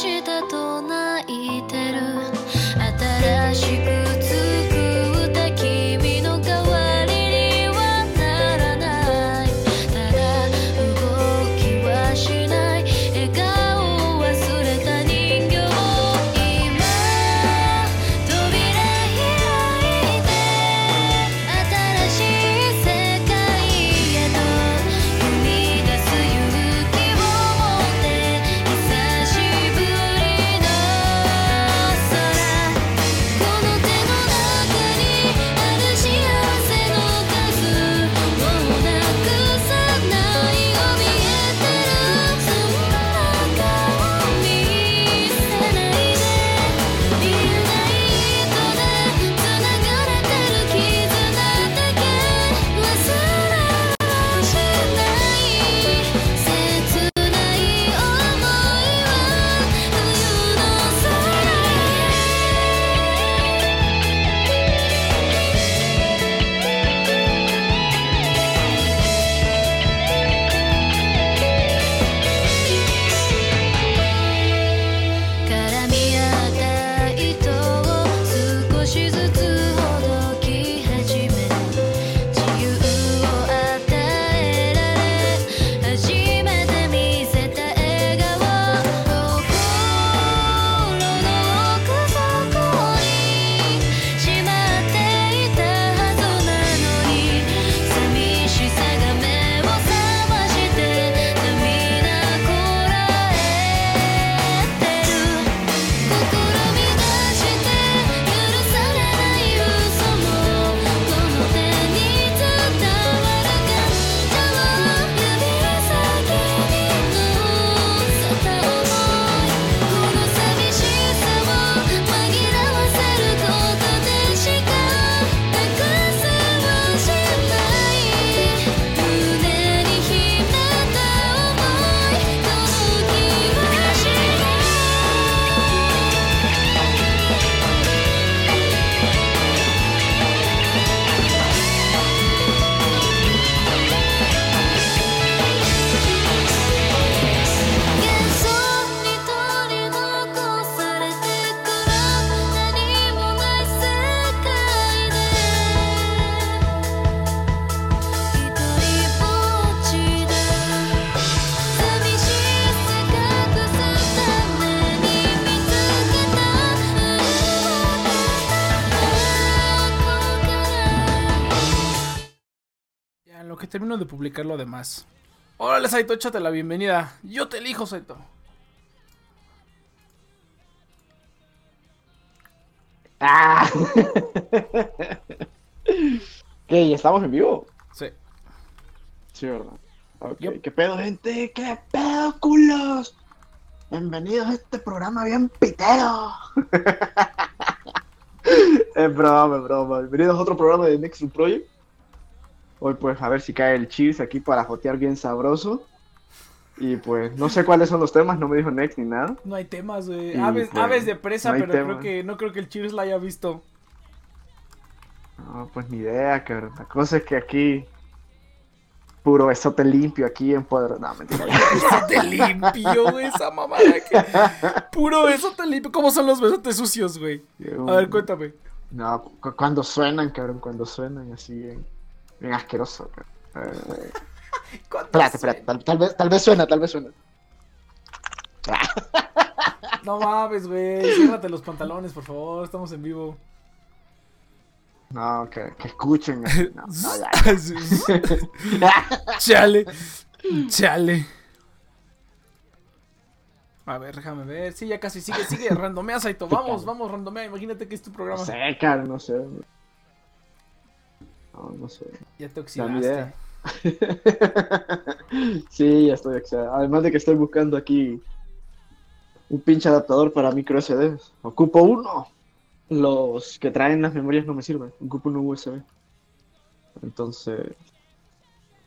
なくし Publicar lo demás. Órale, Saito, échate la bienvenida. Yo te elijo, Saito. ¡Ah! ¿Qué? ¿Ya estamos en vivo? Sí. Sí, ¿verdad? Ok. Yup. ¿Qué pedo, gente? ¿Qué pedo, culos? Bienvenidos a este programa bien pitero. es broma, es broma. Bienvenidos a otro programa de Next Project. Hoy pues a ver si cae el cheese aquí para jotear bien sabroso. Y pues no sé cuáles son los temas, no me dijo Next ni nada. No hay temas, güey. Aves, pues, aves de presa, no pero creo que no creo que el Cheers la haya visto. No, pues ni idea, cabrón. La cosa es que aquí. Puro besote limpio aquí en Poder. No, mentira. Besote limpio, güey, esa mamada que... Puro besote limpio. ¿Cómo son los besotes sucios, güey? A ver, cuéntame. No, cu- cuando suenan, cabrón, cuando suenan así bien, bien asqueroso. Eh, ¿Cuántos espérate, espérate, tal, tal vez, tal vez suena, tal vez suena. No mames, güey. Ciérrate los pantalones, por favor. Estamos en vivo. No, que, que escuchen. No, no, ya. Chale. Chale. A ver, déjame ver. Sí, ya casi sigue, sigue. Randomea, Saito. Vamos, vamos, randomea. Imagínate que es tu No programa. sé, cabrón, no sé. No, no sé. Ya te oxidaste. sí, ya estoy oxidado. Además de que estoy buscando aquí un pinche adaptador para micro SD. Ocupo uno. Los que traen las memorias no me sirven. Ocupo un USB. Entonces,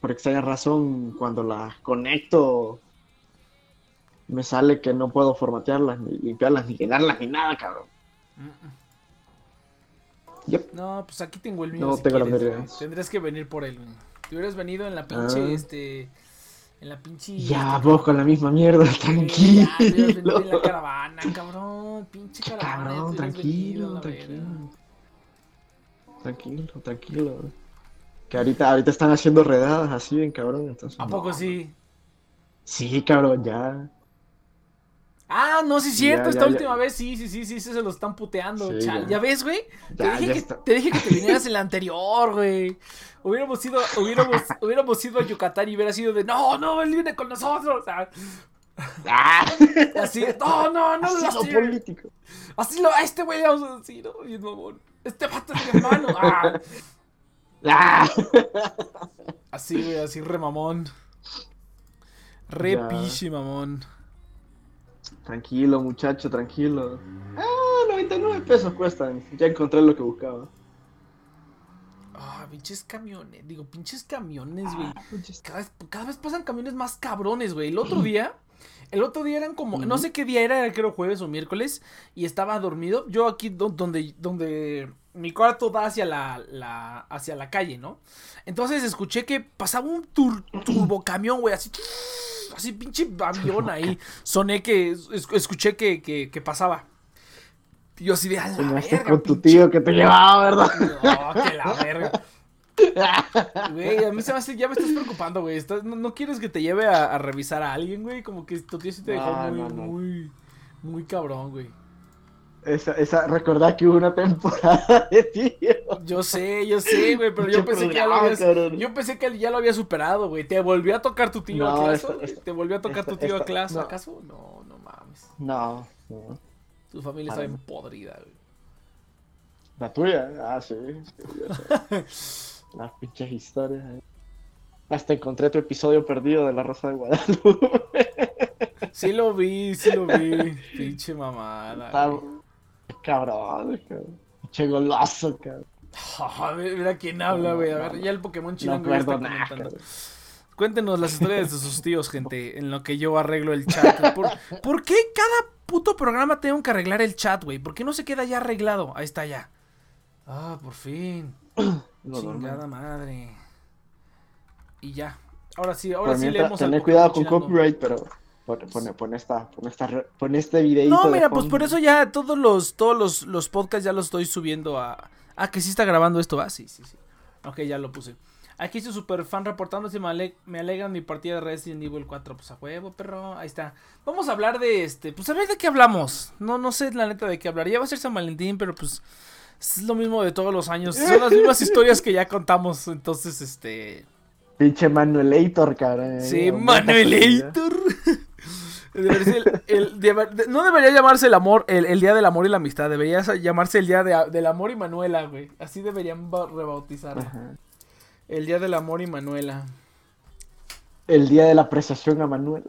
por extraña razón, cuando las conecto, me sale que no puedo formatearlas, ni limpiarlas, ni llenarlas, ni nada, cabrón. Yep. No, pues aquí tengo el mío. No si tengo la quieres, idea. Tendrías que venir por él. Te hubieras venido en la pinche, Ah. este. En la pinche. Ya, vos con la misma mierda, Eh, ya, tranquilo. hubieras venido en la caravana, cabrón. Pinche caravana. Cabrón, te venido, tranquilo, tranquilo. Tranquilo, tranquilo. Que ahorita, ahorita están haciendo redadas así bien cabrón, entonces. ¿A poco no. sí? Sí, cabrón, ya. Ah, no, sí es cierto, ya, esta ya, última ya. vez sí, sí, sí, sí, se lo están puteando, Sí, chal. ya. ¿Ya ves, güey? Te, dije que, te dije que te vinieras en la anterior, güey. Hubiéramos ido, hubiéramos, hubiéramos ido a Yucatán y hubiera sido de, no, no, él viene con nosotros. O sea, ¡Ah! así, no, no, no, Así lo lo así, político. así lo, a este güey le vamos a decir, ¿no? Es mamón. Este vato es mi hermano. Ah, ¡Ah! así, güey, así remamón. Re pichi, mamón. Tranquilo, muchacho, tranquilo. Ah, 99 pesos cuestan. Ya encontré lo que buscaba. Ah, pinches camiones, digo, pinches camiones, güey. Cada vez, cada vez pasan camiones más cabrones, güey. El otro día, el otro día eran como, no sé qué día era, era creo jueves o miércoles, y estaba dormido. Yo aquí do- donde, donde mi cuarto da hacia la, la, hacia la calle, ¿no? Entonces escuché que pasaba un tur, turbocamión, güey, así, así pinche avión ahí. Soné que, es- escuché que, que, que pasaba. Y yo así de, a la Soñaste verga, con tu pinche tío que te llevaba, ¿verdad? no, que la verga. Güey, a mí se me hace, ya me estás preocupando, güey. Estás- no, no quieres que te lleve a, a revisar a alguien, güey? Como que tu tío sí te dejó No, muy, no, muy, muy cabrón, güey. Esa, esa, recordad que hubo una temporada de tío. Yo sé, yo sé, güey, pero yo pensé que ya lo habías, yo pensé que ya lo había superado, güey. ¿Te volvió a tocar tu tío güey? esta- ¿Te volvió a tocar tu tío acaso? no. ¿Acaso? No, no mames. No, no. Tu familia está bien podrida, güey. La tuya, ah, sí. sí. Las pinches historias. eh. Hasta encontré tu episodio perdido de La Rosa de Guadalupe. Sí lo vi, sí lo vi. Pinche mamada. Está cabrón, cabrón. Pinche golazo, cabrón. Ah, mira quién habla, güey. A ver, ya el Pokémon No chilango ya está nada. Cuéntenos las historias de sus tíos, gente, en lo que yo arreglo el chat. ¿Por, por qué cada puto programa tengo que arreglar el chat, güey? ¿Por qué no se queda ya arreglado? Ahí está ya. Ah, por fin. Lo Chingada madre. Y ya. Ahora sí, ahora sí leemos tener cuidado con copyright, pero pon, pon, pon esta, pon, esta, pon este videito No, mira, pues por eso ya todos los, todos los, los podcasts ya los estoy subiendo a. Ah, que sí está grabando esto, ah, sí, sí, sí. Ok, ya lo puse. Aquí su super fan reportándose, me, ale- me alegran mi partida de Resident Evil 4. Pues a huevo, perro, ahí está. Vamos a hablar de este. Pues a ver de qué hablamos. No, no sé la neta de qué hablar. Ya va a ser San Valentín, pero pues. Es lo mismo de todos los años. Son las mismas historias que ya contamos. Entonces, este. Pinche Manuelator, cabrón. Sí, Manuelator. El- el- de- no debería llamarse el amor, el, el día del amor y la amistad. Debería llamarse el día de- del amor y Manuela, güey. Así deberían ba- rebautizar. Ajá. El día del amor y Manuela. El día de la apreciación a Manuel.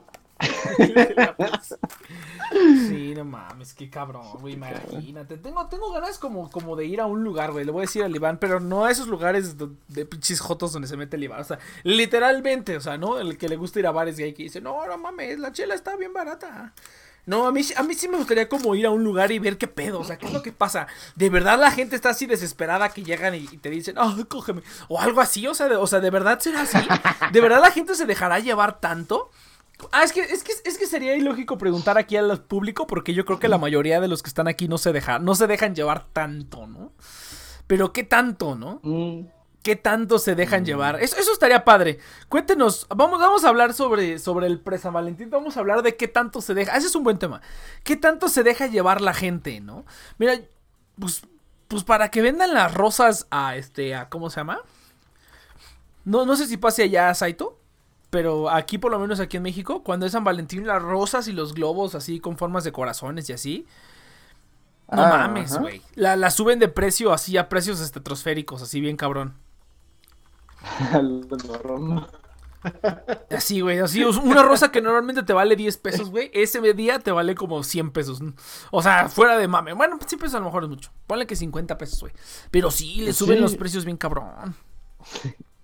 Sí, no mames, qué cabrón, güey, imagínate. Tengo, tengo ganas como, como de ir a un lugar, güey. Le voy a decir al Iván, pero no a esos lugares de pinches jotos donde se mete el Iván. O sea, literalmente, o sea, ¿no? El que le gusta ir a bares gay que dice, no, no mames, la chela está bien barata. No, a mí, sí- a mí sí me gustaría como ir a un lugar y ver qué pedo, o sea, qué es lo que pasa. De verdad la gente está así desesperada que llegan y, y te dicen, ah, cógeme. O algo así, o sea, de, o sea, de verdad será así. De verdad la gente se dejará llevar tanto. Ah, es que, es que, es que sería ilógico preguntar aquí al público porque yo creo que la mayoría de los que están aquí no se dejan, no se dejan llevar tanto, ¿no? Pero qué tanto, ¿no? Mm, ¿Qué tanto se dejan llevar? Eso, eso estaría padre. Cuéntenos, vamos, vamos a hablar sobre, sobre el presa Valentín, vamos a hablar de qué tanto se deja. Ese es un buen tema. ¿Qué tanto se deja llevar la gente, no? Mira, pues, pues para que vendan las rosas a este, a, ¿cómo se llama? No, no sé si pase allá a Saito. Pero aquí, por lo menos aquí en México, cuando es San Valentín, las rosas y los globos así con formas de corazones y así. No Ah, mames, güey. La, la suben de precio así a precios estratosféricos, así bien cabrón. Así, güey, así. Una rosa que normalmente te vale 10 pesos, güey. Ese día te vale como 100 pesos. O sea, fuera de mame. Bueno, 100 pesos a lo mejor es mucho. Ponle que 50 pesos, güey. Pero sí, le suben Sí. los precios bien cabrón.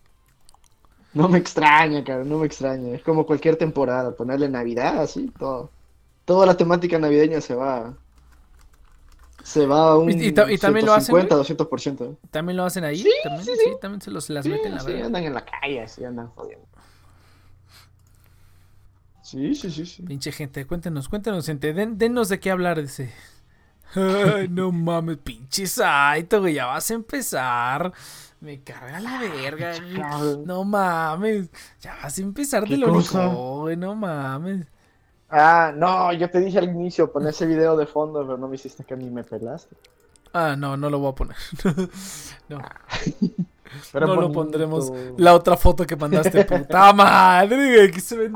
No me extraña, cabrón, no me extraña. Es como cualquier temporada, ponerle Navidad, así, todo. Toda la temática navideña se va. Se va a un ¿Y- y y también lo hacen, 150, 200%. ¿También lo hacen ahí? Sí, ¿También? sí, Sí, sí. también se los, las Sí, meten la sí, verga. andan en la calle, así andan jodiendo. Sí, sí, sí, sí. Pinche gente, cuéntenos, cuéntenos, gente. Den, denos de qué hablar, dice. Ay, no mames, pinche Saito, güey, ya vas a empezar. Me carga la verga, güey. No mames, ya vas a empezar ¿Qué de lo güey, no mames. Ah, no, yo te dije al inicio, pon ese video de fondo, pero no me hiciste que a mí me pelaste. Ah, no, no lo voy a poner. no, Pero no lo pondremos. La otra foto que mandaste, puta madre, que se ven.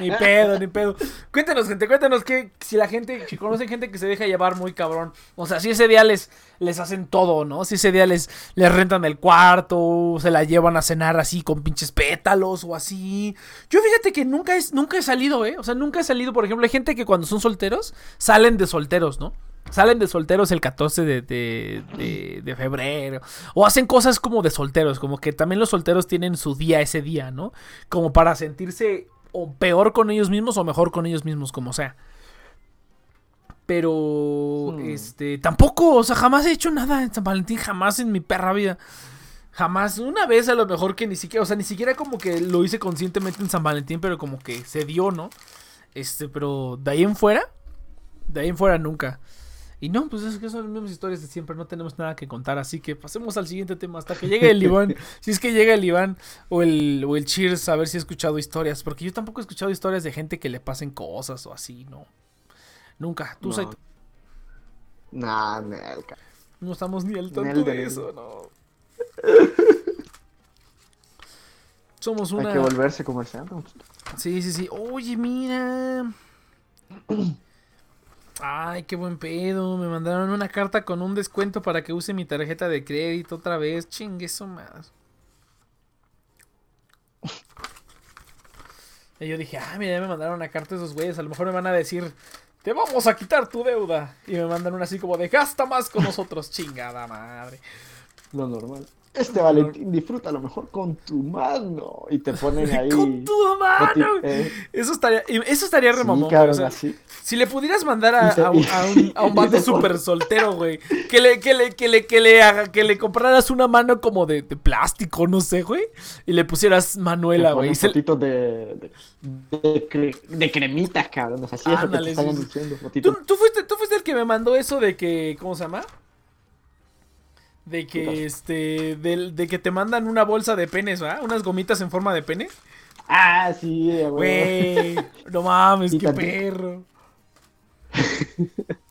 Ni pedo, ni pedo. Cuéntenos, gente, cuéntenos que si la gente, si conocen gente que se deja llevar muy cabrón. O sea, si ese día les, les hacen todo, ¿no? Si ese día les, les rentan el cuarto, se la llevan a cenar así con pinches pétalos o así. Yo fíjate que nunca, es, nunca he salido, ¿eh? O sea, nunca he salido, por ejemplo, hay gente que cuando son solteros, salen de solteros, ¿no? Salen de solteros el 14 de, de, de- de febrero. O hacen cosas como de solteros. Como que también los solteros tienen su día ese día, ¿no? Como para sentirse o peor con ellos mismos o mejor con ellos mismos, como sea. Pero, Hmm. este, tampoco, o sea, jamás he hecho nada en San Valentín, jamás en mi perra vida. Jamás, una vez a lo mejor que ni siquiera, o sea, ni siquiera como que lo hice conscientemente en San Valentín, pero como que se dio, ¿no? Este, pero de ahí en fuera, de ahí en fuera nunca. Y no, pues es que son las mismas historias de siempre, no tenemos nada que contar, así que pasemos al siguiente tema hasta que llegue el Iván. si es que llega el Iván o el, o el Cheers a ver si ha escuchado historias, porque yo tampoco he escuchado historias de gente que le pasen cosas o así, no. Nunca, tú No. Saito, Nah, no estamos ni al tanto de eso, no. Somos Hay una... que volverse comerciante. Sí, sí, sí. Oye, mira. Ay, qué buen pedo. Me mandaron una carta con un descuento para que use mi tarjeta de crédito otra vez. Chingue eso más. Y yo dije, ah, mira, ya me mandaron una carta esos güeyes. A lo mejor me van a decir, te vamos a quitar tu deuda. Y me mandan una así como de, gasta más con nosotros. Chingada madre. Lo normal. Este Valentín disfruta a lo mejor con tu mano. Y te ponen ahí. Con tu mano. eh, Eso estaría, eso estaría sí, remamón. güey, cabrón, o sea, así. Si le pudieras mandar a, te- a un, a un, a un vato te súper soltero, güey, que le, que le, que le, que le haga, que le compraras una mano como de, de plástico, no sé, güey, y le pusieras Manuela, Te güey. se- fotitos de, de, de, cre- de cremitas, cabrón. Es lo que Ándale, te están sí, sí. anunciando. ¿Tú, tú fuiste, tú fuiste el que me mandó eso de que, ¿cómo se llama? De que, este, del- de, que te mandan una bolsa de penes, ¿verdad? Unas gomitas en forma de pene. Ah, sí, güey. No mames, qué perro.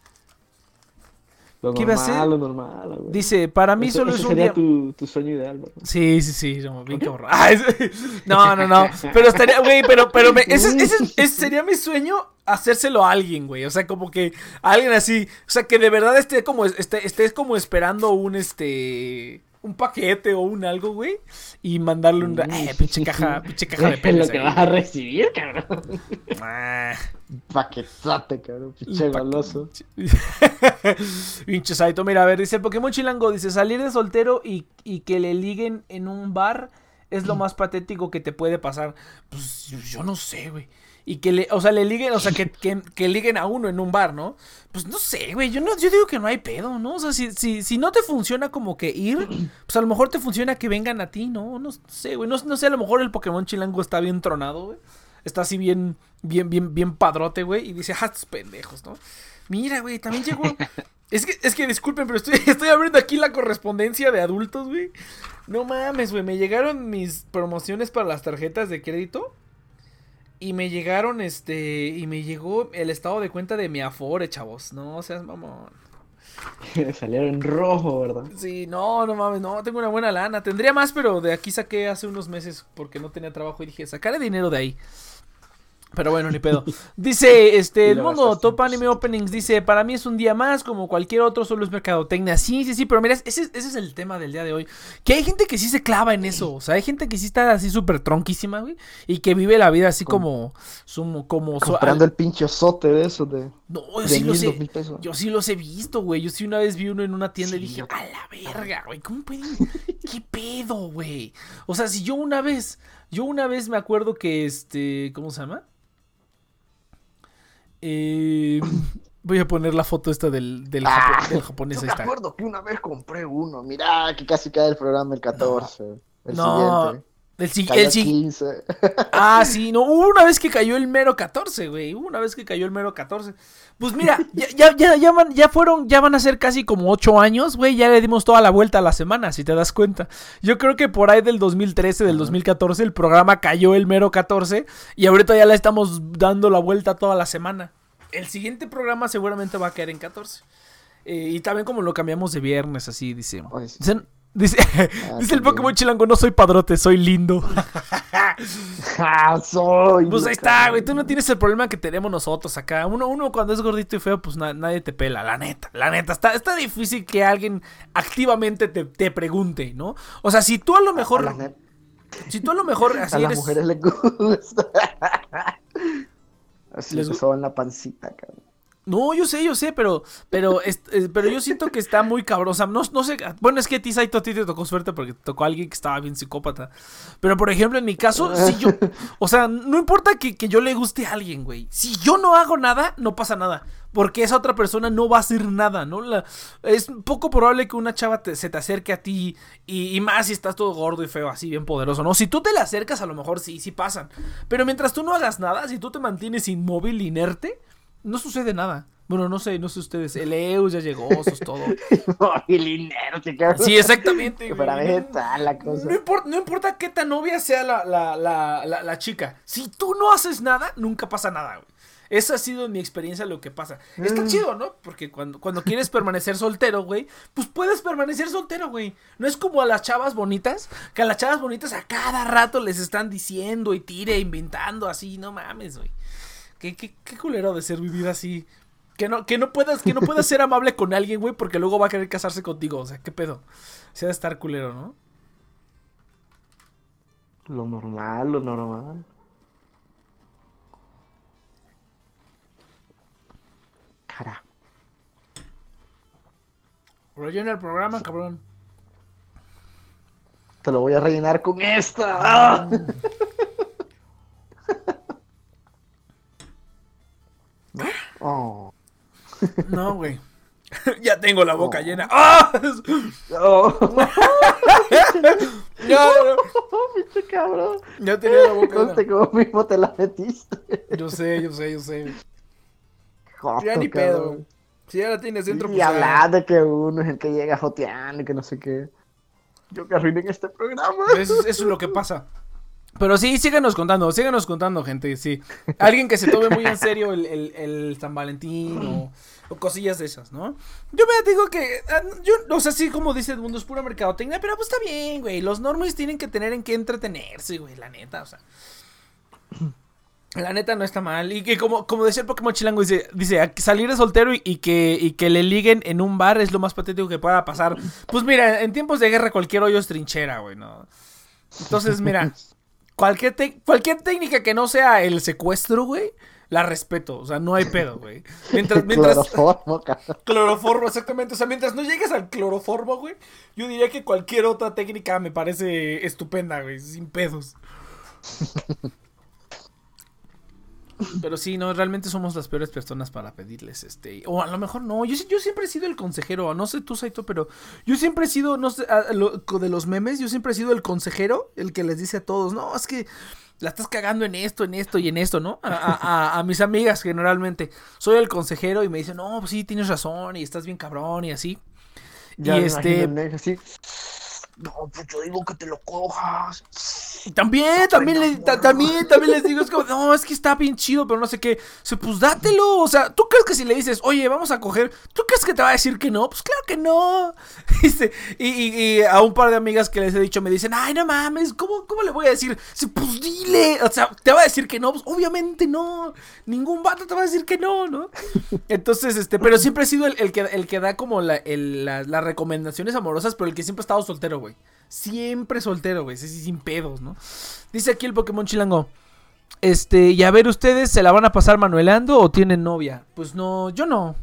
Lo ¿Qué iba a normal, hacer? lo normal, güey. Dice, para mí Eso- solo es un sería día... tu, tu sueño ideal, ¿verdad? Sí, sí, sí, no, bien cabrón. No, no, no. Pero estaría, güey, pero, pero me- ese, ese- ese sería mi sueño hacérselo a alguien, güey. O sea, como que alguien así. O sea, que de verdad esté como, esté, estés como esperando un este. Un paquete o un algo, güey. Y mandarle un. Eh, pinche caja, pinche caja de Es penes. lo que vas a recibir, cabrón. Ah. Paquetote, cabrón. Pinche goloso. Pinche Saito, mira, a ver, dice el Pokémon Chilango, dice, salir de soltero y, y que le liguen en un bar es lo más patético que te puede pasar. Pues yo no sé, güey. Y que le, o sea, le liguen, o sea, que, que, que liguen a uno en un bar, ¿no? Pues no sé, güey, yo no, yo digo que no hay pedo, ¿no? O sea, si, si, si no te funciona como que ir, pues a lo mejor te funciona que vengan a ti, ¿no? No sé, güey, no, no sé, a lo mejor el Pokémon Chilango está bien tronado, güey. Está así bien, bien, bien, bien padrote, güey. Y dice, ah, estos pendejos, ¿no? Mira, güey, también llegó. Es que, es que disculpen, pero estoy, estoy abriendo aquí la correspondencia de adultos, güey. No mames, güey. Me llegaron mis promociones para las tarjetas de crédito. Y me llegaron, este. Y me llegó el estado de cuenta de mi Afore, chavos. No seas mamón. Salieron en rojo, ¿verdad? Sí, no, no mames, no, tengo una buena lana. Tendría más, pero de aquí saqué hace unos meses porque no tenía trabajo y dije, sacaré dinero de ahí. Pero bueno, ni pedo. Dice, este, el mundo Top. Anime Openings dice, para mí es un día más, como cualquier otro, solo es mercadotecnia. Sí, sí, sí, pero mira, ese, ese es el tema del día de hoy. Que hay gente que sí se clava en eso. O sea, hay gente que sí está así súper tronquísima, güey. Y que vive la vida así como, como, como, Comprando el pinche osote de esos de, No, yo de sí mil, lo sé. dos mil pesos. Yo sí los he visto, güey. Yo sí una vez vi uno en una tienda y dije, yo a la verga, güey. ¿Cómo pueden? ¿Qué pedo, güey? O sea, si yo una vez, yo una vez me acuerdo que este, ¿cómo se llama? Eh, voy a poner la foto esta del, del, Ah, japo- del japonés. Yo me acuerdo que una vez compré uno. Mirá, que casi cae el programa el 14. El No, siguiente. El, Cayó el si- 15. Ah, sí, no, hubo una vez que cayó el mero 14, güey. Hubo una vez que cayó el mero 14. Pues mira, ya, ya, ya, ya, van, ya fueron, ya van a ser casi como 8 años, güey. Ya le dimos toda la vuelta a la semana, si te das cuenta. Yo creo que por ahí del 2013, del 2014, el programa cayó el mero 14. Y ahorita ya le estamos dando la vuelta toda la semana. El siguiente programa seguramente va a caer en 14. Eh, y también como lo cambiamos de viernes, así dice. Oye, sí. Dicen- dice, dice el. Pokémon Chilango, no soy padrote, soy lindo. Ah, soy. Pues ahí está, güey. Tú no tienes el problema que tenemos nosotros acá. Uno, uno cuando es gordito y feo, pues na- nadie te pela. La neta, la neta. Está, está difícil que alguien activamente te, te pregunte, ¿no? O sea, si tú a lo mejor. Si tú a lo mejor así a las eres. mujeres les gusta. Así Les soban la pancita, cabrón. No, yo sé, yo sé, pero, pero, eh, pero yo siento que está muy sea, no, no sé. Bueno, es que a ti, Saito, a ti te tocó suerte porque te tocó a alguien que estaba bien psicópata. Pero, por ejemplo, en mi caso, si yo. O sea, no importa que, que yo le guste a alguien, güey. Si yo no hago nada, no pasa nada. Porque esa otra persona no va a hacer nada, ¿no? La- es poco probable que una chava te- se te acerque a ti. Y, y más si estás todo gordo y feo, así bien poderoso, ¿no? Si tú te le acercas, a lo mejor sí, sí pasan. Pero mientras tú no hagas nada, si tú te mantienes inmóvil, inerte, no sucede nada. Bueno, no sé, no sé ustedes. El Eus ya llegó, eso es todo. el dinero. Sí, exactamente. Para vegetal la cosa. No importa, no importa qué tan novia sea la, la, la, la, la chica. Si tú no haces nada, nunca pasa nada, güey. Esa ha sido en mi experiencia lo que pasa. Está Mm. chido, ¿no? Porque cuando, cuando quieres permanecer soltero, güey, pues puedes permanecer soltero, güey. No es como a las chavas bonitas, que a las chavas bonitas a cada rato les están diciendo y tire, inventando así, no mames, güey. Qué, qué, qué culero de ser vivir así. Que no, que no puedas, que no puedas ser amable con alguien, güey, porque luego va a querer casarse contigo. O sea, qué pedo. Se ha de estar culero, ¿no? Lo normal, lo normal. Cara. Rellena el programa, cabrón. Te lo voy a rellenar con esta. ¡Ah! ¿No? Oh. No, güey. ya tengo la boca Oh. llena. ¡Ah! Oh. Ya, ya, Pinche cabrón. ya tenía la boca sé llena. cómo mismo te la metiste. Yo sé, yo sé, yo sé. Ya Joto, ni pedo. cabrón. Si ya la tienes dentro, Y pues ya. hablar de que uno es el que llega joteando y que no sé qué. Yo que arruinen este programa. Eso, eso es lo que pasa. Pero sí, síganos contando, síganos contando, gente, sí. Alguien que se tome muy en serio el, el- San Valentín o, cosillas de esas, ¿no? Yo me digo que, ah, yo, o sea, sí, como dice el mundo es pura mercadotecnia, pero pues está bien, güey. Los normies tienen que tener en qué entretenerse, güey, la neta, o sea. La neta no está mal. Y que como, como decía el Pokémon Chilango, dice, dice salir de soltero y, y que, y que le liguen en un bar es lo más patético que pueda pasar. Pues mira, en tiempos de guerra cualquier hoyo es trinchera, güey, ¿no? Entonces, mira, cualquier, cualquier técnica que no sea el secuestro, güey, la respeto. O sea, no hay pedo, güey. Mientras, mientras, Cloroformo, cabrón. cloroformo, exactamente. O sea, mientras no llegues al cloroformo, güey, yo diría que cualquier otra técnica me parece estupenda, güey, sin pedos. Pero sí, no, realmente somos las peores personas para pedirles, este, o a lo mejor no, yo, yo siempre he sido el consejero, no sé tú, Saito, pero yo siempre he sido, no sé, a- lo- de los memes, yo siempre he sido el consejero, el que les dice a todos, no, es que la estás cagando en esto, en esto y en esto, ¿no? A, a- a- a mis amigas generalmente, soy el consejero y me dicen, no, pues sí, tienes razón y estás bien cabrón y así. Ya y este, imagino. No, pues yo digo que te lo cojas. Y También, también, le- ta- también, también les digo, es como, no, es que está bien chido, pero no sé qué. O sea, pues dátelo. O sea, ¿tú crees que si le dices, oye, vamos a coger, ¿tú crees que te va a decir que no? Pues claro que no. Y, y- y a un par de amigas que les he dicho me dicen, ay, no mames, ¿cómo, cómo le voy a decir? Sí, pues dile. O sea, ¿te va a decir que no? Pues obviamente no. Ningún vato te va a decir que no, ¿no? Entonces, este, pero siempre he sido el, el que, el que da como la- el- la- las recomendaciones amorosas, pero el que siempre ha estado soltero, güey. Siempre soltero, güey. Sin pedos, ¿no? Dice aquí el Pokémon Chilango. Este, y a ver, ¿ustedes se la van a pasar manuelando o tienen novia? Pues no, yo no.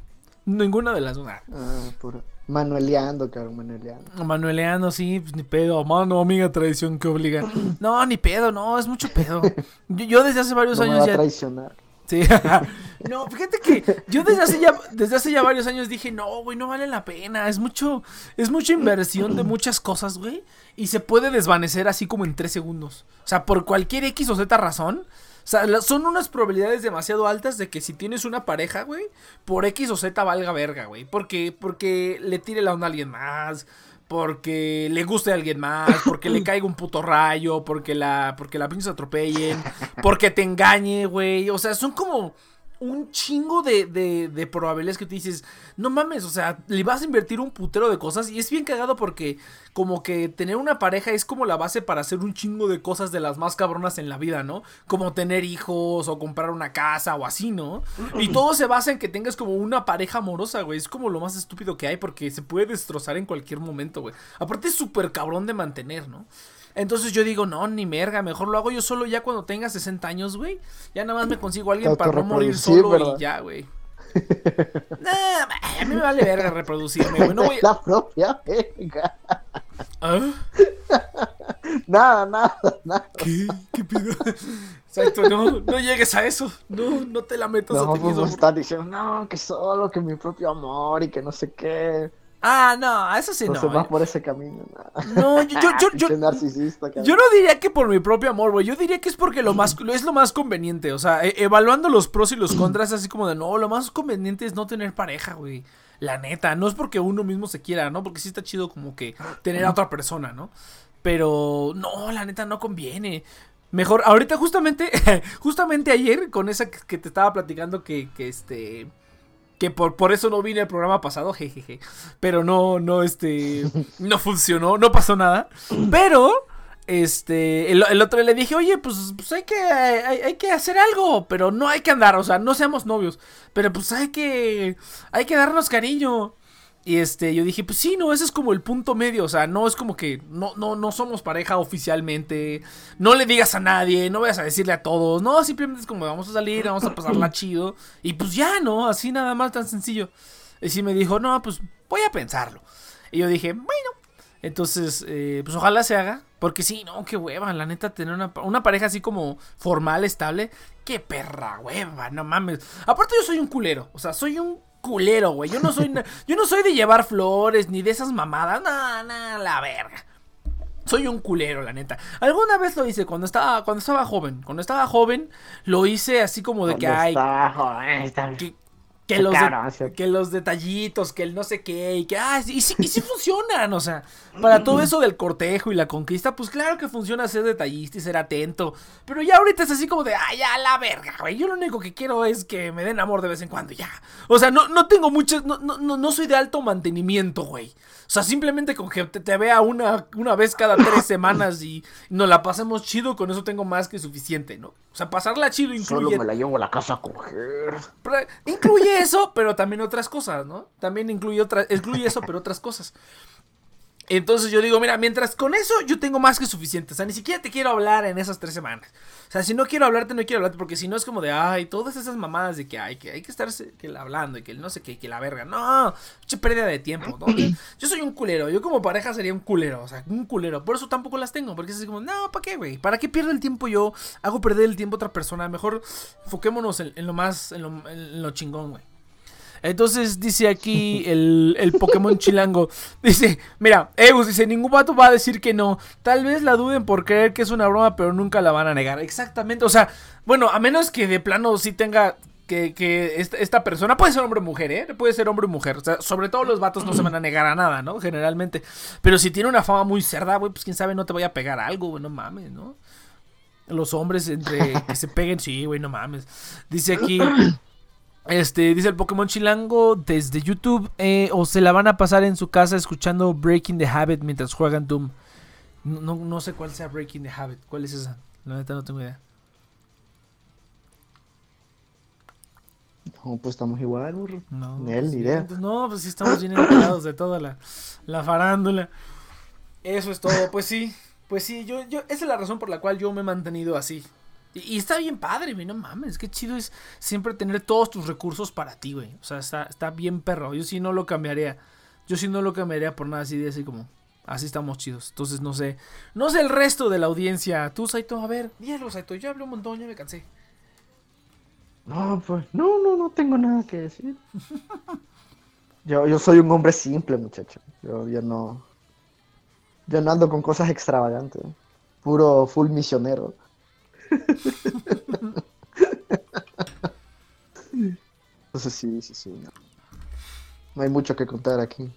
Ninguna de las dos. Ah, Ah. Manueleando, cabrón, manueleando. Manueleando, sí, pues ni pedo. Mano, amiga, tradición que obliga. No, ni pedo, no, es mucho pedo. Yo, yo desde hace varios No me va años a ya. traicionar. No, fíjate que yo desde hace ya, desde hace ya varios años dije, no, güey, no vale la pena. Es mucho, es mucha inversión de muchas cosas, güey. Y se puede desvanecer así como en tres segundos. O sea, por cualquier X o Z razón. O sea, son unas probabilidades demasiado altas de que si tienes una pareja, güey, por X o Z valga verga, güey. Porque, porque le tire la onda a alguien más. Porque le guste a alguien más, porque le caiga un puto rayo, porque la, porque la pinche se atropellen, porque te engañe, güey. O sea, son como un chingo de, de, de probabilidades que tú dices, no mames, o sea, le vas a invertir un putero de cosas y es bien cagado porque como que tener una pareja es como la base para hacer un chingo de cosas de las más cabronas en la vida, ¿no? Como tener hijos o comprar una casa o así, ¿no? Y todo se basa en que tengas como una pareja amorosa, güey. Es como lo más estúpido que hay porque se puede destrozar en cualquier momento, güey. Aparte es súper cabrón de mantener, ¿no? Entonces yo digo, no, ni merga, mejor lo hago yo solo ya cuando tenga 60 años, güey. Ya nada más me consigo a alguien para no morir solo ¿verdad? y ya, güey. Nah, a mí me vale verga reproducirme, güey. No voy a... La propia verga. ¿Ah? Nada, nada, nada. ¿Qué? ¿Qué pido? Exacto, no, no llegues a eso. No, no te la metas No, a ti mismo. diciendo, no, que solo, que mi propio amor y que no sé qué. Ah, no, eso sí Entonces no. vas por ese camino. No, No, yo, yo, yo, yo, narcisista, no diría que por mi propio amor, güey. Yo diría que es porque lo más, lo- es lo más conveniente. O sea, e- evaluando los pros y los contras, así como de no, lo más conveniente es no tener pareja, güey. La neta, no es porque uno mismo se quiera, ¿no? Porque sí está chido como que tener a otra persona, ¿no? Pero no, la neta no conviene. Mejor, ahorita justamente, justamente ayer, con esa que que te estaba platicando que, que este. Que por, por eso no vine al programa pasado, jejeje. Pero no, no, este. No funcionó, no pasó nada. Pero, este. El, el otro le dije, oye, pues, pues hay que. Hay, hay que hacer algo. Pero no hay que andar, o sea, no seamos novios. Pero pues hay que. Hay que darnos cariño. Y este, yo dije, pues sí, no, ese es como el punto medio, o sea, no es como que no, no, no somos pareja oficialmente, no le digas a nadie, no vayas a decirle a todos, no, simplemente es como vamos a salir, vamos a pasarla chido, y pues ya, ¿no? Así nada más tan sencillo. Y sí me dijo, no, pues voy a pensarlo. Y yo dije, bueno, entonces, eh, pues ojalá se haga, porque sí, no, qué hueva, la neta, tener una, una pareja así como formal, estable, qué perra hueva, no mames. Aparte yo soy un culero, o sea, soy un culero, güey. Yo no soy yo no soy de llevar flores ni de esas mamadas. No, no, la verga. Soy un culero, la neta. Alguna vez lo hice cuando estaba cuando estaba joven. Cuando estaba joven lo hice así como de que ¿Dónde ay, está, joder? Está- que, que los, de- cabrón, sí. que los detallitos, que el no sé qué, y que, ah, y sí, y sí funcionan, o sea, para todo eso del cortejo y la conquista, pues claro que funciona ser detallista y ser atento, pero ya ahorita es así como de, ay, ya la verga, güey, yo lo único que quiero es que me den amor de vez en cuando, ya, o sea, no, no tengo muchas, no, no, no, soy de alto mantenimiento, güey, o sea, simplemente con que te, te vea una, una vez cada tres semanas y nos la pasemos chido, con eso tengo más que suficiente, ¿no? O sea, pasarla chido Solo incluye me la llevo a la casa a coger. Incluye eso, pero también otras cosas, ¿no? También incluye, otra, incluye eso, pero otras cosas. Entonces yo digo, mira, mientras con eso yo tengo más que suficiente. O sea, ni siquiera te quiero hablar en esas tres semanas. O sea, si no quiero hablarte, no quiero hablarte, porque si no es como de, ay, todas esas mamadas de que hay que, hay que estar hablando y que no sé qué, que la verga. No, mucha pérdida de tiempo, ¿no? Yo soy un culero, yo como pareja sería un culero, o sea, un culero. Por eso tampoco las tengo, porque es así como, no, ¿para qué, güey? ¿Para qué pierdo el tiempo yo? Hago perder el tiempo otra persona. Mejor enfoquémonos en, en lo más, en lo, en lo chingón, güey. Entonces dice aquí el, el Pokémon chilango. Dice, mira, Eus dice, ningún vato va a decir que no. Tal vez la duden por creer que es una broma, pero nunca la van a negar. Exactamente. O sea, bueno, a menos que de plano sí tenga que, que esta, esta persona puede ser hombre o mujer, ¿eh? Puede ser hombre o mujer. O sea, sobre todo los vatos no se van a negar a nada, ¿no? Generalmente. Pero si tiene una fama muy cerda, güey, pues quién sabe, no te vaya a pegar algo, güey, no mames, ¿no? Los hombres entre que se peguen, sí, güey, no mames. Dice aquí. Este, dice el Pokémon Chilango desde YouTube. eh, o se la van a pasar en su casa escuchando Breaking the Habit mientras juegan Doom. No, no, no sé cuál sea Breaking the Habit. ¿Cuál es esa? La neta no tengo idea. No, pues estamos igual, burro. No. Ni él, ni sí, idea. pues no, pues sí estamos bien enterados de toda la, la farándula. Eso es todo. Pues sí, pues sí, yo, yo, esa es la razón por la cual yo me he mantenido así. Y, está bien padre, güey, no mames, qué chido es siempre tener todos tus recursos para ti, güey. O sea, está, está bien perro. Yo sí no lo cambiaría. Yo sí no lo cambiaría por nada así de así como. Así estamos chidos. Entonces no sé. No sé el resto de la audiencia. Tú, Saito, a ver, dígalo, Saito. Yo hablé un montón, ya me cansé. No, pues, no, no, no tengo nada que decir. Yo, yo soy un hombre simple, muchacho. Yo, yo no. Yo no ando con cosas extravagantes. Puro full misionero. Entonces sí, sí, sí. No, No hay mucho que contar aquí.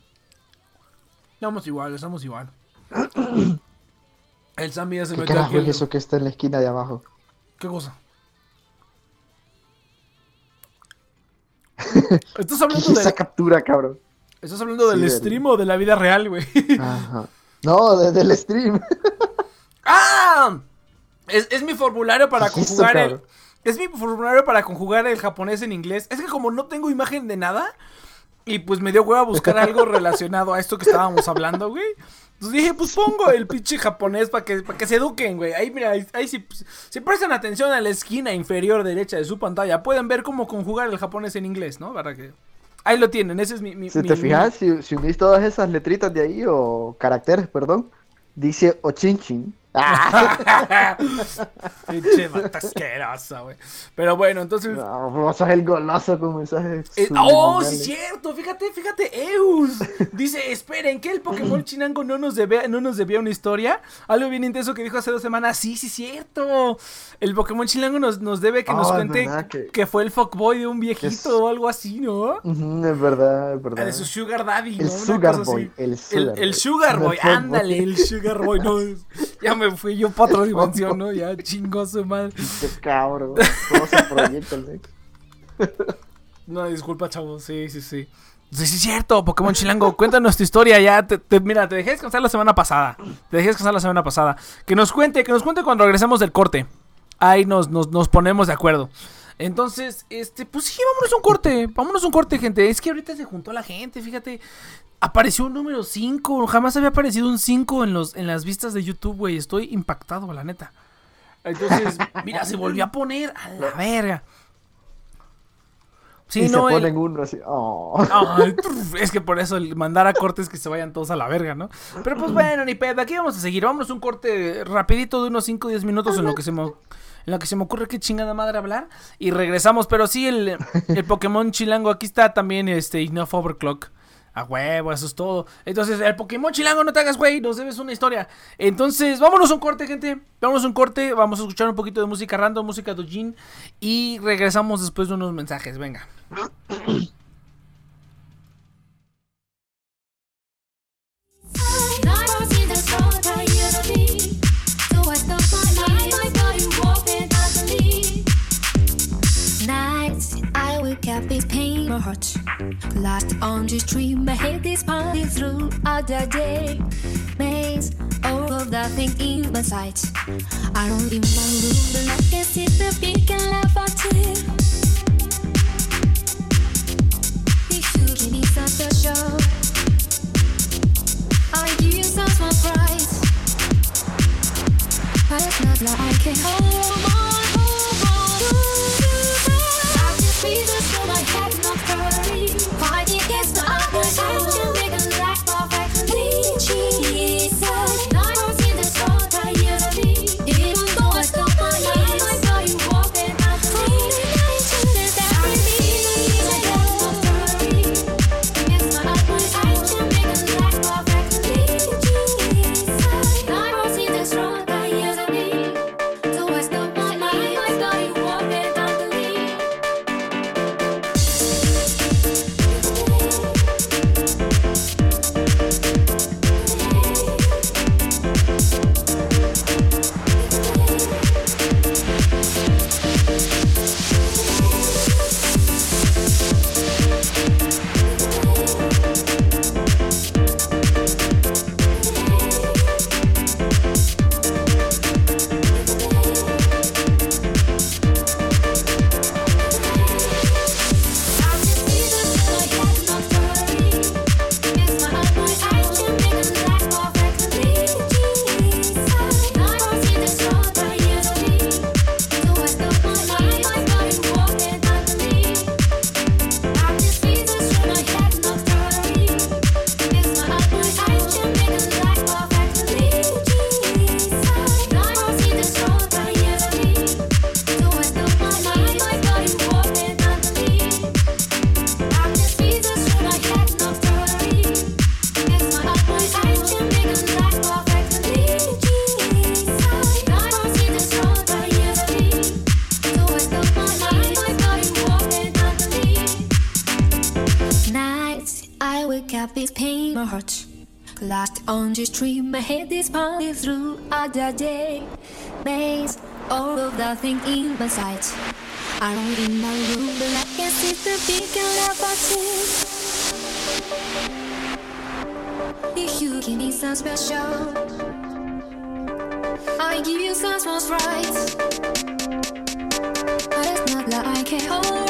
Estamos igual, estamos igual. El Sammy ya se ¿Qué metió carajo aquí. es el- eso que está en la esquina de abajo? ¿Qué cosa? Estás ¿Qué hablando, es esa de, captura, cabrón? ¿Estás hablando del Sí, del- stream o de la vida real, güey? Ajá. No, desde el stream. ¡Ah! Es, es mi formulario para ¿Qué es eso, conjugar el. Es mi formulario para conjugar el japonés en inglés. Es que como no tengo imagen de nada. Y pues me dio hueva buscar algo relacionado a esto que estábamos hablando, güey. Entonces dije, pues pongo el pinche japonés para que, para que se eduquen, güey. Ahí, mira, ahí, ahí si, si prestan atención a la esquina inferior derecha de su pantalla, pueden ver cómo conjugar el japonés en inglés, ¿no? Para que. Ahí lo tienen, ese es mi. mi- Si mi- te fijas, si, si unís todas esas letritas de ahí, o caracteres, perdón, dice Ochinchin. Ah, Pinche vato asquerosa, güey. Pero bueno, entonces. no, vos sos el goloso con mensajes. Eh, oh, sí, cierto, fíjate, fíjate, Eus. Dice, esperen, que el Pokémon Chinango no nos debía, no nos debía una historia. Algo bien intenso que dijo hace dos semanas. Sí, sí, cierto. El Pokémon Chinango nos, nos debe que nos Ah, cuente verdad que... que- fue el fuckboy de un viejito es- o algo así, ¿no? Es verdad, es Ah, verdad. De su Sugar Daddy, El ¿no? Una Sugar Boy, así. el El, Sugar el Boy. Sugar el ándale, el Sugar Boy. No, ya me fui yo para otra dimensión, ¿no? Ya chingó su madre. Qué cabrón. ¿Cómo se proyecta el Nex? No, disculpa, chavo. Sí, sí, sí. Sí, sí, es cierto, Pokémon Chilango. Cuéntanos tu historia ya. Te, te- mira, te dejé descansar la semana pasada. Te dejé descansar la semana pasada. Que nos cuente, que nos cuente cuando regresemos del corte. Ahí nos, nos, nos ponemos de acuerdo. Entonces, este, pues sí, vámonos a un corte. Vámonos a un corte, gente. Es que ahorita se juntó la gente, fíjate. Apareció un número 5. Jamás había aparecido un 5 en, los, en las vistas de YouTube, güey. Estoy impactado, la neta. Entonces, mira, se volvió a poner a la verga. Sí, y no, se el- ponen uno así. Oh. Es que por eso el mandar a cortes que se vayan todos a la verga, ¿no? Pero pues bueno, ni pedo, aquí vamos a seguir. Vámonos un corte rapidito de unos 5 o 10 minutos en lo que se me, en lo que se me ocurre qué chingada madre hablar. Y regresamos, pero sí, el, el Pokémon chilango, aquí está también este Enough Overclock. A huevo, eso es todo. Entonces, el Pokémon chilango, no te hagas, güey, nos debes una historia. Entonces, vámonos a un corte, gente. Vámonos a un corte, vamos a escuchar un poquito de música random, música dojin. Y regresamos después de unos mensajes, venga. Or hurt. Lost on the street, my head is pounding throughout the day. Maze all of the thing in my sight. I don't in my room, but I can see the big and laugh at it. You give me such a show. I give you some surprise. But it's not like I can hold on the street, my head is pounding through other day. Maze, all of the thing in my sight. I'm in my room, but I can see the beacon of our If you give me some special, I give you some what's right. But it's not like I can hold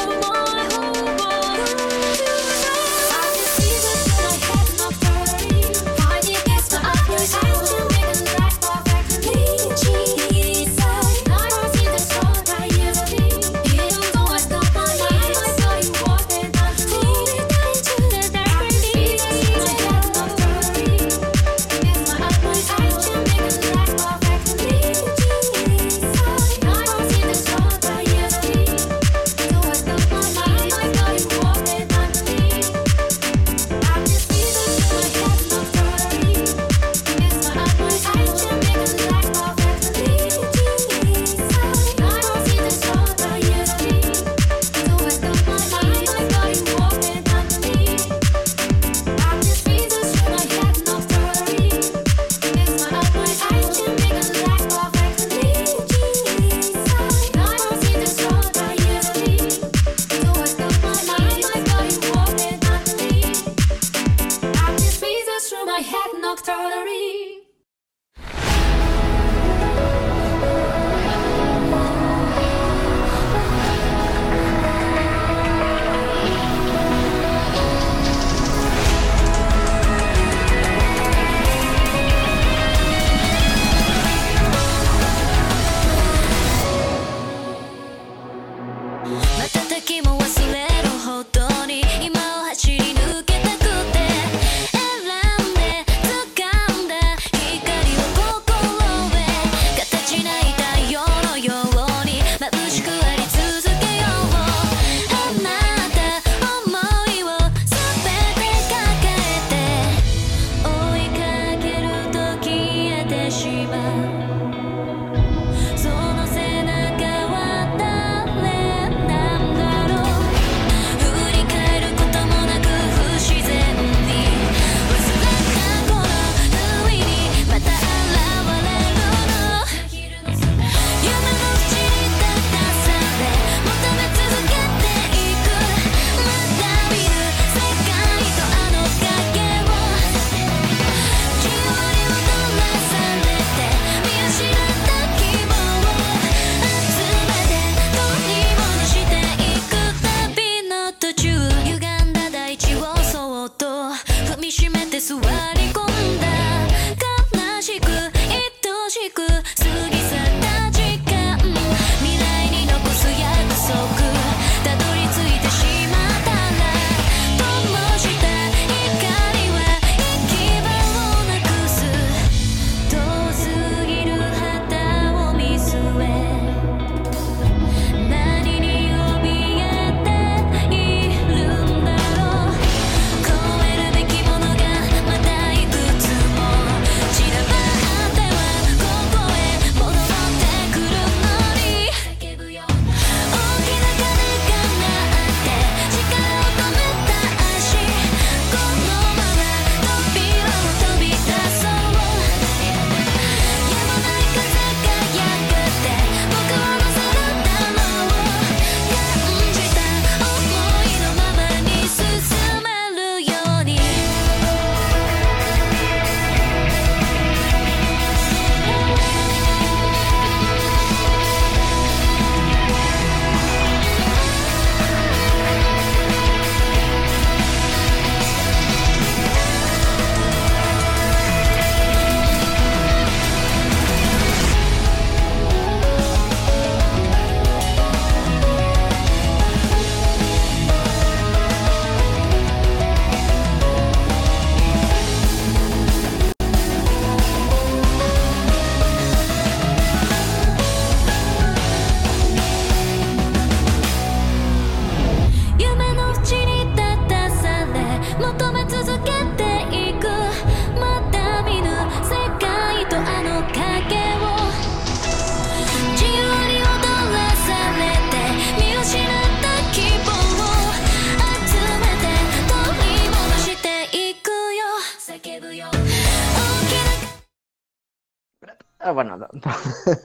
Ah, bueno, no, no.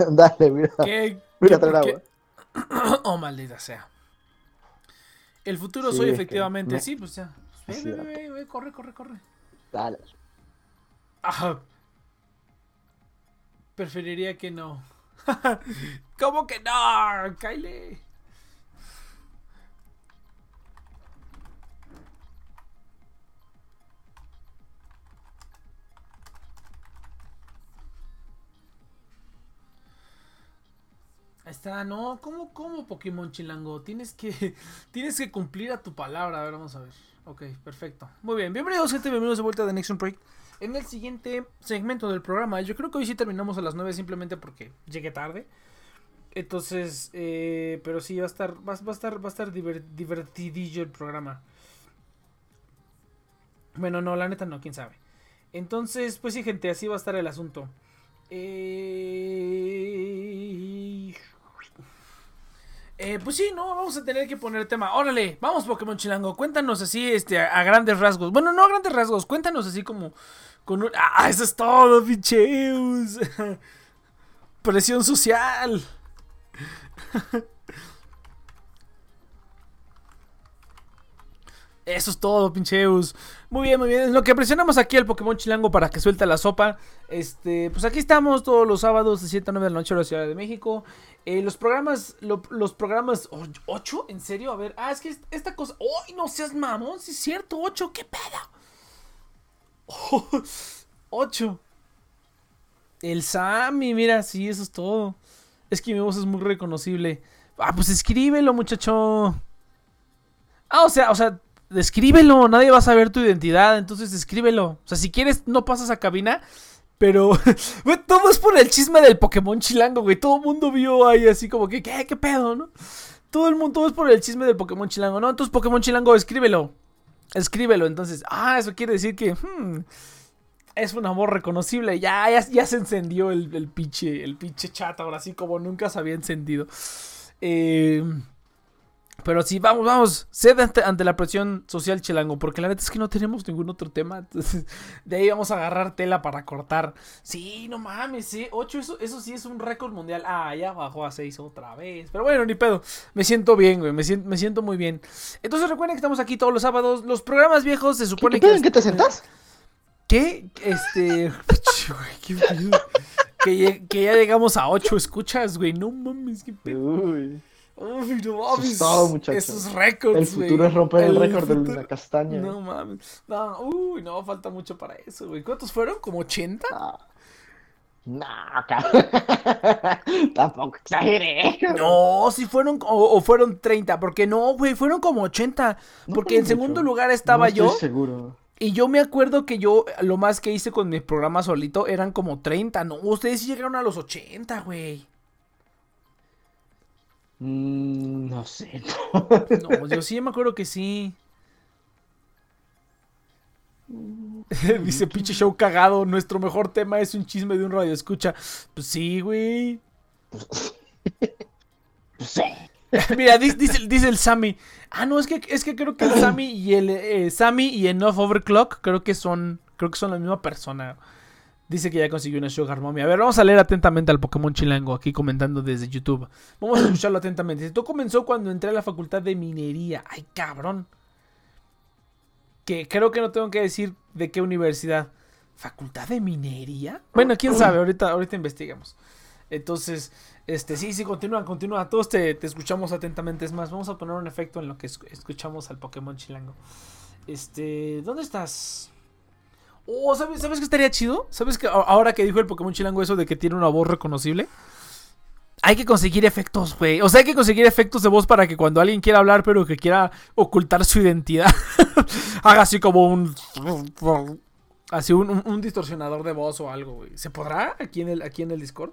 dale, mira. ¿Qué? Mira, qué- traer agua. Oh, maldita sea. El futuro Sí, soy efectivamente. me- Sí, pues ya. Ve, ve, ve, cierto. ve, ve, corre, corre, corre. Dale. Ajá. Preferiría que no. ¿Cómo que no? Kyle. Está, no, ¿cómo, cómo Pokémon Chilango? Tienes que, tienes que cumplir a tu palabra. A ver, vamos a ver. Ok, perfecto. Muy bien, bienvenidos gente, bienvenidos de vuelta de Next Project. En el siguiente segmento del programa, yo creo que hoy sí terminamos a las 9 simplemente porque llegué tarde. Entonces, eh, pero sí va a estar, va, a estar, va a estar diver- divertidillo el programa. Bueno, no, la neta no, quién sabe. Entonces, pues sí, gente, así va a estar el asunto. Eh... Eh, pues sí, no, vamos a tener que poner tema. Órale, vamos Pokémon Chilango, cuéntanos así, este, a, grandes rasgos. Bueno, no a grandes rasgos, cuéntanos así como con un... Ah, eso es todo, pincheus. Presión social. Eso es todo, pincheus. Muy bien, muy bien. En lo que presionamos aquí al Pokémon Chilango para que suelte la sopa. Este, pues aquí estamos todos los sábados de 7 a 9 de la noche en la Ciudad de México. Eh, los programas, lo- los programas, oh, ¿ocho? ¿En serio? A ver, ah, es que es- esta cosa, ¡ay, no seas mamón! Sí es cierto, ocho, ¿qué pedo? Oh, ocho. El Sammy, mira, sí, eso es todo. Es que mi voz es muy reconocible. Ah, pues escríbelo, muchacho. Ah, o sea, o sea, escríbelo, nadie va a saber tu identidad, entonces escríbelo. O sea, si quieres, no pasas a cabina, pero todo es por el chisme del Pokémon Chilango, güey. Todo el mundo vio ahí así como que, ¿qué, pedo, no? Todo el mundo, todo es por el chisme del Pokémon Chilango, ¿no? Entonces, Pokémon Chilango, escríbelo. Escríbelo, entonces, ah, eso quiere decir que, hmm, es una voz reconocible. Ya, ya, ya se encendió el, el pinche, el pinche chat ahora sí, como nunca se había encendido. Eh, pero sí, vamos, vamos. Cede ante, ante la presión social chilango. Porque la neta es que no tenemos ningún otro tema. Entonces, de ahí vamos a agarrar tela para cortar. Sí, no mames, sí. 8, eso, eso sí es un récord mundial. Ah, ya bajó a 6 otra vez. Pero bueno, ni pedo. Me siento bien, güey. Me siento, me siento muy bien. Entonces recuerden que estamos aquí todos los sábados. Los programas viejos se ¿Qué, supone qué que. ¿En qué te sentás? ¿Qué? Este. güey, qué pedo. Que, ya- que ya llegamos a 8 escuchas, güey. No mames, qué pedo. Uy. Uy, no mames. es todo, muchachos. Esos récords, El futuro es romper el, El récord de futuro- la castaña. No mames. No, uy, no, falta mucho para eso, güey. ¿Cuántos fueron? ¿Como 80? No, no cabrón. Tampoco exageré. No, si fueron o, o fueron 30, porque no, güey, fueron como 80. No Porque en segundo lugar estaba No estoy yo seguro. y yo me acuerdo que yo lo más que hice con mi programa solito eran como 30, no, ustedes sí llegaron a los 80, güey. Mm, no sé. No, yo sí me acuerdo que sí. Dice pinche show cagado, nuestro mejor tema es un chisme de un radio escucha. Pues sí, güey. No sé. Mira, dice, dice, dice el Sammy. Ah, no, es que, es que creo que el Sammy y el eh, Sammy y Enough Overclock creo que son. Creo que son la misma persona. Dice que ya consiguió una Sugar Mommy. A ver, vamos a leer atentamente al Pokémon Chilango aquí comentando desde YouTube. Vamos a escucharlo atentamente. Todo comenzó cuando entré a la facultad de minería. Ay, cabrón. Que creo que no tengo que decir de qué universidad. ¿Facultad de minería? Bueno, quién sabe, ahorita, ahorita investigamos. Entonces, este, sí, sí, continúa, continúa. Todos te, te escuchamos atentamente. Es más, vamos a poner un efecto en lo que es- escuchamos al Pokémon Chilango. Este, ¿dónde estás? Oh, ¿sabes, ¿sabes qué estaría chido? ¿Sabes que ahora que dijo el Pokémon Chilango eso de que tiene una voz reconocible? Hay que conseguir efectos, güey. O sea, hay que conseguir efectos de voz para que cuando alguien quiera hablar, pero que quiera ocultar su identidad, haga así como un. Así un distorsionador de voz o algo, güey. ¿Se podrá aquí en el, aquí en el Discord?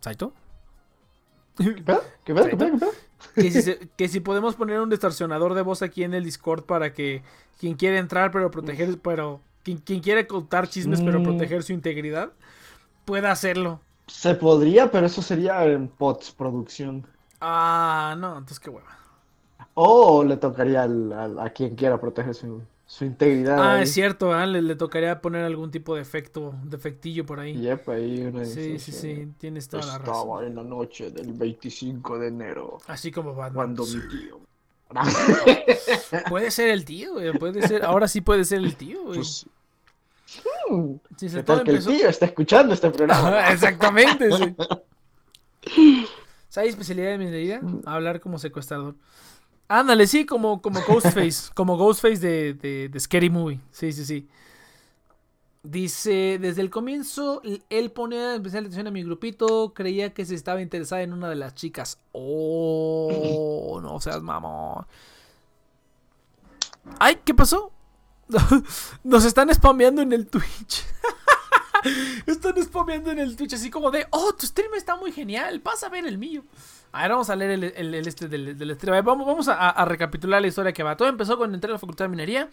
¿Saito? ¿Qué pedo? ¿Qué pedo? ¿Qué pedo? ¿Qué pedo? Que, si se- que si podemos poner un distorsionador de voz aquí en el Discord para que quien quiere entrar pero proteger, pero quien, quien quiere contar chismes pero Mm. proteger su integridad, pueda hacerlo. Se podría, pero eso sería en postproducción. Ah, no, entonces qué hueva. O le tocaría al- al- a quien quiera proteger su, su integridad. Ah, ahí. es cierto, ah, le, le tocaría poner algún tipo de efecto, defectillo por ahí. Yep, ahí uno Sí, sí, sí, tienes toda la razón. Estaba en la noche del 25 de enero Así como Batman. cuando mi tío. Puede ser el tío, güey, puede ser, ahora sí puede ser el tío, güey. Pues, hmm, Sí, se ¿Qué todo que el empezó- tío está escuchando este programa? Exactamente, sí. ¿Sabes especialidad de mi vida? Hablar como secuestrador. Ándale, sí, como, como Ghostface. como Ghostface de, de, de Scary Movie. Sí, sí, sí. Dice, desde el comienzo, él ponía especial atención a mi grupito, creía que se estaba interesada en una de las chicas. Oh, no seas mamón. Ay, ¿qué pasó? Nos están spameando en el Twitch. Están spameando en el Twitch así como de, oh, tu stream está muy genial, pasa a ver el mío. A ver, vamos a leer el, el- el este del, del Vamos, vamos a, a recapitular la historia que va. Todo empezó cuando entré a la Facultad de Minería.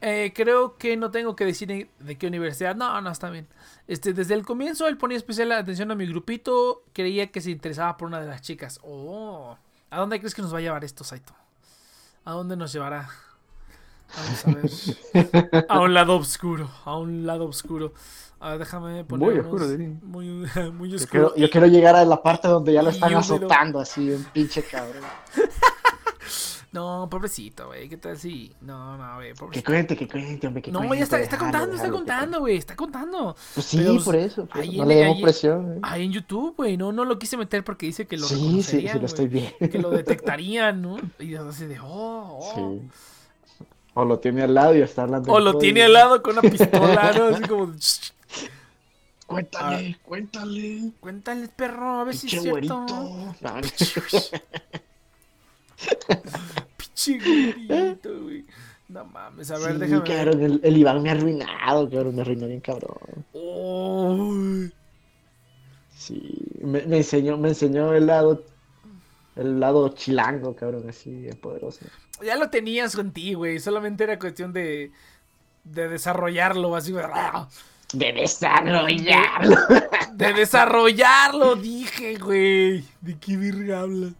Eh, creo que no tengo que decir de qué universidad. No, no, está bien. Este, desde el comienzo él ponía especial atención a mi grupito. Creía que se interesaba por una de las chicas. Oh, ¿a dónde crees que nos va a llevar esto, Saito? ¿A dónde nos llevará? Vamos a ver. A un lado oscuro. A un lado oscuro. A ver, déjame poner. Muy oscuro. Muy, muy Yo oscuro. quiero, yo quiero llegar a la parte donde ya lo están azotando así, un pinche cabrón. No, pobrecito, güey. ¿Qué tal si.? No, no, güey. Que cuente, que cuente, hombre. Que No, cuente, ya está, está contando, está contando, güey. Está contando. Pues sí, Pero, por eso. por ahí no en- le demos presión. ¿eh? Ahí en YouTube, güey. No, no lo quise meter porque dice que lo sí, sí, sí, lo estoy güey, viendo. Que lo detectarían, ¿no? Y así de, oh, oh. Sí. O lo tiene al lado y está hablando. O lo tiene al lado con una pistola, ¿no? Así como, "Shh, Cuéntale, cuéntale. cuéntale, perro, a ver si es cierto. No, Pinche güerito, güey. No mames, a ver, sí, déjame cabrón, el, el Iván me ha arruinado, cabrón, me arruinó bien cabrón. Oh, Sí, me, me enseñó, me enseñó el lado, el lado chilango, cabrón, así, poderoso. ya lo tenías con ti, güey. Solamente era cuestión de, de desarrollarlo, así, güey. De desarrollarlo. De desarrollarlo, dije, güey. ¿De qué virga hablas?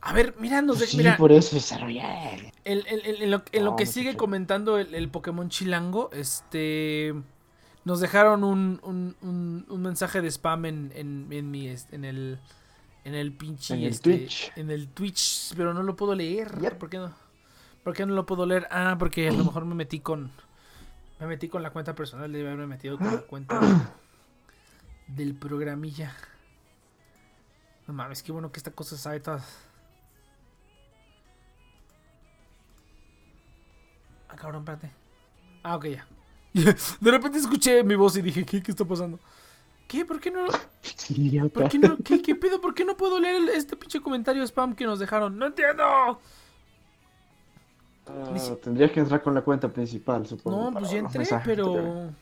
A ver, mira, nos de- Sí, mira, por eso desarrollar. el- el- el- en lo, en lo No, que sigue comentando el, Pokémon Chilango, este, nos dejaron un, un, un- un mensaje de spam en, en, en mi, en el, en el pinche, En el este, Twitch. en el Twitch, pero no lo puedo leer. Yep. ¿Por qué no? ¿Por qué no lo puedo leer? Ah, porque a lo mejor me metí con, me metí con la cuenta personal, debe haberme metido con la cuenta del programilla. No mames, qué bueno que esta cosa sabe todas. Ah, cabrón, espérate. Ah, ok, ya. De repente escuché mi voz y dije, ¿qué, qué está pasando? ¿Qué? ¿Por qué no? ¿Por qué no? ¿Qué, qué pedo? ¿Por qué no puedo leer este pinche comentario spam que nos dejaron? ¡No entiendo! Ah, tendrías que entrar con la cuenta principal, supongo. No, pues ya entré, pero...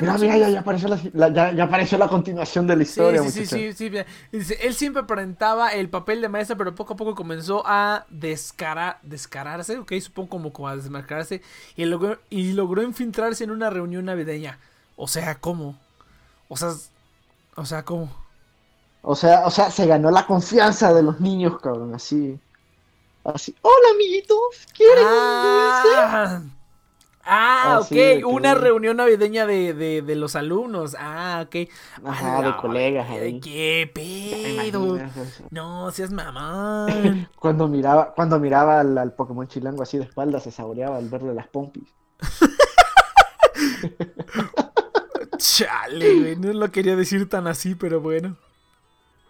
Mira, sí, mira, ya, ya apareció la, la- ya, ya apareció la continuación de la Sí, historia, sí, sí, sí, sí. Dice, él siempre aparentaba el papel de maestra, pero poco a poco comenzó a descarar, descararse, ok, supongo como, como a desmarcarse, y logró, y logró infiltrarse en una reunión navideña. O sea, ¿cómo? O sea, o sea, ¿cómo? O sea, o sea, se ganó la confianza de los niños, cabrón, así. Así. Hola, amiguitos. ¿Quieren un dulce? Ah, ah, ok, que- una reunión navideña de, de, de los alumnos. Ah, ok. Ajá, de colegas ahí. ¿Qué ¿Te pedo? No, seas mamón. Cuando miraba, cuando miraba al, al Pokémon chilango así de espalda, se saboreaba al verle las pompis. Chale, güey, no lo quería decir tan así, pero bueno.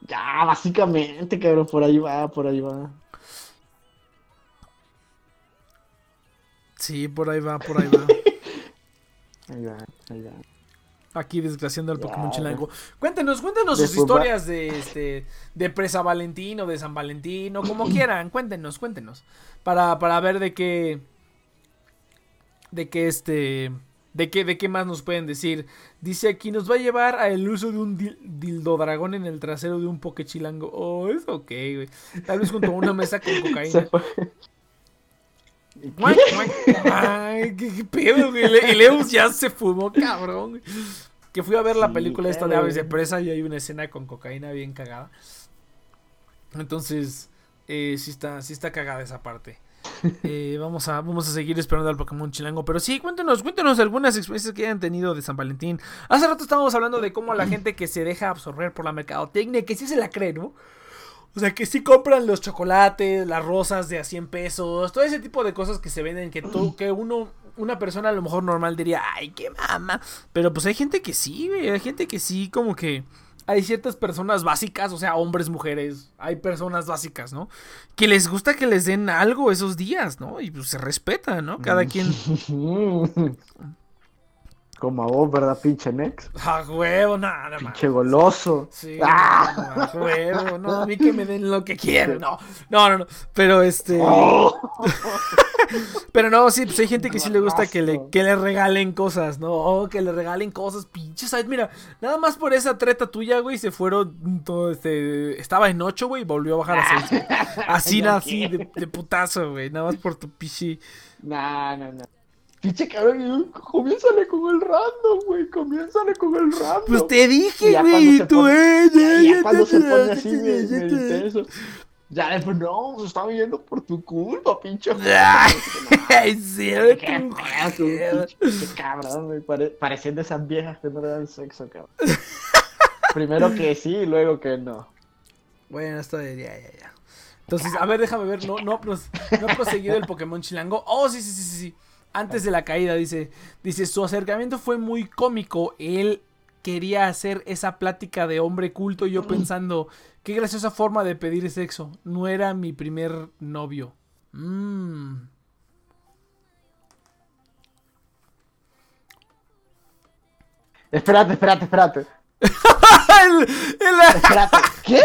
Ya, básicamente, cabrón, por ahí va, por ahí va. Sí, por ahí va, por ahí va. Ahí va, ahí va. Aquí desgraciando al Pokémon. Chilango. Cuéntenos, cuéntenos sus va- historias de este de Presa Valentín o de San Valentín o como quieran, cuéntenos, cuéntenos. Para, para ver de qué de qué este de qué de qué más nos pueden decir. Dice aquí nos va a llevar al uso de un dil- dildo dragón en el trasero de un Poké Chilango. Oh, es ok, güey. Tal vez junto a una mesa con cocaína. Ay, qué, qué pedo, güey. Y Leus ya se fumó, cabrón. güey. Que fui a ver la Sí, película esta de claro. Aves de Presa y hay una escena con cocaína bien cagada. Entonces, eh, sí está, sí está cagada esa parte. Eh, vamos, a, vamos a seguir esperando al Pokémon Chilango. Pero sí, cuéntenos, cuéntenos algunas experiencias que hayan tenido de San Valentín. Hace rato estábamos hablando de cómo la gente que se deja absorber por la mercadotecnia, que sí se la cree, ¿no? O sea, que sí compran los chocolates, las rosas de a 100 pesos, todo ese tipo de cosas que se venden, que, tú, que uno, una persona a lo mejor normal diría, ay, qué mama. Pero pues hay gente que sí, güey, hay gente que sí, como que hay ciertas personas básicas, o sea, hombres, mujeres, hay personas básicas, ¿no? Que les gusta que les den algo esos días, ¿no? Y pues se respeta, ¿no? Cada quien. Como a vos, ¿verdad, pinche Nex? A huevo, nada más. Pinche goloso. Sí, ¡Ah! a huevo, no, a mí que me den lo que quieran, no, no, no, no, pero este, Oh. pero no, sí, pues hay gente que sí le gusta que le, que le regalen cosas, ¿no? O que le regalen cosas, pinches, ay, mira, nada más por esa treta tuya, güey, se fueron, todo este, estaba en 8, güey, y volvió a bajar a 6, así, así, de, de putazo, güey, nada más por tu pichi, No, no, no. Pinche cabrón, comiénzale con el random, güey. Comiénzale con el random. pues te dije, güey, y se tú, eh, Ya, ya, cuando se pone así, me, eso. Ya después, no, pues estaba viendo por tu culpa, pinche. Ay, sí, Qué cabrón, güey. Pare, parecen de esas viejas que no le dan sexo, cabrón. Primero que sí y luego que no. Bueno, esto de ya, ya, ya. Entonces, a ver, déjame ver, no, no, no ha proseguido el Pokémon Chilango. Oh, sí, sí, sí, sí, sí. Antes de la caída, dice, dice, su acercamiento fue muy cómico. Él quería hacer esa plática de hombre culto y yo pensando, qué graciosa forma de pedir sexo. No era mi primer novio. Mmm. Espérate, espérate, espérate. El- el- Espérate. ¿Qué?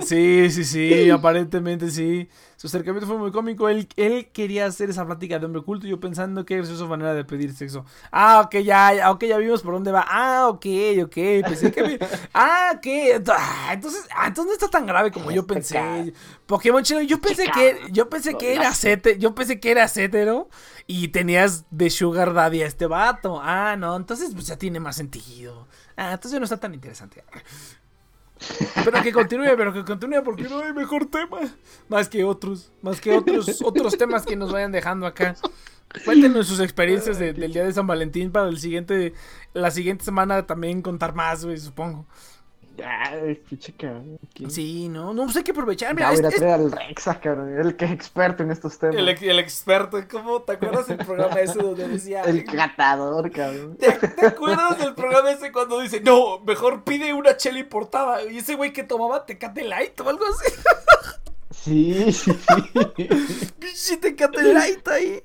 Sí, sí, sí, aparentemente sí. Su acercamiento fue muy cómico. Él, él quería hacer esa plática de hombre culto. y Yo pensando qué graciosa manera de pedir sexo. Ah, ok, ya, ok, ya vimos por dónde va. Ah, ok, ok. Pensé que. me- Ah, ok. Ah, entonces, ah, entonces no está tan grave como yo pensé. Pokémon Chino, yo pensé que. Yo pensé que era cete, Yo pensé que era cetero. Y tenías de Sugar Daddy a este vato. Ah, no, entonces pues ya tiene más sentido. Ah, entonces no está tan interesante. Pero que continúe, pero que continúe porque no hay mejor tema. Más que otros, más que otros, otros temas que nos vayan dejando acá. Cuéntenos sus experiencias de- del día de San Valentín para el siguiente, la siguiente semana también contar más, güey, supongo. Ay, pinche cabrón. ¿Qué? Sí, no, no, pues hay que aprovechar, Ya mira, voy a a es- es- traer al Rexas, cabrón. El que es experto en estos temas. el, ex- el experto, ¿cómo te acuerdas del programa ese donde decía? El catador, cabrón. ¿Te, te acuerdas del programa ese cuando dice, no, mejor pide una chela importada? Y ese güey que tomaba Tecate Light o algo así. Sí, sí, sí. Pinche Tecate Light ahí.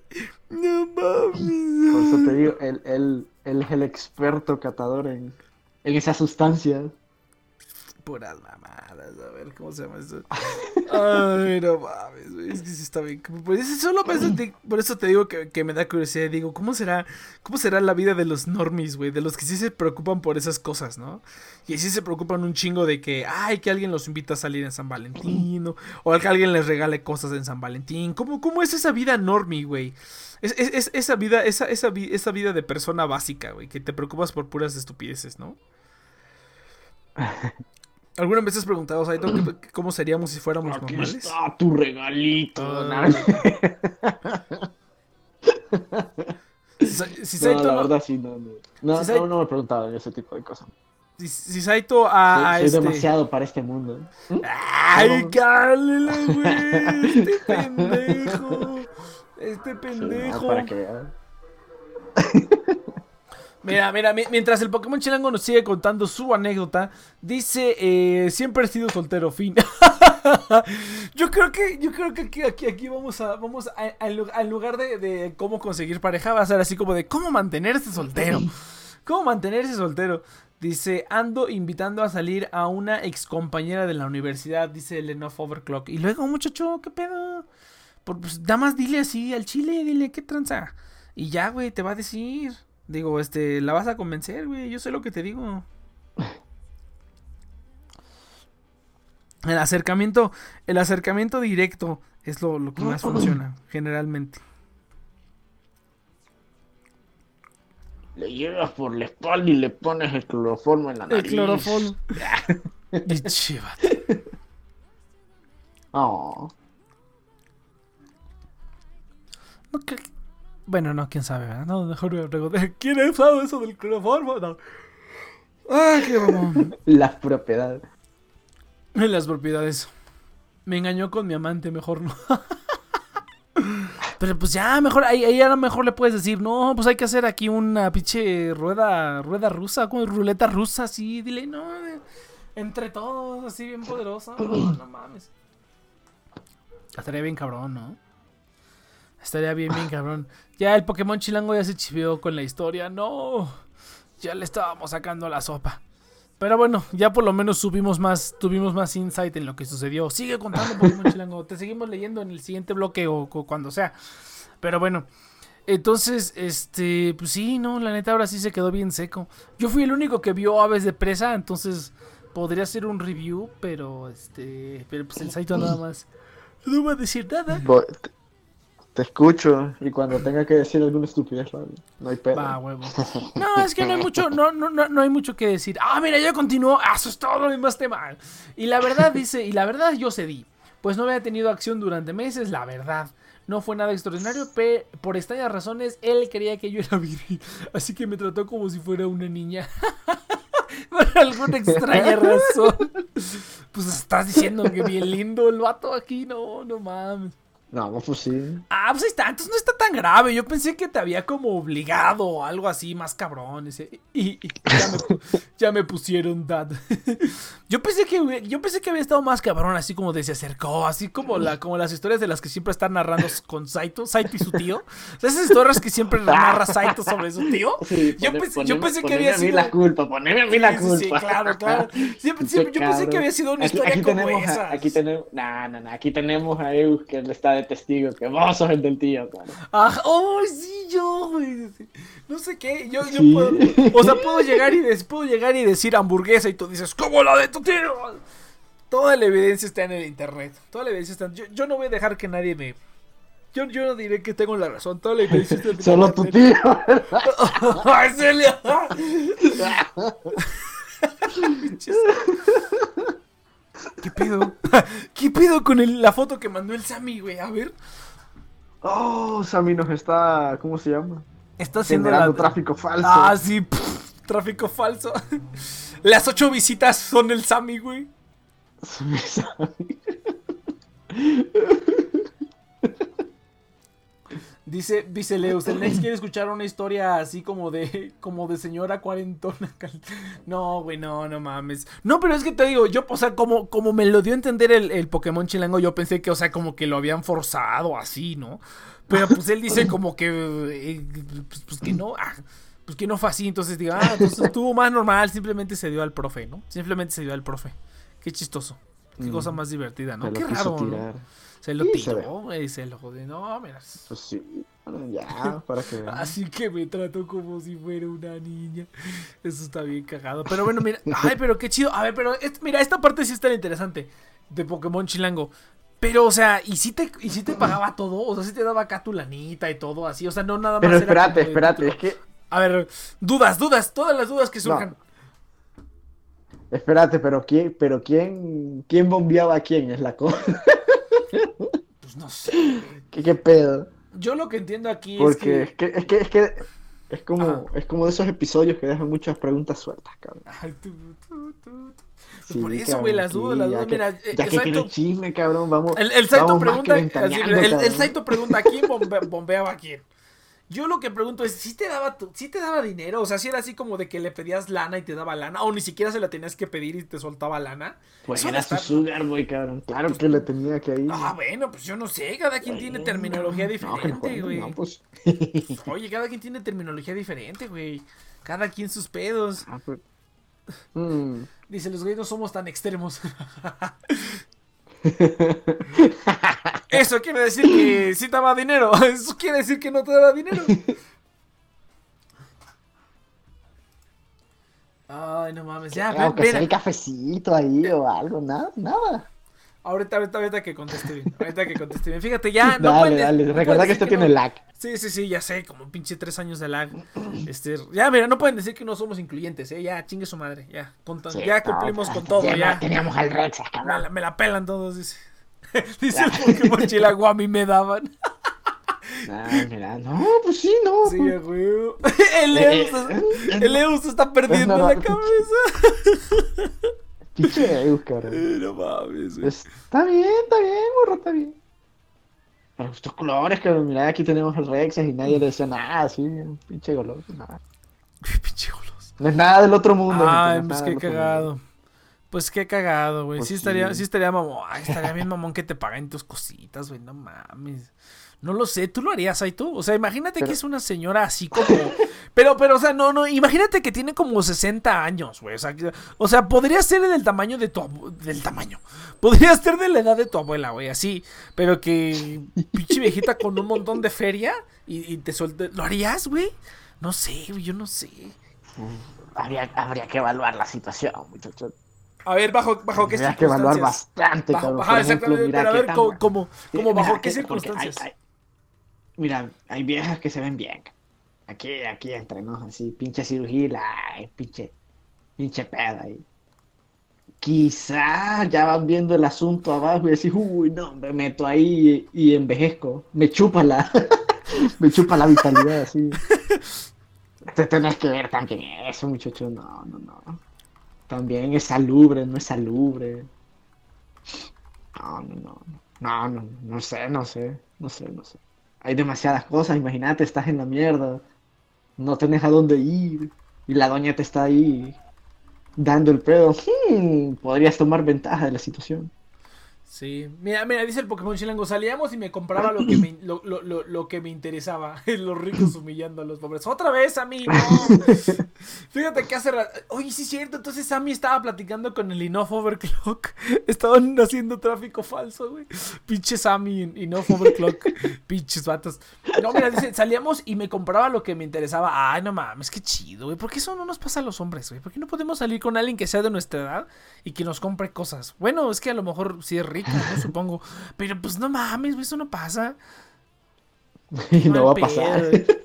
No Por mames. eso te digo, él, él, él es el experto catador en, en esa sustancia. Puras mamadas, a ver cómo se llama eso. Ay, no mames, güey, es que sí está bien. Por eso, solo por eso te, por eso te digo que, que me da curiosidad. Digo, ¿cómo será, ¿cómo será la vida de los normies, güey? De los que sí se preocupan por esas cosas, ¿no? Y sí se preocupan un chingo de que, ay, que alguien los invita a salir en San Valentín, o, o que alguien les regale cosas en San Valentín. ¿Cómo, cómo es esa vida normie, güey? Es, es- es- esa vida, esa, esa, esa vida de persona básica, güey, que te preocupas por puras estupideces, ¿no? ¿Alguna vez te has preguntado, Saito, qué- cómo seríamos si fuéramos Aquí normales? está tu regalito. Ah. ¿no? Si, si No, Saito, la no- verdad sí, no. No, no, Si no, no me he preguntado ese tipo de cosas. si, si Saito a, a soy soy este... demasiado para este mundo. ¿Mm? ¡Ay, No. cállale, güey! Este pendejo. Este Sí, no, pendejo. para que veas. Mira, mira, mi- mientras el Pokémon Chilango nos sigue contando su anécdota, dice, eh, siempre he sido soltero, fin. yo creo que, yo creo que aquí, aquí, aquí vamos a, vamos a, a- en lu- en lugar de, de cómo conseguir pareja, va a ser así como de cómo mantenerse soltero. ¿Cómo mantenerse soltero? Dice, ando invitando a salir a una ex compañera de la universidad, dice Lenoff Overclock. Y luego, muchacho, ¿qué pedo? Por- pues, nada más dile así al chile, dile, ¿qué tranza? Y ya, güey, te va a decir. Digo, este, la vas a convencer, güey. Yo sé lo que te digo. El acercamiento, el acercamiento directo es lo, lo que más funciona, generalmente. Le llegas por la espalda y le pones el cloroformo en la El nariz. cloroformo. Y chiva. Oh. No que- Bueno, no, quién sabe, ¿verdad? No, mejor me pregunté. ¿Quién ha usado eso del cloroformo? No. Ay, qué mamón. Las propiedades. Las propiedades. Me engañó con mi amante, mejor no. Pero pues ya, mejor, ahí, ahí a lo mejor le puedes decir, no, pues hay que hacer aquí una pinche rueda, rueda rusa, como ruleta rusa, así, dile, no, entre todos, así bien poderosa. No, no mames. Estaría bien cabrón, ¿no? Estaría bien, bien cabrón. Ya el Pokémon chilango ya se chivió con la historia, no. Ya le estábamos sacando la sopa. Pero bueno, ya por lo menos subimos más, tuvimos más insight en lo que sucedió. Sigue contando Pokémon Chilango. Te seguimos leyendo en el siguiente bloque o, cuando sea. Pero bueno. Entonces, este, pues sí, no, la neta ahora sí se quedó bien seco. Yo fui el único que vio aves de presa, entonces podría hacer un review, pero este, pero pues el nada más no va a decir nada. Te, escucho y cuando tenga que decir alguna estupidez, no hay pedo. Va, huevo. No, es que no hay mucho, no, no, no, no hay mucho que decir. Ah, mira, ya continuó. Ah, eso es todo lo más tema. Y la verdad dice, y la verdad yo cedí. Pues no había tenido acción durante meses, la verdad. No fue nada extraordinario, pero por extrañas razones él creía que yo era virgen. Así que me trató como si fuera una niña. por alguna extraña razón. Pues estás diciendo que bien lindo el vato aquí, no, no mames. No, pues sí. Ah, pues ahí está, entonces no está tan grave. Yo pensé que te había como obligado o algo así, más cabrón. ese- Y, y ya, me, ya me pusieron dad. Yo pensé que yo pensé que había estado más cabrón, así como de se acercó, así como la, como las historias de las que siempre están narrando con Saito, Saito y su tío. O sea, esas historias que siempre narra Saito sobre su tío. Sí, Yo pone- pensé- yo poneme- pensé que poneme había a mí sido- la culpa, poneme a mí la Sí, sí, culpa. sí, claro, claro. Siempre, siempre- yo pensé que había sido una Aquí- historia aquí como tenemos a- esa. Aquí tenemos, nah, nah, nah, aquí tenemos a Eus que él está de testigo, que vos sos el del tío, claro. Ajá, oh, sí, yo, güey. No sé qué, yo, yo Sí. puedo, o sea, puedo llegar y des- puedo llegar y decir hamburguesa y tú dices, ¿cómo la de tu tío? Toda la evidencia está en el internet. Toda la evidencia está. Yo, yo no voy a dejar que nadie me. Yo, yo no diré que tengo la razón. Toda la evidencia está en el Solo tu internet. tío. ¿Qué pedo? ¿Qué pedo con el- la foto que mandó el Sammy, güey? A ver. Oh, Sammy nos está, ¿cómo se llama? Está haciendo la... tráfico falso. Ah, sí, pff, tráfico falso. Las ocho visitas son el Sammy, güey. Sammy. Dice, dice Leus, el Next quiere escuchar una historia así como de, como de señora cuarentona. No, güey, no, no mames. No, pero es que te digo, yo, o sea, como, como me lo dio a entender el, el Pokémon chilango, yo pensé que, o sea, como que lo habían forzado así, ¿no? Pero pues él dice como que, eh, pues, pues que no, ah, pues que no fue así. Entonces digo, ah, entonces estuvo más normal, simplemente se dio al profe, ¿no? Simplemente se dio al profe. Qué chistoso. Qué Mm. cosa más divertida, ¿no? Qué raro, ¿no? Se lo Sí, se tiró, güey, se lo jodió. No, mira. Pues sí, bueno, ya, para que vean. Así que me trató como si fuera una niña. Eso está bien cagado. Pero bueno, mira. Ay, pero qué chido. A ver, pero es- mira, esta parte sí está interesante. De Pokémon Chilango. Pero, o sea, ¿y si te, y si te pagaba todo? O sea, si te daba acá tu lanita y todo así. O sea, no nada más. Pero espérate, espérate, es que, A ver, dudas, dudas, todas las dudas que surjan. espérate, pero quién, pero quién, quién bombeaba a quién es la cosa. Pues no sé. ¿Qué, qué pedo? Yo lo que entiendo aquí Porque es es que. es que, es que, es como, Ajá. es como de esos episodios que dejan muchas preguntas sueltas, cabrón. Ay, tú, tú, tú. Sí, Por eso, güey, las dudas, las dudas. Mira, Ya que quiere chisme, cabrón, vamos. El, el Saito vamos pregunta, así, el, el. Saito pregunta a quién bombe- bombeaba a quién. Yo lo que pregunto es, ¿si te daba tu- si te daba dinero? O sea, si era así como de que le pedías lana y te daba lana, o ni siquiera se la tenías que pedir y te soltaba lana. Pues era su sugar boy, cabrón. Claro que le tenía que ir. Ah, bueno, pues yo no sé, cada quien tiene terminología diferente, no, güey. no, pues. Oye, cada quien tiene terminología diferente, güey. Cada quien sus pedos. Ah, pues. Mm. Dice, los gays no somos tan extremos. Eso quiere decir que sí te daba dinero. Eso quiere decir que no te daba dinero. Ay, no mames. Ya, ven, Aunque ven. sea el cafecito ahí o algo, nada, nada. Ahorita, ahorita, ahorita que conteste bien. Ahorita que conteste bien. Fíjate, ya. No dale, pueden- dale. no Recuerda que esto tiene no. lag. Sí, sí, sí, ya sé, como pinche tres años de lag. Este, ya, mira, no pueden decir que no somos incluyentes, ¿eh? Ya, chingue su madre, ya. Sí, ya cumplimos pues, con todo, ya ya. Teníamos al Rex, cabrón. me la pelan todos, dice. dice el Pokémon Chilango, a mí me daban. Ah, mira, no, pues sí, no. Sí, pues. huevo. El Eh, Eus, eh, eh, el Eus está perdiendo la cabeza. Pinche Eus, cabrón. Eh, No mames, güey. Está bien, está bien, morro, está bien. Para gustos colores, que mira, aquí tenemos el Rexas y nadie le decía nada, así, pinche goloso, nada. Pinche goloso. No es nada del otro mundo. Ay, no pues qué cagado. Pues qué cagado, güey. Pues sí estaría, sí. sí estaría mamón. Ay, estaría bien mamón que te paguen tus cositas, güey. No mames. No lo sé, ¿tú lo harías, Aito? O sea, imagínate Pero- que es una señora así como. Pero, pero, o sea, no, no, imagínate que tiene como 60 años, güey. O sea, o sea, podría ser del tamaño de tu del tamaño. Podría ser de la edad de tu abuela, güey, así. Pero que pinche viejita con un montón de feria y, y te suelte. ¿Lo harías, güey? No sé, güey, yo no sé. Habría, habría que evaluar la situación, muchachos. A ver, bajo, bajo qué Habría que evaluar circunstancias. bastante, Bajo, Por ejemplo, exactamente, pero a ver, como, como bajo qué circunstancias. hay- hay- Mira, hay viejas que se ven bien. Aquí, aquí entre nos, así, pinche cirugía, pinche, pinche peda ahí. Quizá ya van viendo el asunto abajo y decís, uy, no, me meto ahí y, y envejezco. Me chupa la, me chupa la vitalidad, así. Te tenés que ver también eso, muchacho. No, no, no. También es salubre, no es salubre. No, no. No, no, no sé, no sé, no sé, no sé. Hay demasiadas cosas, imagínate, estás en la mierda, no tenés a dónde ir y la doña te está ahí dando el pedo. Hmm, podrías tomar ventaja de la situación. Sí, mira, mira, dice el Pokémon Chilango, salíamos y me compraba lo que me, lo, lo, lo, lo que me interesaba. Los ricos humillando a los pobres. Otra vez a mí, no. Fíjate que hace rato. Oye, sí es cierto, entonces Sammy estaba platicando con el Enough Overclock. Estaban haciendo tráfico falso, güey. Pinche Sammy y Enough Overclock. Pinches vatos. No, mira, dice, salíamos y me compraba lo que me interesaba. Ay, no mames, qué chido, güey. ¿Por qué eso no nos pasa a los hombres, güey? ¿Por qué no podemos salir con alguien que sea de nuestra edad y que nos compre cosas? Bueno, es que a lo mejor sí es ¿no? Supongo. Pero pues no mames, güey, eso no pasa. Y no va a pasar.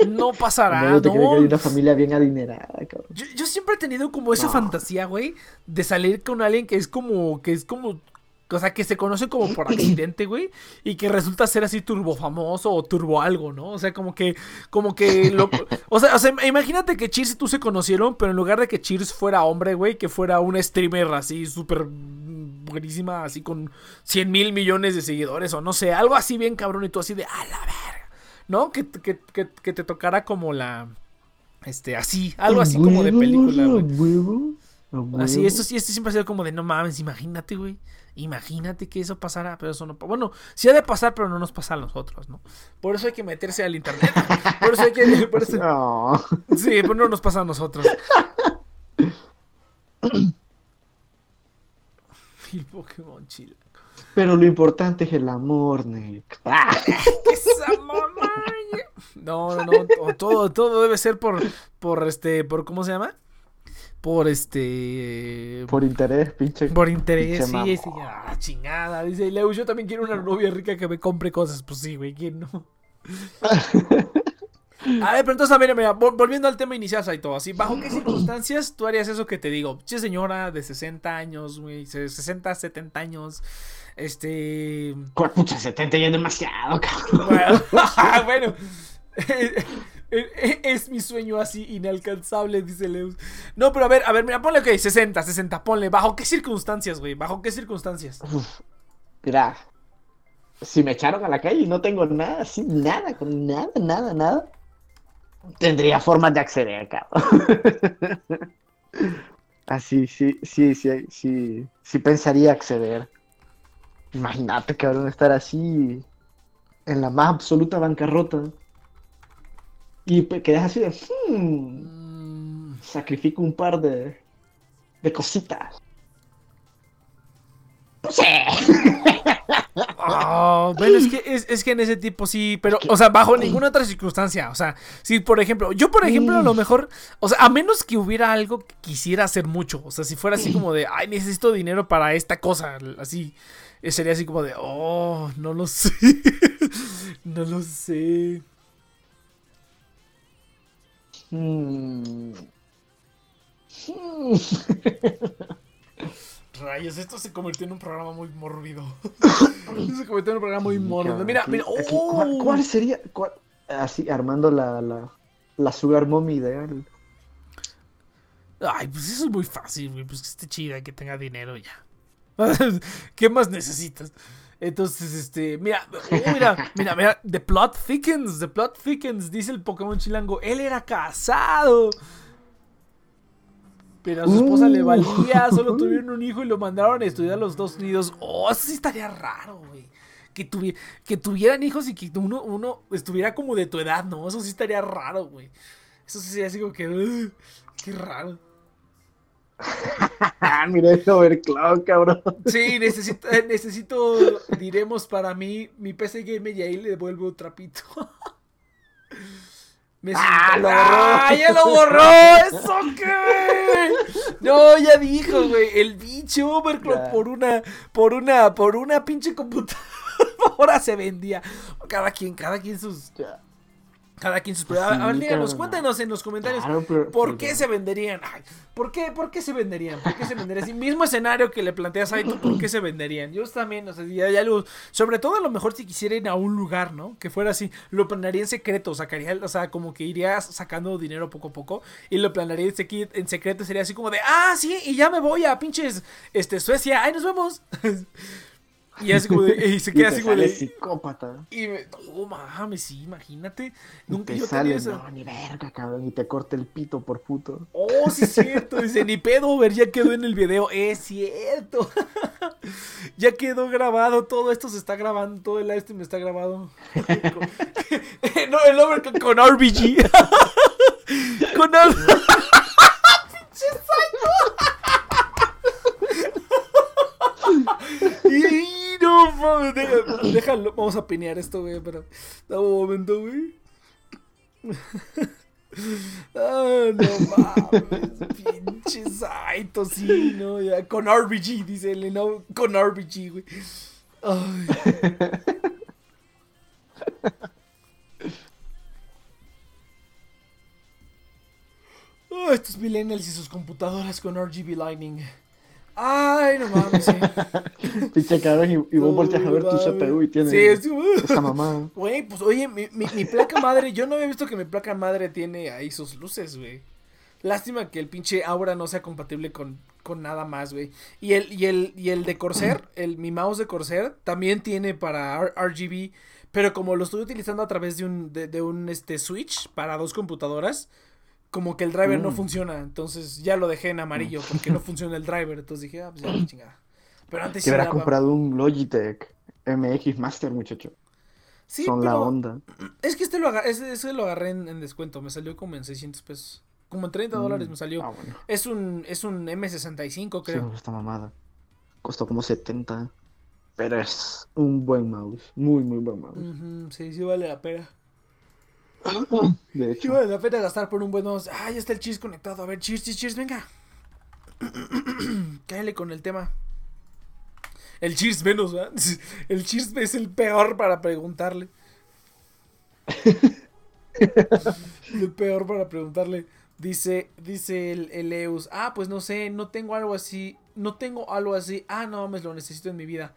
No pasará, Nadie te cree que no. hay una familia bien adinerada, cabrón. Yo, yo siempre he tenido como esa No. fantasía, güey, de salir con alguien que es como, que es como, o sea, que se conoce como por accidente, güey, y que resulta ser así turbo famoso o turbo algo, ¿no? O sea, como que, como que, lo, o sea, o sea, imagínate que Cheers y tú se conocieron, pero en lugar de que Cheers fuera hombre, güey, que fuera un streamer así súper buenísima, así con 100 mil millones de seguidores o no sé, algo así bien cabrón y tú así de, a la verga, ¿no? Que, que, que, que te tocara como la... Este, así, algo así como de ¿A huevo, película, güey. Así, esto sí, esto siempre ha sido como de no mames, imagínate, güey. Imagínate que eso pasara, pero eso no pasa. Bueno, sí ha de pasar, pero no nos pasa a nosotros, ¿no? Por eso hay que meterse al internet. Por eso hay que. por eso- No. sí, pero no nos pasa a nosotros. Pokémon chila. Pero lo importante es el amor, Nick. Ah, Esa mamá. No, no, no. to- Todo, todo debe ser por, por este, por ¿cómo se llama? Por este, por interés, pinche. Por interés, sí, Pinche sí, mamón. ah, chingada. Dice Leo, yo también quiero una novia rica que me compre cosas. Pues sí, güey, ¿quién no? A ver, pero entonces, a ver, mira, vol- volviendo al tema inicial, Saito, así, ¿bajo qué circunstancias tú harías eso que te digo? Che, señora de 60 años, güey, se- 60, 70 años, este... Cu- Pucha, 70 ya es demasiado, cabrón. Bueno, bueno, es mi sueño así inalcanzable, dice Leus. No, pero a ver, a ver, mira, ponle, ok, 60, 60, ponle, ¿bajo qué circunstancias, güey? ¿Bajo qué circunstancias? Mira, si me echaron a la calle y no tengo nada, así, nada, con nada, nada, nada, tendría formas de acceder, cabrón. Así, sí, sí, sí, sí, sí pensaría acceder. Imagínate, cabrón, estar así en la más absoluta bancarrota y quedas así de, hmm, Mm, sacrifico un par de, de cositas. No sé. Ah, bueno, es que, es, es que en ese tipo sí, pero, o sea, bajo ninguna otra circunstancia. O sea, si por ejemplo, yo por ejemplo, a lo mejor, o sea, a menos que hubiera algo que quisiera hacer mucho. O sea, si fuera así como de, ay, necesito dinero para esta cosa, así, eh, sería así como de, oh, no lo sé. no lo sé. Rayos, esto se convirtió en un programa muy mórbido. se convirtió en un programa muy mórbido. Mira, mira, Es que, ¿cuál, oh. cuál sería, cuál, así armando la, la, la Sugar Mommy ideal. Ay, pues eso es muy fácil, güey. Pues que esté chida, que tenga dinero ya. ¿Qué más necesitas? Entonces, este, mira, oh, mira, mira, mira, The Plot Thickens, The Plot Thickens, dice el Pokémon Chilango, él era casado. Pero a su esposa le Uh. valía, solo tuvieron un hijo y lo mandaron a estudiar a los Estados Unidos. Oh, eso sí estaría raro, güey. Que, tuvi- que tuvieran hijos y que uno, uno estuviera como de tu edad, ¿no? Eso sí estaría raro, güey. Eso sí sería así como que, "Ugh, qué raro. Ah, mira el overclock, cabrón. Sí, necesito, eh, necesito, diremos para mí, mi PC Gamer y ahí le devuelvo un trapito. Me Ah, lo borró. ¡Ah, ya lo borró! ¿Eso qué? No, ya dijo, güey. El pinche Overclock por una, por una, por una pinche computadora se vendía. Cada quien, cada quien sus, Ya. Cada quien sus pruebas. A ver, díganos, cuéntanos en los comentarios. Claro, pero- ¿Por pero- qué se venderían? Ay, ¿por, qué, ¿Por qué se venderían? ¿Por qué se venderían? Mismo escenario que le planteas ¿tú ¿por qué se venderían? Yo también, o sea, ya, ya lo- sobre todo a lo mejor si quisieran a un lugar, ¿no? Que fuera así, lo planearía en secreto, sacaría, o sea, como que iría sacando dinero poco a poco y lo planearía en, sequi- en secreto, sería así como de, ah, sí, y ya me voy a pinches, este, Suecia, ahí nos vemos. y así como de, y se queda así como de, psicópata. y me, oh, mames, sí, imagínate. Nunca te yo sale, tenía esa... no, ni verga, cabrón. Y te corta el pito por puto. Oh, sí es cierto. Dice, ni pedo, ver, ya quedó en el video. Es cierto. ya quedó grabado. Todo esto se está grabando. Todo el live stream está grabado. no, el over con, con RBG. con R- Pinche psycho. y no mames, deja- déjalo. Vamos a pinear esto, güey. Pero, dame un momento, güey. Ah, no mames, pinche Saito, sí, no, ya, con RBG, dice él, no, con RBG, güey. Ay. Ah, estos millennials y sus computadoras con RGB Lightning. Ay, no mames, sí. Pinche cabrón. Y, y vos volteas a ver tu. CPU y tiene Sí, es como- esa mamá. Güey, pues oye, mi, mi- mi placa madre, yo no había visto que mi placa madre tiene ahí sus luces, güey. Lástima que el pinche Aura no sea compatible con, con nada más, güey. Y el, y el, y el de Corsair, el, mi mouse de Corsair, también tiene para R- RGB. Pero como lo estoy utilizando a través de un, de, de un este, switch para dos computadoras, como que el driver no Mm. funciona. Entonces ya lo dejé en amarillo porque no funciona el driver. Entonces dije, ah, pues ya, la chingada. Pero antes sí hubiera comprado un Logitech MX Master, muchacho. Sí, Son la pero- onda. Es que este lo agarré, ese, ese lo agarré en, en descuento, me salió como en 600 pesos. Como en 30 dólares Mm. me salió. Ah, bueno. Es un es un M65, Sí, creo. esta mamada. Costó como 70. Pero es un buen mouse. Muy, muy buen mouse. Ujú, sí, sí vale la pena. De hecho. vale la pena gastar por un buen mouse. Ah, ya está el cheers conectado. A ver, cheers, cheers, cheers, venga. Cállale con el tema. El cheers menos, ¿verdad? El cheers es el peor para preguntarle. el peor para preguntarle. Dice, dice el, el Eus. Ah, pues no sé, no tengo algo así. No tengo algo así. Ah, no mames, lo necesito en mi vida.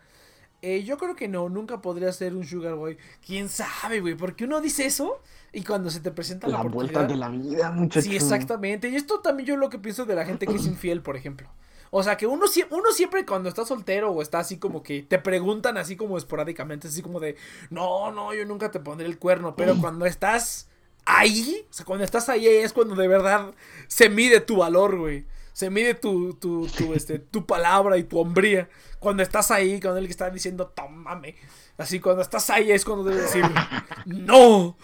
Eh, yo creo que no, nunca podría ser un sugar boy. ¿Quién sabe, güey? Porque uno dice eso y cuando se te presenta la, La oportunidad... vuelta de la vida, muchacho. Sí, exactamente. Y esto también yo lo que pienso de la gente que es infiel, por ejemplo. O sea, que uno, uno siempre cuando está soltero o está así como que te preguntan así como esporádicamente, así como de, no, no, yo nunca te pondré el cuerno, pero cuando estás ahí, o sea, cuando estás ahí es cuando de verdad se mide tu valor, güey. Se mide tu, tu, tu, este, tu palabra y tu hombría. Cuando estás ahí, cuando el que está diciendo, tómame. Así, cuando estás ahí es cuando debes decir, no.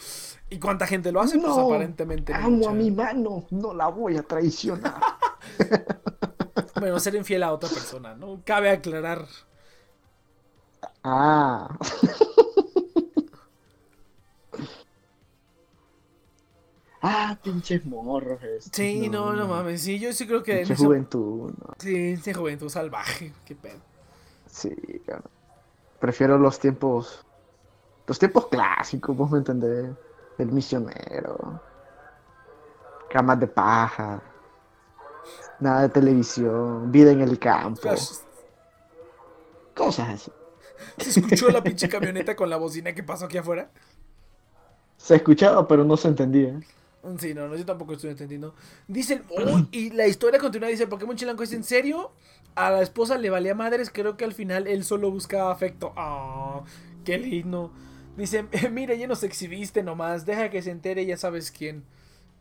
¿Y cuánta gente lo hace? Pues No, aparentemente. Amo mucha. a mi mano, no la voy a traicionar. Bueno, ser infiel a otra persona, ¿no? Cabe aclarar. ah. ah, pinches morros. estos, Sí, no, no, mames. Sí, yo sí creo que Pinche juventud, no. Sí, esa juventud salvaje. Qué pedo. Sí, cabrón. Prefiero los tiempos. Los tiempos clásicos, vos me entendés. El misionero. Camas de paja. Nada de televisión. Vida en el campo. Flash, Cosas así. ¿Se escuchó la pinche camioneta con la bocina que pasó aquí afuera? Se escuchaba, pero no se entendía. Sí, no, no, yo tampoco estoy entendiendo. Dicen, oh, y la historia continúa, dice Pokémon Chilango es en serio. A la esposa le valía madres, creo que al final él solo buscaba afecto. Ah, qué lindo. Dice, mira, ya nos exhibiste nomás, deja que se entere, ya sabes quién.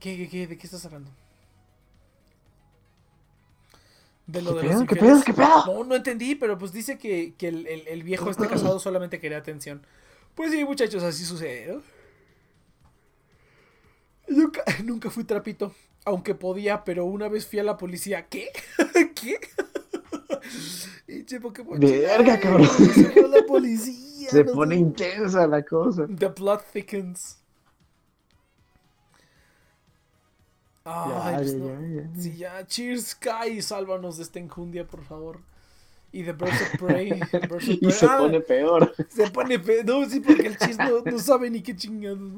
¿Qué, qué, qué? ¿De qué estás hablando? De lo ¿Qué de pedo? ¿Qué pedo? ¿Qué pedo? No, no entendí, pero pues dice que, que el, el- el viejo este casado solamente quería atención. Pues sí, muchachos, así sucede, ¿no? Nunca, nunca fui trapito, aunque podía, pero una vez fui a la policía. ¿Qué? ¿Qué? Y che, Pokémon Verga, cabrón. se fue la policía. Se no pone sé. intensa la cosa. The blood thickens. Ya, Ay, pues ya, no. ya. Sí, ya. Cheers, Sky. Sálvanos de esta enjundia, por favor. Y de Birds of Prey. Birds of Y se Ah, pone peor. se pone pe- No, sí, porque el Cheers no, no sabe ni qué chingados.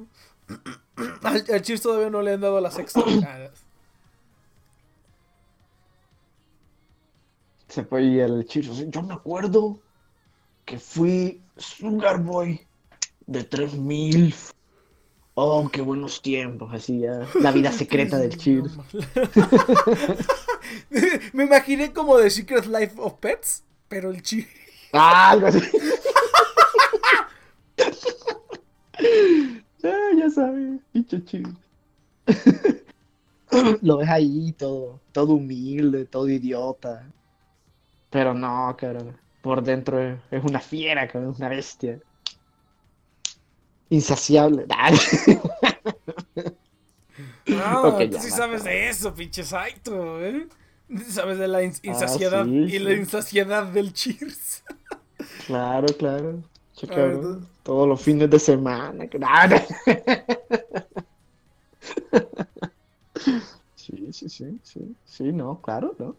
Al, al Cheers todavía no le han dado la sexta. Ah, Se fue y el chicho. Yo me acuerdo que fui Sugar Boy de 3000. Oh, qué buenos tiempos. Así ya. La vida secreta del Cheers. Me imaginé como The Secret Life of Pets, pero el Cheers. Ah, algo así. Ah, ya sabes, pinche Cheers. Lo ves ahí todo, todo humilde, todo idiota. Pero no, cabrón. Por dentro es, una fiera, cabrón, es una bestia. Insaciable. Ah, Ok, tú ya, sí va, sabes de eso, pinche Saito, ¿eh? Sabes de la ins- insaciedad Ah, sí, y la insaciedad del Cheers. Claro, claro. Ver, cabrón. Todos los fines de semana. cabrón. Sí, sí, sí, sí. Sí, no, claro, ¿no?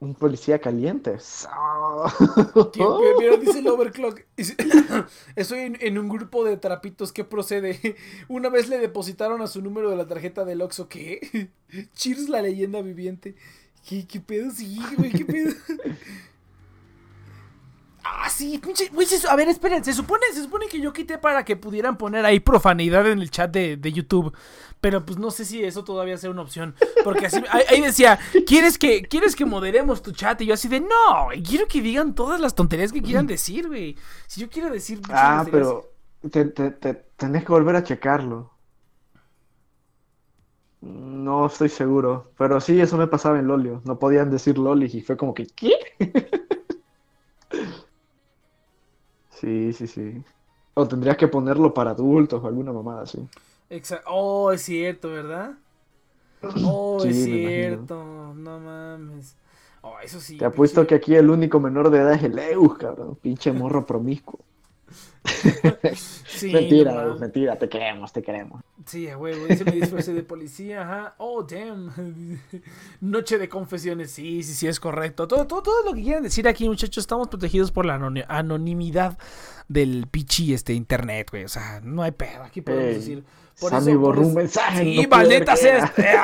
Un policía caliente. ¿Quién- Mira, dice el overclock. Estoy en, en un grupo de trapitos. ¿Qué procede? Una vez le depositaron a su número de la tarjeta del Oxxo. ¿Qué? Cheers, la leyenda viviente. ¿Qué, qué pedo? Sí, güey, qué pedo. Ah, sí, pinche. güey, a ver, esperen. Se supone, se supone que yo quité para que pudieran poner ahí profanidad en el chat de, de YouTube. Pero pues no sé si eso todavía sea una opción. Porque así ahí, ahí decía, ¿quieres que, ¿quieres que moderemos tu chat? Y yo así de no, güey, quiero que digan todas las tonterías que quieran decir, güey. Si yo quiero decir Ah, pero te, te- te- tenés que volver a checarlo. No estoy seguro. Pero sí, eso me pasaba en Lolio. No podían decir Loli y fue como que, ¿qué? Sí, sí, sí. O tendrías que ponerlo para adultos o alguna mamada así. Exa- Oh, es cierto, ¿verdad? Oh, Sí, es imagino. cierto. No mames. Oh, eso sí. Te apuesto pinche- que aquí el único menor de edad es el Eus, cabrón. Pinche morro promiscuo. Sí, mentira, no mentira. Te queremos, te queremos. Sí, a huevo, dice me disfrazé de policía, ajá. Oh, damn. Noche de confesiones, sí, sí, sí, es correcto. Todo, todo, todo lo que quieran decir aquí, muchachos, estamos protegidos por la anoni- anonimidad del pichi este internet, güey. O sea, no hay pedo, aquí podemos decir. Por Sammy eso- borró un mensaje. Sí, no maldita sea. este-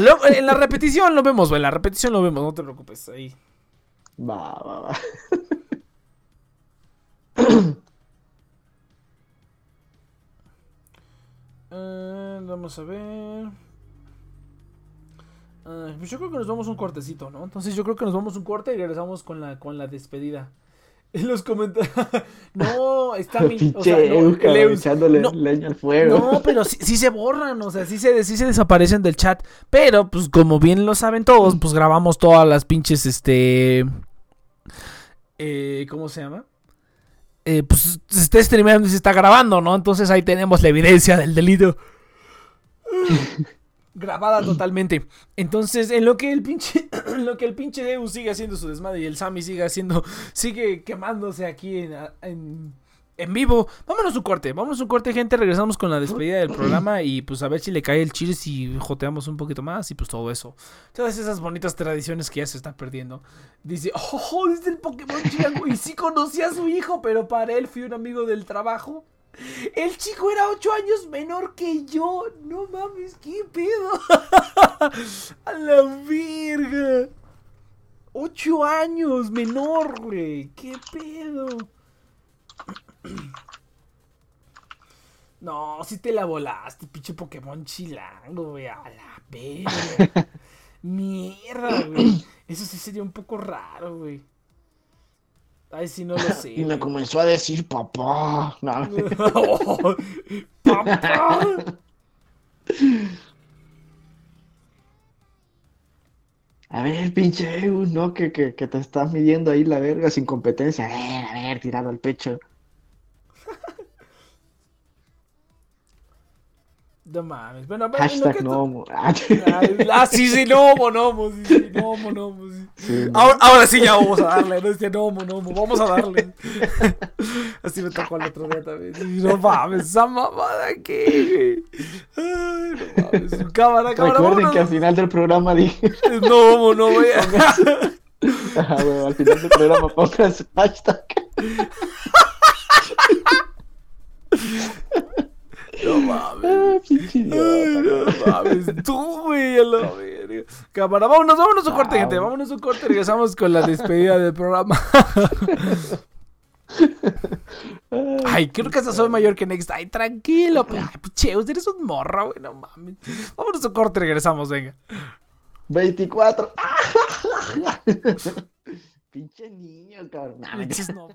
lo- En la repetición lo vemos, güey. En la repetición lo vemos, no te preocupes. Ahí. Va, va, va. Eh, vamos a ver. Ah, pues yo creo que nos vamos un cortecito, ¿no? Entonces yo creo que nos vamos un corte y regresamos con la, con la despedida. En los comentarios. no, está mi. O sea, no, Eus, cabrón, el Eus. echándole No, leña al fuego. no, pero sí, sí se borran, o sea, sí se, sí se desaparecen del chat. Pero, pues, como bien lo saben todos, pues grabamos todas las pinches, este. Eh, ¿Cómo se llama? Eh, pues se está streameando y se está grabando, ¿no? Entonces ahí tenemos la evidencia del delito. Grabada totalmente. Entonces, en lo que el pinche. En lo que el pinche Deus sigue haciendo su desmadre y el Sammy sigue haciendo. Sigue quemándose aquí en, en, en vivo. Vámonos un corte. Vámonos un corte, gente. Regresamos con la despedida del programa. Y pues a ver si le cae el chile y joteamos un poquito más. Y pues todo eso. Todas esas bonitas tradiciones que ya se están perdiendo. Dice, oh, dice el Pokémon Chilango. Y sí conocí a su hijo, pero para él fui un amigo del trabajo. El chico era 8 años menor que yo. No mames, qué pedo. A la verga. Ocho años, menor, güey. ¿Qué pedo? No, si te la volaste, pinche Pokémon chilango, güey. A la verga. Mierda, güey. Eso sí sería un poco raro, güey. Ay, sí, no lo sé. Y me güey. comenzó a decir papá. No, Oh, papá. A ver, pinche Eus, ¿no? Que, que, que te estás midiendo ahí la verga sin competencia. A ver, a ver, tirado al pecho. No mames. Bueno, Hashtag que tú- no homo. Ah, Ah, sí, sí, no, mo, no, mo, sí, sí, no, mo, no, mo, sí. sí, no. Ahora, ahora sí ya vamos a darle, no este no, mo, no, mo, vamos a darle. Así me tocó el otro día también. No mames, esa mamada aquí. Ay, no mames. Cámara, cámara, Recuerden que al final del programa dije. No, no. Ajá, güey, al final del programa pongas hashtag. No mames. Ah, pinche Ay, idiota. no mames, tú, güey, a la verga. Cámara, vámonos, vámonos a un corte, Ah, gente. Vámonos a un corte. Regresamos con la despedida del programa. Ay, creo que hasta soy mayor que Next. Ay, tranquilo. pues. Ay, pucheos, eres un morro, güey, no mames. Vámonos a un corte, regresamos, venga. 24. Pinche niño, cabrón. Nah, me- Pinches no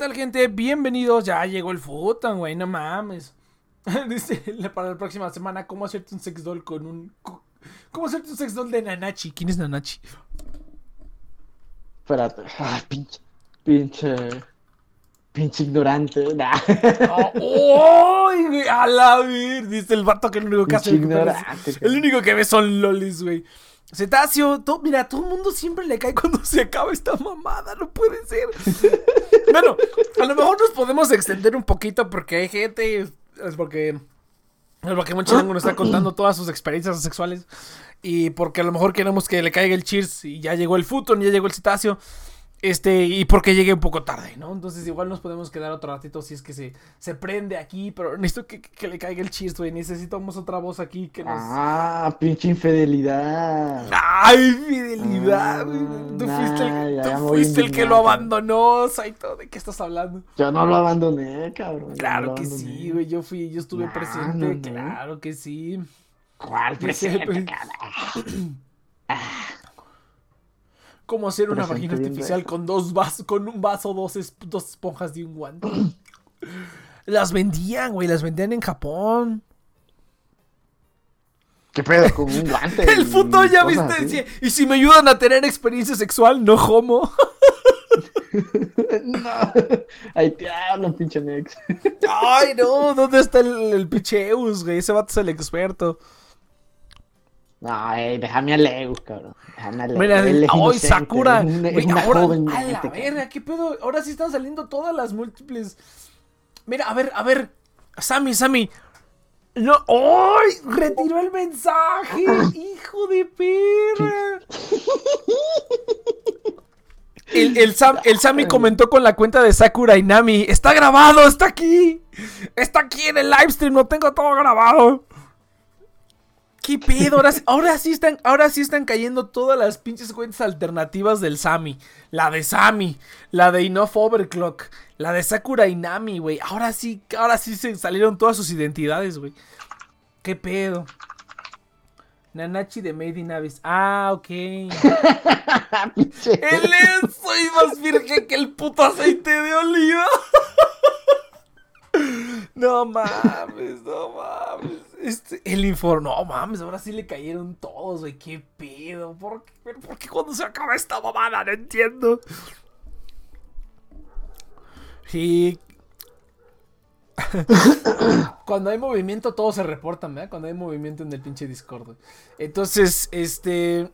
tal, gente? Bienvenidos. Ya llegó el futon, güey. No mames. Dice para la próxima semana cómo hacerte un sex doll con un. ¿Cómo hacerte un sex doll de Nanachi? ¿Quién es Nanachi? Espérate. Ah, pinche. Pinche. Pinche ignorante. Nah. Oh, ¡Ay, güey! ¡A la ver! Dice el vato que el único que hace. Ignorante, El único que ve son lolis, güey. Cetáceo, to- mira, todo el mundo siempre le cae cuando se acaba esta mamada, no puede ser. bueno, a lo mejor nos podemos extender un poquito porque hay gente, es porque el Pokémon Chilango nos está contando todas sus experiencias sexuales y porque a lo mejor queremos que le caiga el cheers y ya llegó el Futon, ya llegó el Cetáceo. Este, y porque llegué un poco tarde, ¿no? Entonces igual nos podemos quedar otro ratito si es que se, se prende aquí, pero necesito que, que le caiga el cheers, güey. Necesitamos otra voz aquí que nos... Ah, pinche infidelidad. ¡Ay, fidelidad! Ah, tú fuiste el, nah, tú fuiste el que lo abandonó, Saito. ¿De qué estás hablando? Yo no lo abandoné, cabrón. no Claro que abandoné. sí, güey. Yo fui, yo estuve Nah, presente. no, no. Claro que sí. ¿Cuál el presente, pre- cabrón? ¿Cómo hacer una vagina artificial con dos vasos, con un vaso, dos, es- dos esponjas y un guante? las vendían, güey. Las vendían en Japón. ¿Qué pedo con un guante? El puto ya viste. Y si me ayudan a tener experiencia sexual, no homo. no. Ahí te pinche Nex. Ay, no. ¿Dónde está el, el picheus, güey? Ese vato es el experto. No, ey, déjame a Legus, cabrón. Déjame a Legus. Mira, Él es ¡ay, Sakura! Es una, es Güey, una ahora, joven a la verga, ¿qué pedo? Ahora sí están saliendo todas las múltiples. Mira, a ver, a ver. Sammy, Sammy. No, ¡ay! Retiró el mensaje. Hijo de perra. El, el, Sam, el Sammy comentó con la cuenta de Sakura y Nami. Está grabado, está aquí. Está aquí en el livestream, lo tengo todo grabado. ¿Qué pedo? Ahora, sí- ahora sí están, ahora sí están cayendo todas las pinches cuentas alternativas del Sammy. La de Sammy, la de Enough Overclock, la de Sakura Inami, güey. Ahora sí, ahora sí se salieron todas sus identidades, güey. ¿Qué pedo? Nanachi de Made in Abyss. Ah, ok. Él es, soy más virgen que el puto aceite de oliva. No mames, no mames. Este, el informe, no mames, ahora sí le cayeron todos, güey. ¿Qué pedo? ¿Por qué, pero por qué cuando se acaba esta mamada? No entiendo. Sí. Cuando hay movimiento, todos se reportan, ¿verdad? Cuando hay movimiento en el pinche Discord. güey. Entonces, este.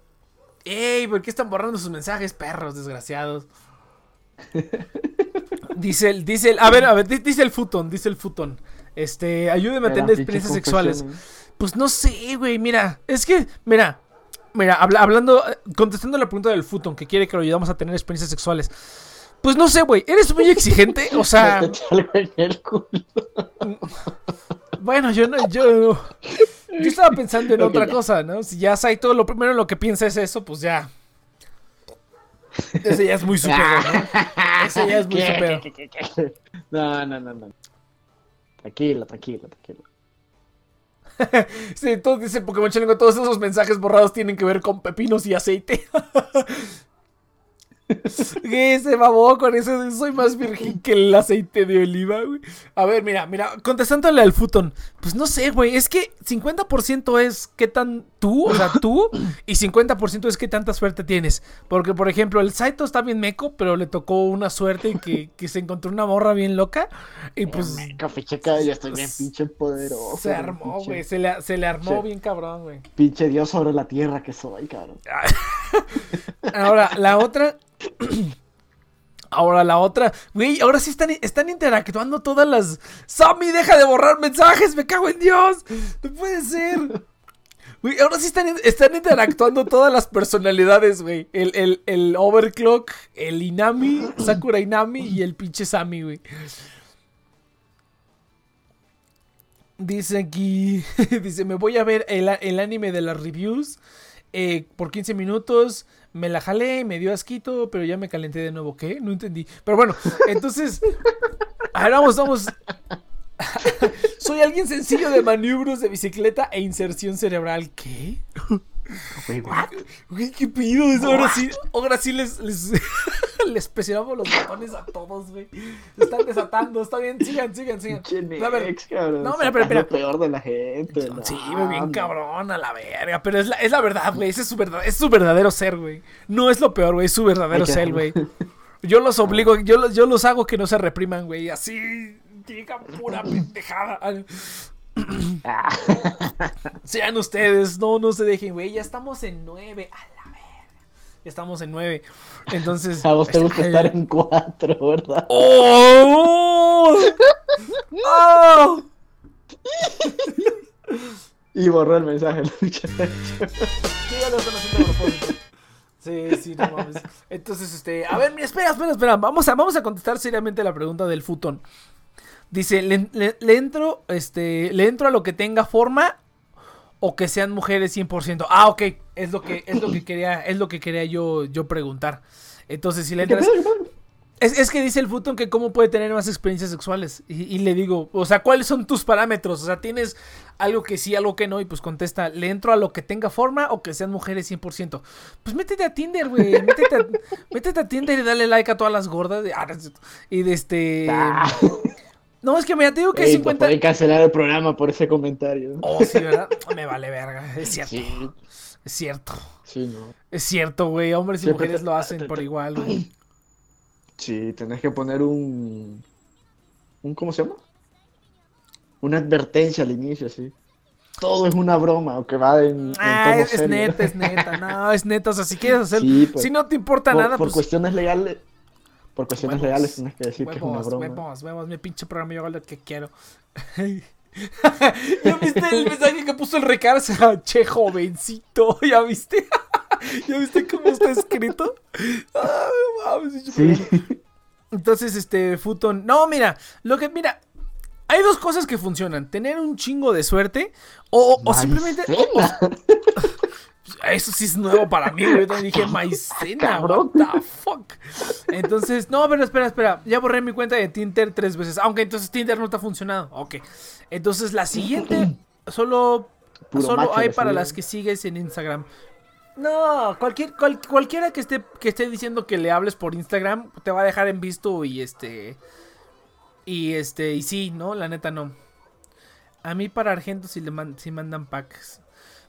¡Ey! ¿Por qué están borrando sus mensajes, perros desgraciados? Dice el, dice el, a ver, a ver, di- dice el futón, dice el futón. Este, ayúdeme a tener experiencias sexuales. Pues no sé, güey, mira, es que, mira, mira, habla- hablando, eh, contestando la pregunta del futón que quiere que lo ayudamos a tener experiencias sexuales. Pues no sé, güey, eres muy exigente, o sea, bueno, yo no, yo no- yo estaba pensando en otra ya. cosa, ¿no? Si ya Saito lo primero en lo que piensa es eso, pues ya. Ese ya es muy superior, ¿no? Ese ya es muy ¿Qué? superior. ¿Qué, qué, qué, qué? No, no, no, no. Tranquilo, tranquilo, tranquilo. Sí, todo dice Pokémon Chilango, todos esos mensajes borrados tienen que ver con pepinos y aceite. Se babó con eso. Soy más virgen que el aceite de oliva, güey. A ver, mira, mira, contestándole al futón. Pues no sé, güey. Es que 50% es qué tan tú, o sea, tú, y 50% es qué tanta suerte tienes. Porque, por ejemplo, el Saito está bien meco, pero le tocó una suerte que, que se encontró una morra bien loca. Y pues Meca, pinche cara, yo estoy bien pinche poderoso. se armó, güey. Se le, se le armó bien cabrón, güey. Pinche dios sobre la tierra que soy, cabrón. Ahora, la otra. Ahora la otra, güey, ahora sí están, están interactuando todas las... Sammy, deja de borrar mensajes, me cago en Dios. No puede ser. Güey, ahora sí están, están interactuando todas las personalidades, güey. El, el, el Overclock, el Inami, Sakura Inami y el pinche Sammy, güey. Dice aquí, dice, me voy a ver el, el anime de las reviews eh, por 15 minutos, me la jalé, me dio asquito, pero ya me calenté de nuevo. ¿Qué? No entendí. Pero bueno, entonces, ahora vamos, vamos. Soy alguien sencillo de maniobros de bicicleta e inserción cerebral. ¿Qué? Güey, what? Güey, ¿qué pido? Ahora sí, ahora sí les, les, les presionamos los botones a todos, güey. Se están desatando. Está bien, sigan, sigan, sigan. Pinche A ver, Nex, cabrón. no, mira, pero, espera. peor de la gente. no, Sí, güey, bien no. cabrón, a la verga. Pero es la, es la verdad, güey. Ese es su, verdad, es su verdadero ser, güey. No es lo peor, güey. Es su verdadero ser, güey. Yo los obligo, yo, los- yo los hago que no se repriman, güey. Así digan pura pendejada. Ah, Sean ustedes, no, no se dejen, güey. Ya estamos en nueve. A la verga. Ya estamos en nueve. Entonces. a vos te gusta estar en cuatro, ¿verdad? ¡Oh! ¡Oh! Y borró el mensaje, el. Sí. Sí, sí, no mames. Entonces, este, a ver, mira, espera, espera, espera. Vamos a, vamos a contestar seriamente la pregunta del futón. Dice, ¿le, le- le entro, este, le entro a lo que tenga forma o que sean mujeres 100%? Ah, ok, es lo que, es lo que quería, es lo que quería yo, yo preguntar. Entonces, si le ¿Qué entras, es, es que dice el Futon que cómo puede tener más experiencias sexuales. Y, y le digo, o sea, ¿cuáles son tus parámetros? O sea, ¿tienes algo que sí, algo que no? Y pues contesta, ¿le entro a lo que tenga forma o que sean mujeres 100%? Pues métete a Tinder, güey. Métete a, métete a Tinder y dale like a todas las gordas. de- ah, y de este... Ah, No, es que mira, te digo que ey, te 50... pueden cancelar el programa por ese comentario. Oh, sí, ¿verdad? Me vale verga. Es cierto. Sí, Es cierto. sí, no. Es cierto, güey. Hombres y mujeres lo hacen por igual, güey. Sí, tenés que poner un. un ¿Cómo se llama? Una advertencia al inicio, sí. Todo es una broma, o que va en, en Ah, es, es serio. neta, es neta. No, es neta. O sea, si quieres hacer... Sí, pues, si no te importa por, nada, por pues... cuestiones legales. Por cuestiones Huevos, legales tienes que decir que es una broma. huevos, huevos, mi pinche programa, yo hago lo que quiero. ¿Ya viste el mensaje que puso el Recarza? Che, jovencito, ¿ya viste? ¿Ya viste cómo está escrito? Ah, mames, Sí. Entonces, este, Futon. No, mira, lo que, mira. Hay dos cosas que funcionan: tener un chingo de suerte o, o simplemente. o-. eso sí es nuevo para mí, güey. Yo también dije maicena, what the fuck. Entonces, no, pero espera, espera. Ya borré mi cuenta de Tinder tres veces. Aunque entonces Tinder no está funcionando. Ok. Entonces la siguiente solo, Puro solo hay para las que sigues en Instagram. No, cualquier, cual- cualquiera que esté, que esté diciendo que le hables por Instagram te va a dejar en visto y este. Y este, y sí, ¿no? La neta no. A mí para Argento si le man- si mandan packs.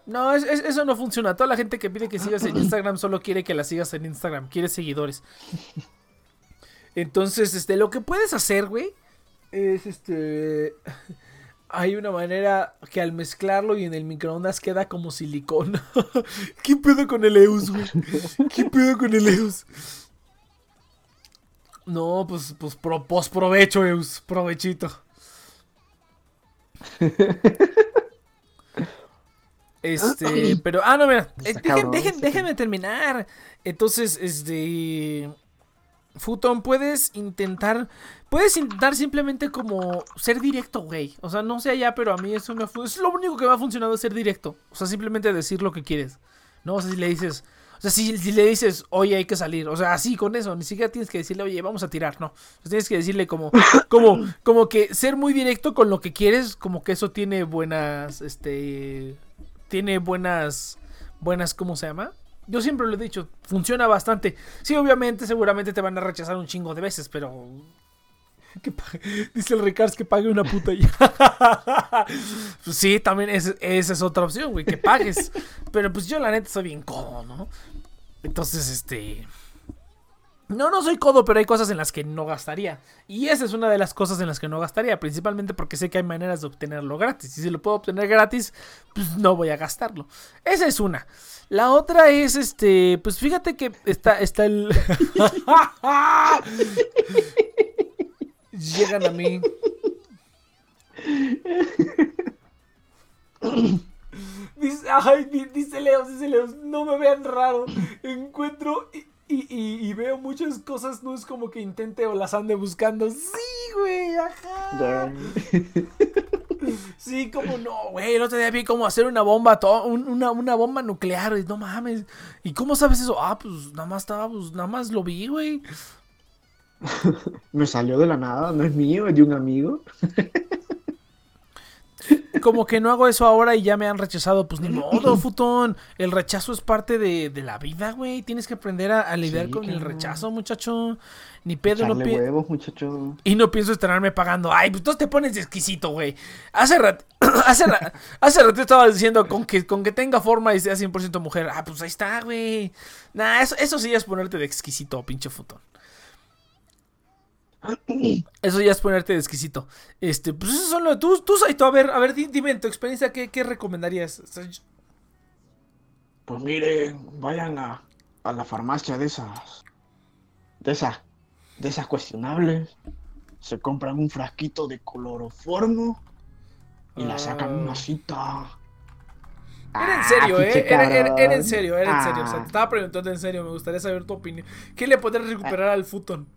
No, es- es- eso no funciona. Toda la gente que pide que sigas en Instagram solo quiere que la sigas en Instagram. Quiere seguidores. Entonces, este, lo que puedes hacer, güey, es este. Hay una manera que al mezclarlo y en el microondas queda como silicón. ¿Qué pedo con el Eus, güey? ¿Qué pedo con el Eus? No, pues, pues, pro, pues provecho, Eus. Provechito. Este, pero, ah, no, mira, eh, dejen- déjenme terminar. Entonces, este, Futon, puedes intentar, puedes intentar simplemente como ser directo, güey. O sea, no sé allá, pero a mí eso me, es lo único que me ha funcionado es ser directo. O sea, simplemente decir lo que quieres. No, o sea, si le dices, o sea, si, si le dices, oye, hay que salir, o sea, así con eso, ni siquiera tienes que decirle, oye, vamos a tirar, no. Tienes que decirle como, como, como que ser muy directo con lo que quieres, como que eso tiene buenas, este, tiene buenas, buenas, ¿cómo se llama? Yo siempre lo he dicho, funciona bastante. Sí, obviamente, seguramente te van a rechazar un chingo de veces, pero. que Dice el Ricards que pague una puta ya. sí, también es- esa es otra opción, güey, que pagues. Pero pues yo, la neta, soy bien codo, ¿no? Entonces, este. No, no soy codo, pero hay cosas en las que no gastaría. Y esa es una de las cosas en las que no gastaría, principalmente porque sé que hay maneras de obtenerlo gratis. Y si lo puedo obtener gratis, pues no voy a gastarlo. Esa es una. La otra es este, pues fíjate que está está el Llegan a mí. Ay, di- dice Leo, dice Leo, no me vean raro. Encuentro y, y- y- veo muchas cosas, no es como que intente o las ande buscando. Sí, güey, ajá. Sí, como no, güey. El otro día vi cómo hacer una bomba, to- un- una, una bomba nuclear. Y no mames. ¿Y cómo sabes eso? Ah, pues nada más estaba, pues nada más lo vi, güey. Me salió de la nada, no es mío, es de un amigo. Como que no hago eso ahora y ya me han rechazado. Pues ni modo, futón. El rechazo es parte de, de la vida, güey. Tienes que aprender a, a lidiar Sí, con el rechazo, muchacho. Ni pedo, no huevos, muchacho. Y no pienso estrenarme pagando. Ay, pues tú te pones de exquisito, güey. Hace rato, hace, ra- hace rato estaba diciendo con que, con que tenga forma y sea 100% mujer. Ah, pues ahí está, güey. Nah, eso, eso sí es ponerte de exquisito, pinche futón. Eso ya es ponerte de exquisito. Este, pues eso son lo de tú, tú, Saito, a ver, a ver, di- dime en tu experiencia, ¿qué, qué recomendarías? Pues miren, vayan a, a la farmacia de esas. De esas. De esas cuestionables. Se compran un frasquito de cloroformo. Y la sacan Ah. una cita. Era en Ah, serio, ¿eh? pinche Era, era- era en serio, era en serio. O sea, Ah. te estaba preguntando en serio, me gustaría saber tu opinión. ¿Qué le podrías recuperar al futón?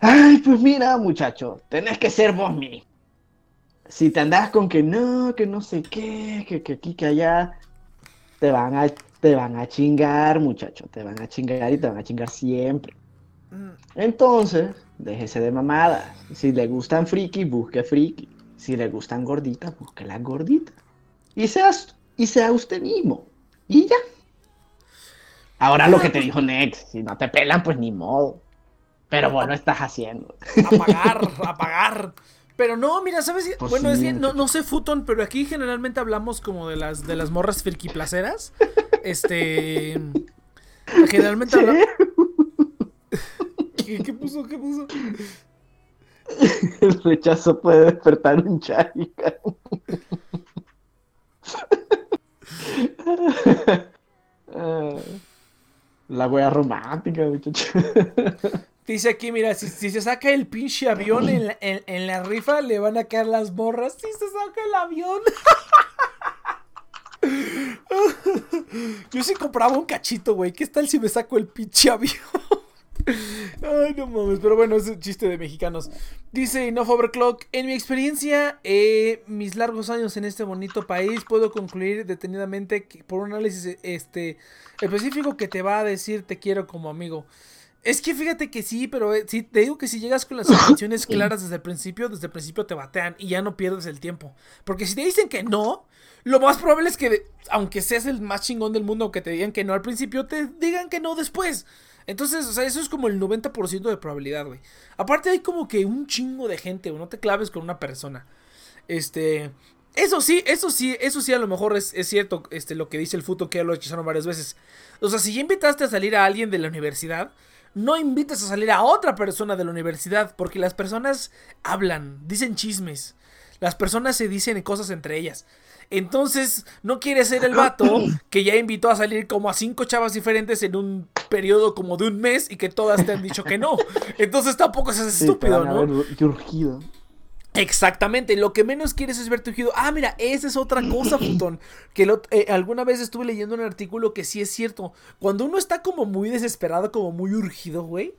Ay, pues mira, muchacho, tenés que ser vos mismo. Si te andás con que no, que no sé qué, que, que aquí, que allá, te van a, te van a chingar, muchacho, te van a chingar y te van a chingar siempre. Mm, Entonces, déjese de mamadas. Si le gustan friki, busque friki. Si le gustan gorditas, busque las gorditas. Y seas, y sea usted mismo. Y ya. Ahora lo que te dijo Nex, si no te pelan, pues ni modo. Pero vos lo estás haciendo. apagar, apagar. Pero no, mira, ¿sabes? Pues bueno, es bien, no, no sé Futon, pero aquí generalmente hablamos como de las de las morras firquiplaceras. Este. Generalmente hablamos. ¿Qué, qué puso? ¿Qué puso? El rechazo puede despertar un charica. Ah, La wea romántica, muchacho. Dice aquí, mira, si, si se saca el pinche avión en la, en- en la rifa, le van a caer las morras. Si se saca el avión. Yo sí compraba un cachito, güey. ¿Qué tal si me saco el pinche avión? Ay, no mames, pero bueno, es un chiste de mexicanos. Dice Enough Overclock, en mi experiencia, eh, mis largos años en este bonito país, puedo concluir detenidamente por un análisis este, específico que te va a decir te quiero como amigo. Es que fíjate que sí, pero eh, sí, te digo que si llegas con las intenciones claras desde el principio, desde el principio te batean y ya no pierdes el tiempo. Porque si te dicen que no, lo más probable es que, aunque seas el más chingón del mundo, aunque te digan que no al principio, te digan que no después. Entonces, o sea, eso es como el 90% de probabilidad, güey. Aparte hay como que un chingo de gente, güey. No te claves con una persona. Este... Eso sí, eso sí, eso sí a lo mejor es, es cierto, este, lo que dice el futo que ya lo rechazaron varias veces. O sea, si ya invitaste a salir a alguien de la universidad, no invites a salir a otra persona de la universidad, porque las personas hablan, dicen chismes. Las personas se dicen cosas entre ellas. Entonces, no quieres ser el vato que ya invitó a salir como a cinco chavas diferentes en un periodo como de un mes y que todas te han dicho que no. Entonces tampoco seas estúpido, ¿no? urgido. Exactamente, lo que menos quieres es verte urgido. Ah, mira, esa es otra cosa, putón. Que lo- eh, alguna vez estuve leyendo un artículo que sí es cierto. Cuando uno está como muy desesperado, como muy urgido, güey,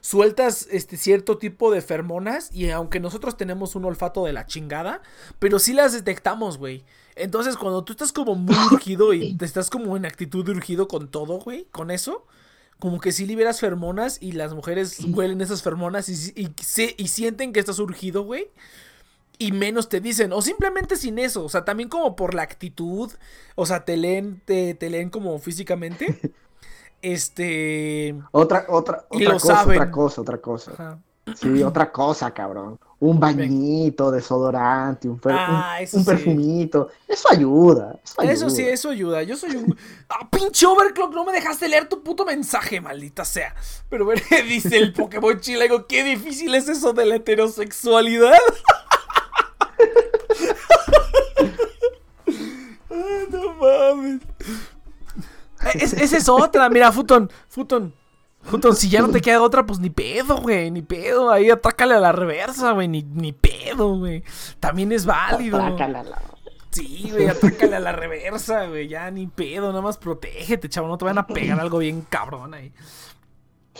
sueltas este cierto tipo de fermonas y aunque nosotros tenemos un olfato de la chingada, pero sí las detectamos, güey. Entonces, cuando tú estás como muy urgido y te estás como en actitud de urgido con todo, güey, con eso, como que sí liberas fermonas y las mujeres huelen esas fermonas y, y, se- y sienten que estás urgido, güey. y menos te dicen, o simplemente sin eso, o sea, también como por la actitud, o sea, te leen, te, te leen como físicamente. Este. Otra, otra, Y otra cosa, saben. otra cosa, otra cosa. ajá. Sí, otra cosa, cabrón. Un bañito, desodorante, un, per- un- Ah, eso un sí. perfumito. Eso ayuda. Eso, Eso sí, eso ayuda. Yo soy un. ¡Ah, pinche Overclock! No me dejaste leer tu puto mensaje, maldita sea. Pero ver, dice el Pokémon Chilango, qué difícil es eso de la heterosexualidad. Ay, no mames. Eh, Es, esa es otra, mira, Futon, Futon. Futon, si ya no te queda otra, pues ni pedo, güey, ni pedo. Ahí atácale a la reversa, güey, ni, ni pedo, güey. También es válido. Atrácala, la- Sí, güey, atácale a la reversa, güey. Ya ni pedo, nada más protégete, chavo. No te van a pegar algo bien cabrón ahí.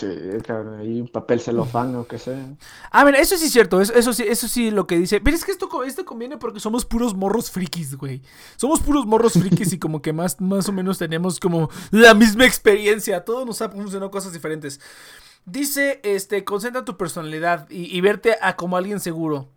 Sí, un papel celofán o que sea. Ah, mira, eso sí es cierto. Eso, eso sí, eso sí lo que dice. Pero es que esto, esto conviene porque somos puros morros frikis, güey. Somos puros morros frikis y como que más, más o menos tenemos como la misma experiencia. Todos nos ha funcionado cosas diferentes. Dice, este, concentra tu personalidad y, y verte a como alguien seguro.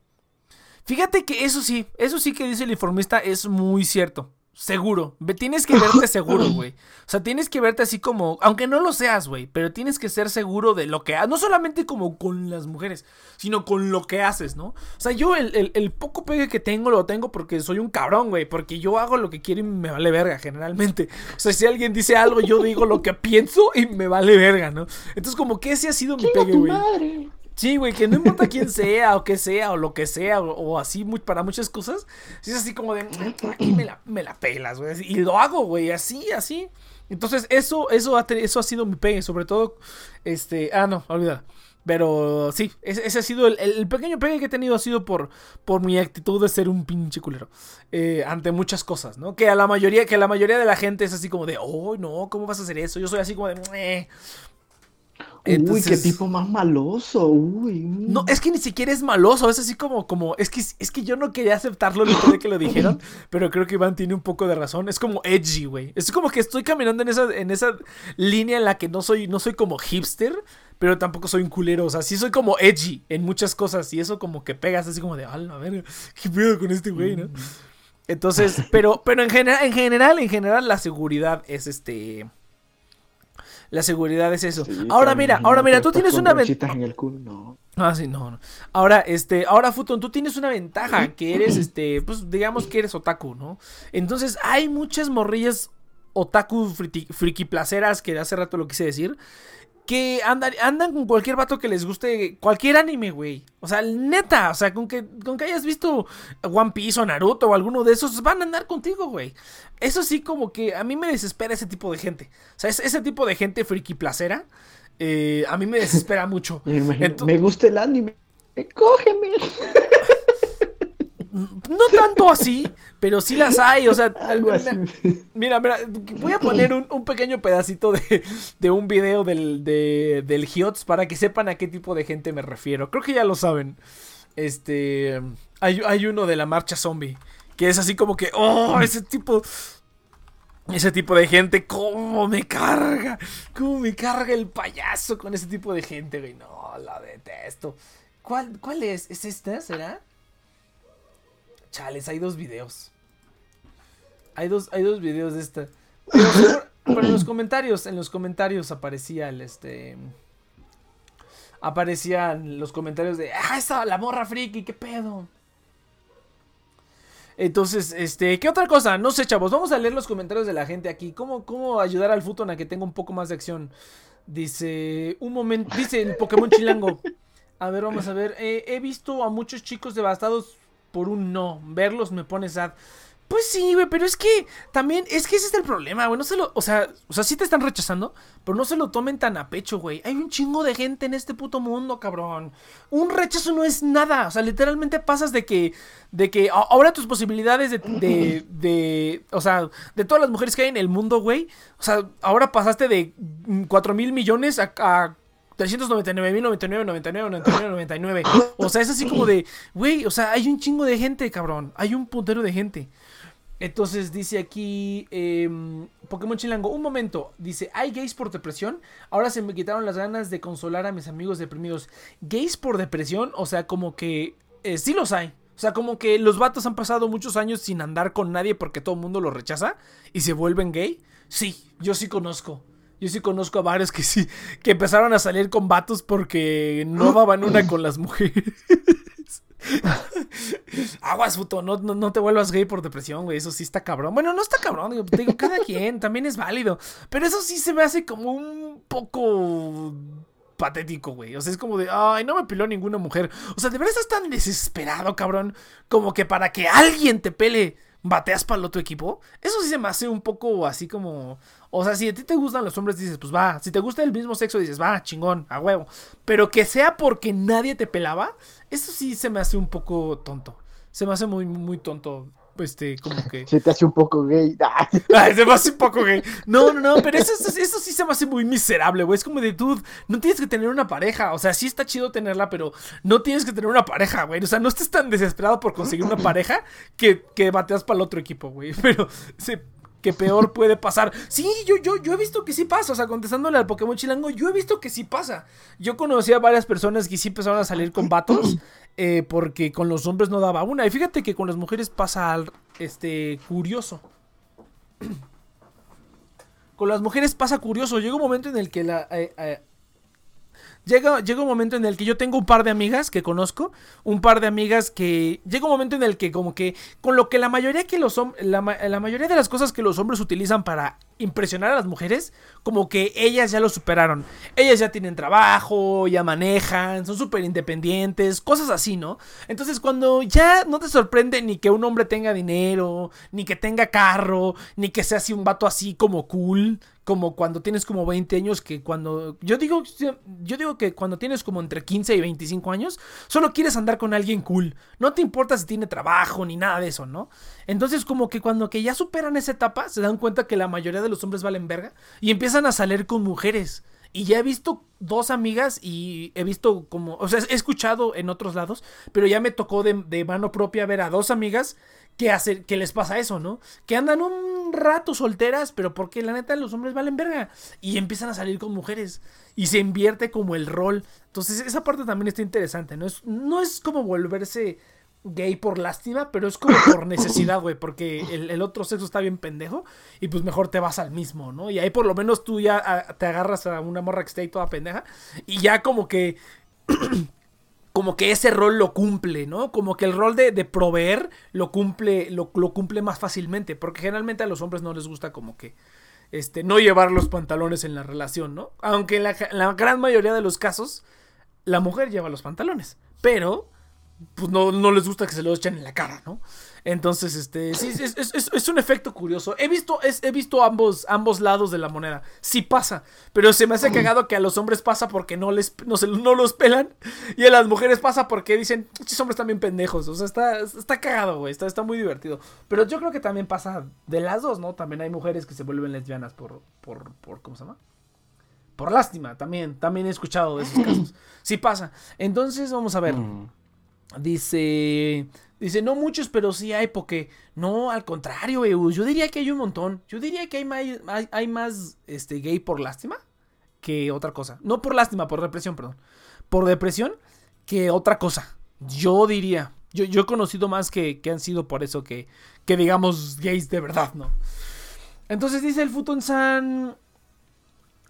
Fíjate que eso sí, eso sí que dice el informista es muy cierto. Seguro. Tienes que verte seguro, güey. O sea, tienes que verte así como, aunque no lo seas, güey, pero tienes que ser seguro de lo que haces. No solamente como con las mujeres, sino con lo que haces, ¿no? O sea, yo el, el- el poco pegue que tengo lo tengo porque soy un cabrón, güey. Porque yo hago lo que quiero y me vale verga, generalmente. O sea, si alguien dice algo, yo digo lo que pienso y me vale verga, ¿no? Entonces, como que ese ha sido mi pegue, güey. Sí, güey, que no importa quién sea o qué sea o lo que sea o, así para muchas cosas. Sí es así como de, "Mm, aquí me la, pelas, güey. Y lo hago, güey, así, así. Entonces, eso, eso, ha, eso ha sido mi pegue, sobre todo, este, ah, no, olvídalo. Pero sí, ese, ha sido el, el pequeño pegue que he tenido ha sido por, por mi actitud de ser un pinche culero. eh, ante muchas cosas, ¿no? Que a la mayoría, que a la mayoría de la gente es así como de, oh, no, ¿cómo vas a hacer eso? Yo soy así como de, Uy, qué tipo más maloso. Uy. mm. No, es que ni siquiera es maloso, es así como, como, es que, es que yo no quería aceptarlo después de que lo dijeron, pero creo que Iván tiene un poco de razón, es como edgy, güey, es como que estoy caminando en esa, en esa línea en la que no soy, no soy como hipster, pero tampoco soy un culero, o sea, sí soy como edgy en muchas cosas, y eso como que pegas así como de, a la verga, qué pedo con este güey, ¿no? Entonces, pero, pero en general, en general, en general, la seguridad es este... La seguridad es eso. Sí, ahora mira, ahora mira, tú tienes una ventaja. en el culo, no. Ah, sí, no, no. Ahora, este, ahora, Futon, tú tienes una ventaja, que eres, este, pues, digamos que eres otaku, ¿no? Entonces, hay muchas morrillas otaku friki, friki placeras, que hace rato lo quise decir, que andan, andan con cualquier vato que les guste cualquier anime, güey. O sea, neta, o sea, con que, con que hayas visto One Piece o Naruto o alguno de esos, van a andar contigo, güey. Eso sí, como que a mí me desespera ese tipo de gente. O sea, es- ese tipo de gente friki placera, eh, a mí me desespera mucho. Me, me gusta el anime. Cógeme. No tanto así, pero sí las hay, o sea, Algo mira, así. Mira, mira, voy a poner un, un pequeño pedacito de, de un video del, de, del Hiots para que sepan a qué tipo de gente me refiero. Creo que ya lo saben. Este, hay, hay uno de la marcha zombie, que es así como que, oh, ese tipo... Ese tipo de gente, cómo me carga, cómo me carga el payaso con ese tipo de gente, güey. No, la detesto. ¿Cuál, cuál es? ¿Es esta? ¿Será? Chales, hay dos videos. Hay dos, hay dos videos de esta. Pero, en los comentarios, en los comentarios aparecía el este. Aparecían los comentarios de. ¡Ah, esa la morra friki! ¿Qué pedo? Entonces, este, ¿qué otra cosa? No sé, chavos, vamos a leer los comentarios de la gente aquí. ¿Cómo, cómo ayudar al Futon a que tenga un poco más de acción? Dice, un momento, dice el Pokémon Chilango. A ver, vamos a ver. eh, he visto a muchos chicos devastados por un no. Verlos me pone sad. Pues sí, güey, pero es que también, es que ese es el problema, güey. No se lo, o sea, o sea, sí te están rechazando, pero no se lo tomen tan a pecho, güey. Hay un chingo de gente en este puto mundo, cabrón. Un rechazo no es nada. O sea, literalmente pasas de que, de que ahora tus posibilidades de, de, de, o sea, de todas las mujeres que hay en el mundo, güey. O sea, ahora pasaste de 4 mil millones a, a 399 mil 99, 99, 99, 99. O sea, es así como de, güey, o sea, hay un chingo de gente, cabrón. Hay un puntero de gente. Entonces dice aquí em, Pokémon Chilango, un momento, dice, ¿hay gays por depresión? Ahora se me quitaron las ganas de consolar a mis amigos deprimidos. ¿Gays por depresión? O sea, como que eh, sí los hay. O sea, como que los vatos han pasado muchos años sin andar con nadie porque todo el mundo los rechaza y se vuelven gay. Sí, yo sí conozco. Yo sí conozco a varios que sí, que empezaron a salir con vatos porque no daban una con las mujeres. Aguas, puto, no, no, no te vuelvas gay por depresión, güey. Eso sí está cabrón. Bueno, no está cabrón, digo, digo, cada quien también es válido. Pero eso sí se me hace como un poco patético, güey. O sea, es como de, ay, no me peló ninguna mujer. O sea, de verdad estás tan desesperado, cabrón, como que para que alguien te pele, bateas para el otro equipo. Eso sí se me hace un poco así como, o sea, si a ti te gustan los hombres, dices, pues va. Si te gusta el mismo sexo, dices, va, chingón, a huevo. Pero que sea porque nadie te pelaba, eso sí se me hace un poco tonto. Se me hace muy, muy tonto. Este, como que. Se te hace un poco gay. Ah, Ay, se me hace un poco gay. No, no, no, pero eso, eso, eso sí se me hace muy miserable, güey. Es como de, dude, no tienes que tener una pareja. O sea, sí está chido tenerla, pero no tienes que tener una pareja, güey. O sea, no estés tan desesperado por conseguir una pareja que, que bateas para el otro equipo, güey. Pero, sí, que peor puede pasar. Sí, yo, yo, yo he visto que sí pasa. O sea, contestándole al Pokémon Chilango, yo he visto que sí pasa. Yo conocí a varias personas que sí empezaron a salir con vatos. Eh, porque con los hombres no daba una. Y fíjate que con las mujeres pasa al, este curioso. Con las mujeres pasa curioso. Llega un momento en el que la. eh, eh, Llega, llega un momento en el que yo tengo un par de amigas que conozco, un par de amigas que llega un momento en el que como que con lo que la mayoría que los la, la mayoría de las cosas que los hombres utilizan para impresionar a las mujeres, como que ellas ya lo superaron. Ellas ya tienen trabajo, ya manejan, son súper independientes, cosas así, ¿no? Entonces cuando ya no te sorprende ni que un hombre tenga dinero, ni que tenga carro, ni que sea así un vato así como cool, como cuando tienes como 20 años que cuando yo digo yo digo que cuando tienes como entre 15 y 25 años solo quieres andar con alguien cool. No te importa si tiene trabajo ni nada de eso no entonces como que cuando que ya superan esa etapa se dan cuenta que la mayoría de los hombres valen verga y empiezan a salir con mujeres y ya he visto dos amigas y he visto como, o sea, he escuchado en otros lados, pero ya me tocó de, mano propia ver a dos amigas que, hace, que les pasa eso, ¿no? Que andan un rato solteras, pero porque la neta los hombres valen verga. Y empiezan a salir con mujeres. Y se invierte como el rol. Entonces esa parte también está interesante, ¿no? Es, no es como volverse gay por lástima, pero es como por necesidad, güey, porque el, el otro sexo está bien pendejo y pues mejor te vas al mismo, ¿no? Y ahí por lo menos tú ya a- te agarras a una morra que esté ahí toda pendeja y ya como que como que ese rol lo cumple, ¿no? Como que el rol de, de proveer lo cumple, lo, lo cumple más fácilmente, porque generalmente a los hombres no les gusta como que este, no llevar los pantalones en la relación, ¿no? Aunque la, en la gran mayoría de los casos la mujer lleva los pantalones, pero pues no, no les gusta que se los echen en la cara, ¿no? Entonces, este, sí, es, es- es- es un efecto curioso. He visto, he visto ambos, ambos lados de la moneda. Sí pasa, pero se me hace cagado que a los hombres pasa porque no les, no, se- no los pelan y a las mujeres pasa porque dicen, estos hombres también pendejos. O sea, está, está cagado, güey, está, está muy divertido. Pero yo creo que también pasa de las dos, ¿no? También hay mujeres que se vuelven lesbianas por, por, por ¿cómo se llama? Por lástima, también, también he escuchado de esos casos. Sí pasa. Entonces, vamos a ver. Dice. Dice, no muchos, pero sí hay, porque. No, al contrario. Yo diría que hay un montón. Yo diría que hay más, hay más este, gay por lástima que otra cosa. No por lástima, por depresión, perdón. Por depresión que otra cosa. Yo diría. Yo, yo he conocido más que, que han sido por eso que, que digamos gays de verdad, ¿no? Entonces dice el Futon San.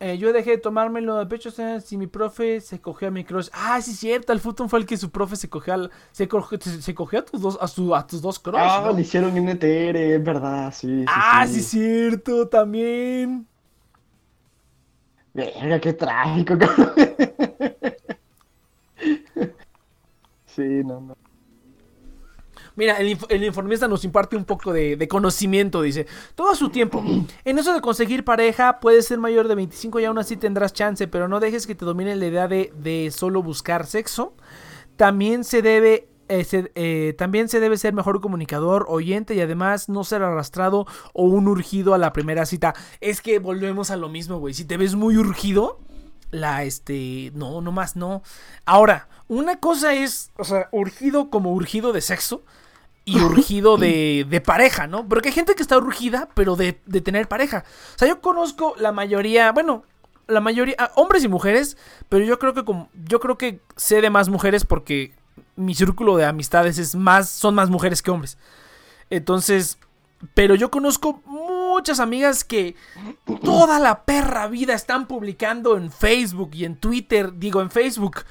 Eh, yo dejé de tomármelo de pecho, si mi profe se cogió a mi crush. Ah, sí es cierto, el Futon fue el que su profe se cogió al, se cogió, se, se cogió a tus dos, a, su- a tus dos crush, Ah, ¿no? le hicieron NTR, es verdad, sí. sí Ah, sí es cierto, también. Verga, qué trágico, cabrón. Sí, no, no. Mira, el, inf- el informista nos imparte un poco de, de conocimiento, dice. Todo su tiempo. En eso de conseguir pareja, puedes ser mayor de 25 y aún así tendrás chance, pero no dejes que te domine la idea de, de solo buscar sexo. También se debe... eh, se- eh, también se debe ser mejor comunicador, oyente y además no ser arrastrado o un urgido a la primera cita. Es que volvemos a lo mismo, güey. Si te ves muy urgido, la este no no más no ahora una cosa es o sea urgido como urgido de sexo y urgido de, de pareja no porque hay gente que está urgida pero de, de tener pareja o sea yo conozco la mayoría bueno la mayoría hombres y mujeres pero yo creo que como yo creo que sé de más mujeres porque mi círculo de amistades es más, son más mujeres que hombres. Entonces, pero yo conozco muchas amigas que toda la perra vida están publicando en Facebook y en Twitter, digo en Facebook,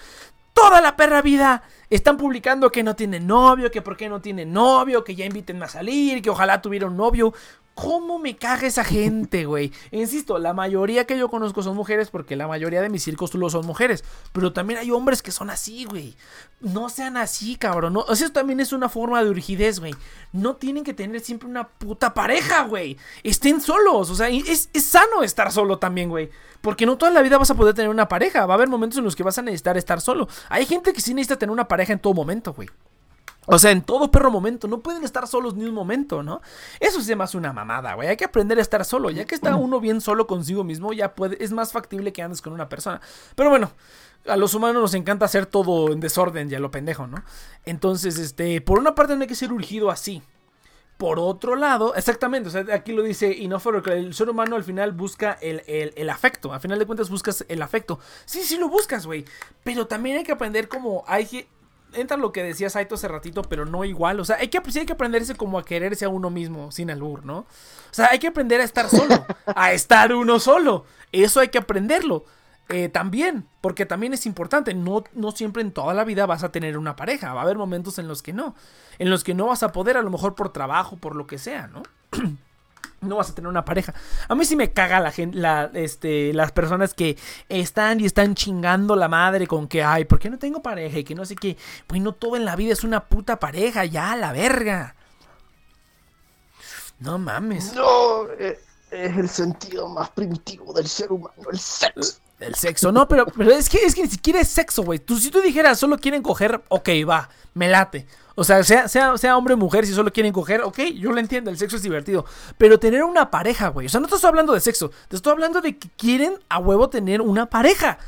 toda la perra vida están publicando que no tienen novio, que por qué no tienen novio, que ya inviten a salir, que ojalá tuviera un novio. ¿Cómo me caga esa gente, güey? Insisto, la mayoría que yo conozco son mujeres porque la mayoría de mis círculos son mujeres. Pero también hay hombres que son así, güey. No sean así, cabrón. No, eso también es una forma de urgidez, güey. No tienen que tener siempre una puta pareja, güey. Estén solos. O sea, es, es sano estar solo también, güey. Porque no toda la vida vas a poder tener una pareja. Va a haber momentos en los que vas a necesitar estar solo. Hay gente que sí necesita tener una pareja en todo momento, güey. O sea, en todo perro momento, no pueden estar solos ni un momento, ¿no? Eso se llama una mamada, güey. Hay que aprender a estar solo. Ya que está uno bien solo consigo mismo, ya puede, es más factible que andes con una persona. Pero bueno, a los humanos nos encanta hacer todo en desorden y a lo pendejo, ¿no? Entonces, este, por una parte no hay que ser urgido así. Por otro lado, exactamente, o sea, aquí lo dice no que el ser humano al final busca el, el, afecto, al final de cuentas buscas el afecto. Sí, sí lo buscas, güey, pero también hay que aprender como hay que entra lo que decía Saito hace ratito, pero no igual. O sea, hay que, hay que aprenderse como a quererse a uno mismo, sin albur, ¿no? O sea, hay que aprender a estar solo, a estar uno solo. Eso hay que aprenderlo. Eh, también, porque también es importante, no, no siempre en toda la vida vas a tener una pareja, va a haber momentos en los que no, en los que no vas a poder, a lo mejor por trabajo, por lo que sea, ¿no? no vas a tener una pareja. A mí sí me caga la gente, la, este, las personas que están y están chingando la madre con que, ay, ¿por qué no tengo pareja? Y que no sé qué. Pues no todo en la vida es una puta pareja, ya, la verga. No mames. No, eh, es el sentido más primitivo del ser humano, el sexo. El sexo, no, pero, pero es que es que ni siquiera es sexo, güey. Tú, si tú dijeras solo quieren coger, ok, va, me late. O sea, sea, sea, sea hombre o mujer, si solo quieren coger, ok, yo lo entiendo, el sexo es divertido. Pero tener una pareja, güey. O sea, no te estoy hablando de sexo, te estoy hablando de que quieren a huevo tener una pareja.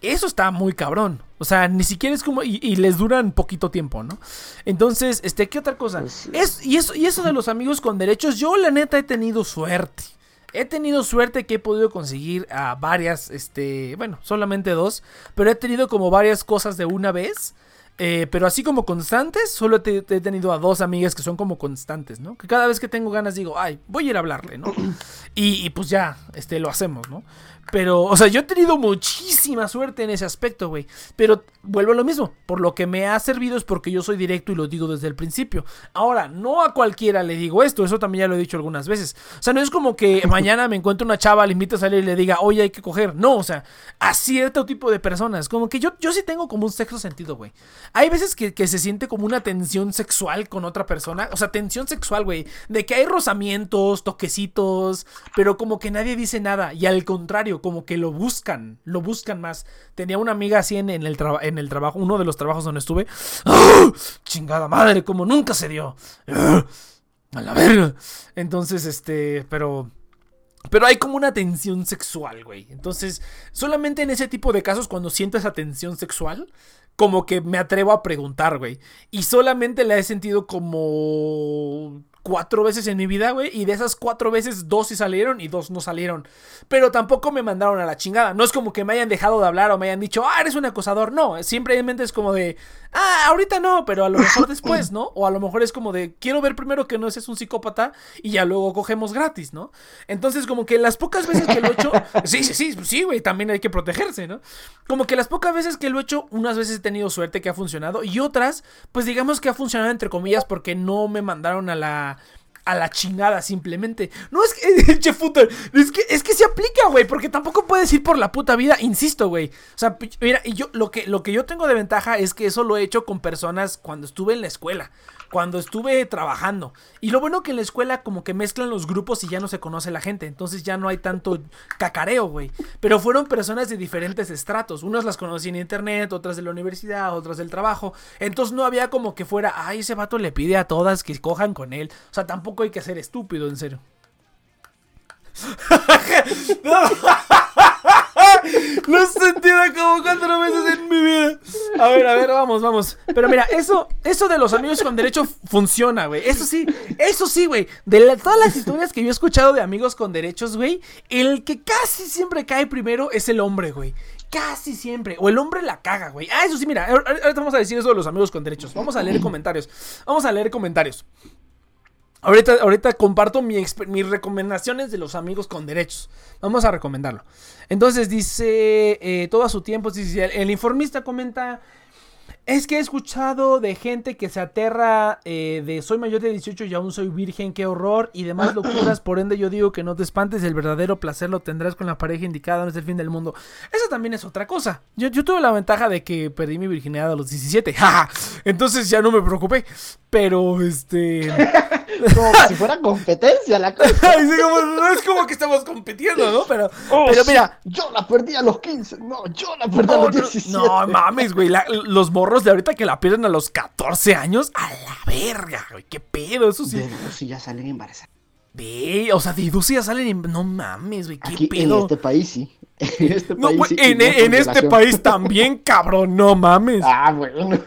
Eso está muy cabrón. O sea, ni siquiera es como. Y, les duran poquito tiempo, ¿no? Entonces, este, ¿qué otra cosa? Es, y, eso, y eso de los amigos con derechos, yo la neta he tenido suerte. He tenido suerte que he podido conseguir a varias, este, bueno, solamente dos, pero he tenido como varias cosas de una vez. Eh, pero así como constantes, solo he, he, tenido a dos amigas que son como constantes, ¿no? Que cada vez que tengo ganas digo, ay, voy a ir a hablarle, ¿no? Y, y pues ya, este, lo hacemos, ¿no? Pero, o sea, yo he tenido muchísima suerte en ese aspecto, güey. Pero vuelvo a lo mismo. Por lo que me ha servido es porque yo soy directo y lo digo desde el principio. Ahora, no a cualquiera le digo esto. Eso también ya lo he dicho algunas veces. O sea, no es como que mañana me encuentro una chava, le invito a salir y le diga, oye, hay que coger. No, o sea, a cierto tipo de personas. Como que yo, yo sí tengo como un sexo sentido, güey. Hay veces que, se siente como una tensión sexual con otra persona. O sea, tensión sexual, güey. De que hay rozamientos, toquecitos, pero como que nadie dice nada. Y al contrario, como que lo buscan, lo buscan más. Tenía una amiga así en, el, en el trabajo, uno de los trabajos donde estuve. ¡Ah! Chingada madre, como nunca se dio. ¡Ah! A la verga. Entonces, este, pero... Pero hay como una tensión sexual, güey. Entonces, solamente en ese tipo de casos, cuando siento esa tensión sexual, como que me atrevo a preguntar, güey. Y solamente la he sentido como cuatro veces en mi vida, güey. Y de esas cuatro veces, dos sí salieron y dos no salieron. Pero tampoco me mandaron a la chingada. No es como que me hayan dejado de hablar o me hayan dicho, ah, eres un acosador. No, simplemente es como de, ah, ahorita no, pero a lo mejor después, ¿no? O a lo mejor es como de, quiero ver primero que no seas un psicópata y ya luego cogemos gratis, ¿no? Entonces, como que las pocas veces que lo he hecho, sí, sí, sí, sí, güey, también hay que protegerse, ¿no? Como que las pocas veces que lo he hecho, unas veces he tenido suerte que ha funcionado y otras, pues digamos que ha funcionado entre comillas porque no me mandaron a la a la chingada simplemente. No es que, es que, es que se aplica, güey, porque tampoco puedes ir por la puta vida, insisto, güey. O sea, mira, y yo, lo que, lo que yo tengo de ventaja es que eso lo he hecho con personas cuando estuve en la escuela cuando estuve trabajando. Y lo bueno que en la escuela como que mezclan los grupos y ya no se conoce la gente. Entonces ya no hay tanto cacareo, güey. Pero fueron personas de diferentes estratos. Unas las conocí en internet, otras de la universidad, otras del trabajo. Entonces no había como que fuera, ay, ese vato le pide a todas que cojan con él. O sea, tampoco hay que ser estúpido, en serio. Lo he sentido como cuatro veces en mi vida. A ver, a ver, vamos, vamos. Pero mira, eso, eso de los amigos con derecho funciona, güey. Eso sí, eso sí, güey. De todas las historias que yo he escuchado de amigos con derechos, güey, el que casi siempre cae primero es el hombre, güey. Casi siempre. O el hombre la caga, güey. Ah, eso sí, mira. ahor- Ahorita vamos a decir eso de los amigos con derechos. Vamos a leer comentarios. Vamos a leer comentarios. Ahorita, ahorita comparto mis recomendaciones de los amigos con derechos. Vamos a recomendarlo. Entonces dice, eh, todo a su tiempo, sí, el, el informista comenta, es que he escuchado de gente que se aterra eh, de soy mayor de 18 y aún soy virgen, qué horror, y demás locuras, por ende yo digo que no te espantes, el verdadero placer lo tendrás con la pareja indicada, no es el fin del mundo. Eso también es otra cosa. Yo, yo tuve la ventaja de que perdí mi virginidad a los 17, jaja, entonces ya no me preocupé, pero este... Como si fuera competencia la cosa. Ay, sí, como- no es como que estamos compitiendo, ¿no? Pero, pero sí, mira, Yo la perdí a los 15. No, yo la perdí a los no, 17. no mames, güey. la- los morros de ahorita que la pierden a los 14 años, a la verga, güey. ¿Qué pedo? Eso sí. De nuevo, si ya salen embarazadas. Ve, o sea, de 12 ya salen en- No mames, güey. ¿Qué Aquí en pedo? este país sí. En este No, país sí. en, no en este país también, cabrón. No mames. Ah, bueno.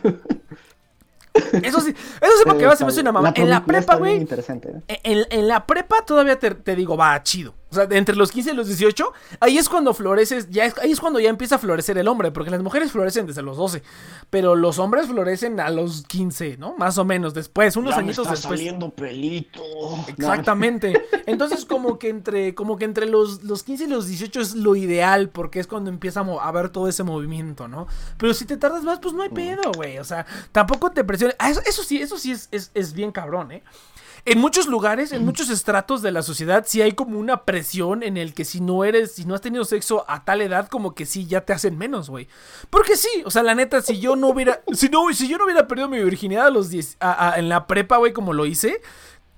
Eso sí, eso sí porque va, se me hace una mamá. En la prepa, güey. interesante, ¿eh? En, en la prepa todavía te, te digo, va chido. O sea, entre los 15 y los 18, ahí es cuando floreces, ya es- ahí es cuando ya empieza a florecer el hombre, porque las mujeres florecen desde los 12, pero los hombres florecen a los 15, ¿no? Más o menos después, unos Ya me añitos está después. saliendo pelito. Exactamente. Entonces, como que entre, como que entre los, los 15 y los 18 es lo ideal, porque es cuando empieza a, a ver todo ese movimiento, ¿no? Pero si te tardas más, pues no hay pedo, güey. O sea, tampoco te presiones. Ah, eso, eso sí, eso sí es, es, es bien cabrón, ¿eh? En muchos lugares, en muchos estratos de la sociedad, sí hay como una presión en el que si no eres, si no has tenido sexo a tal edad, como que sí ya te hacen menos, güey. Porque sí, o sea, la neta, si yo no hubiera, si no, si yo no hubiera perdido mi virginidad a los 10, a- a- en la prepa, güey, como lo hice,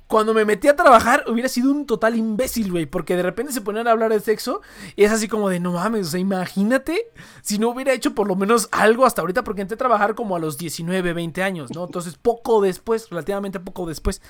cuando me metí a trabajar hubiera sido un total imbécil, güey, porque de repente se ponían a hablar de sexo y es así como de, no mames, o sea, imagínate si no hubiera hecho por lo menos algo hasta ahorita, porque entré a trabajar como a los 19, 20 años, ¿no? Entonces, poco después, relativamente poco después.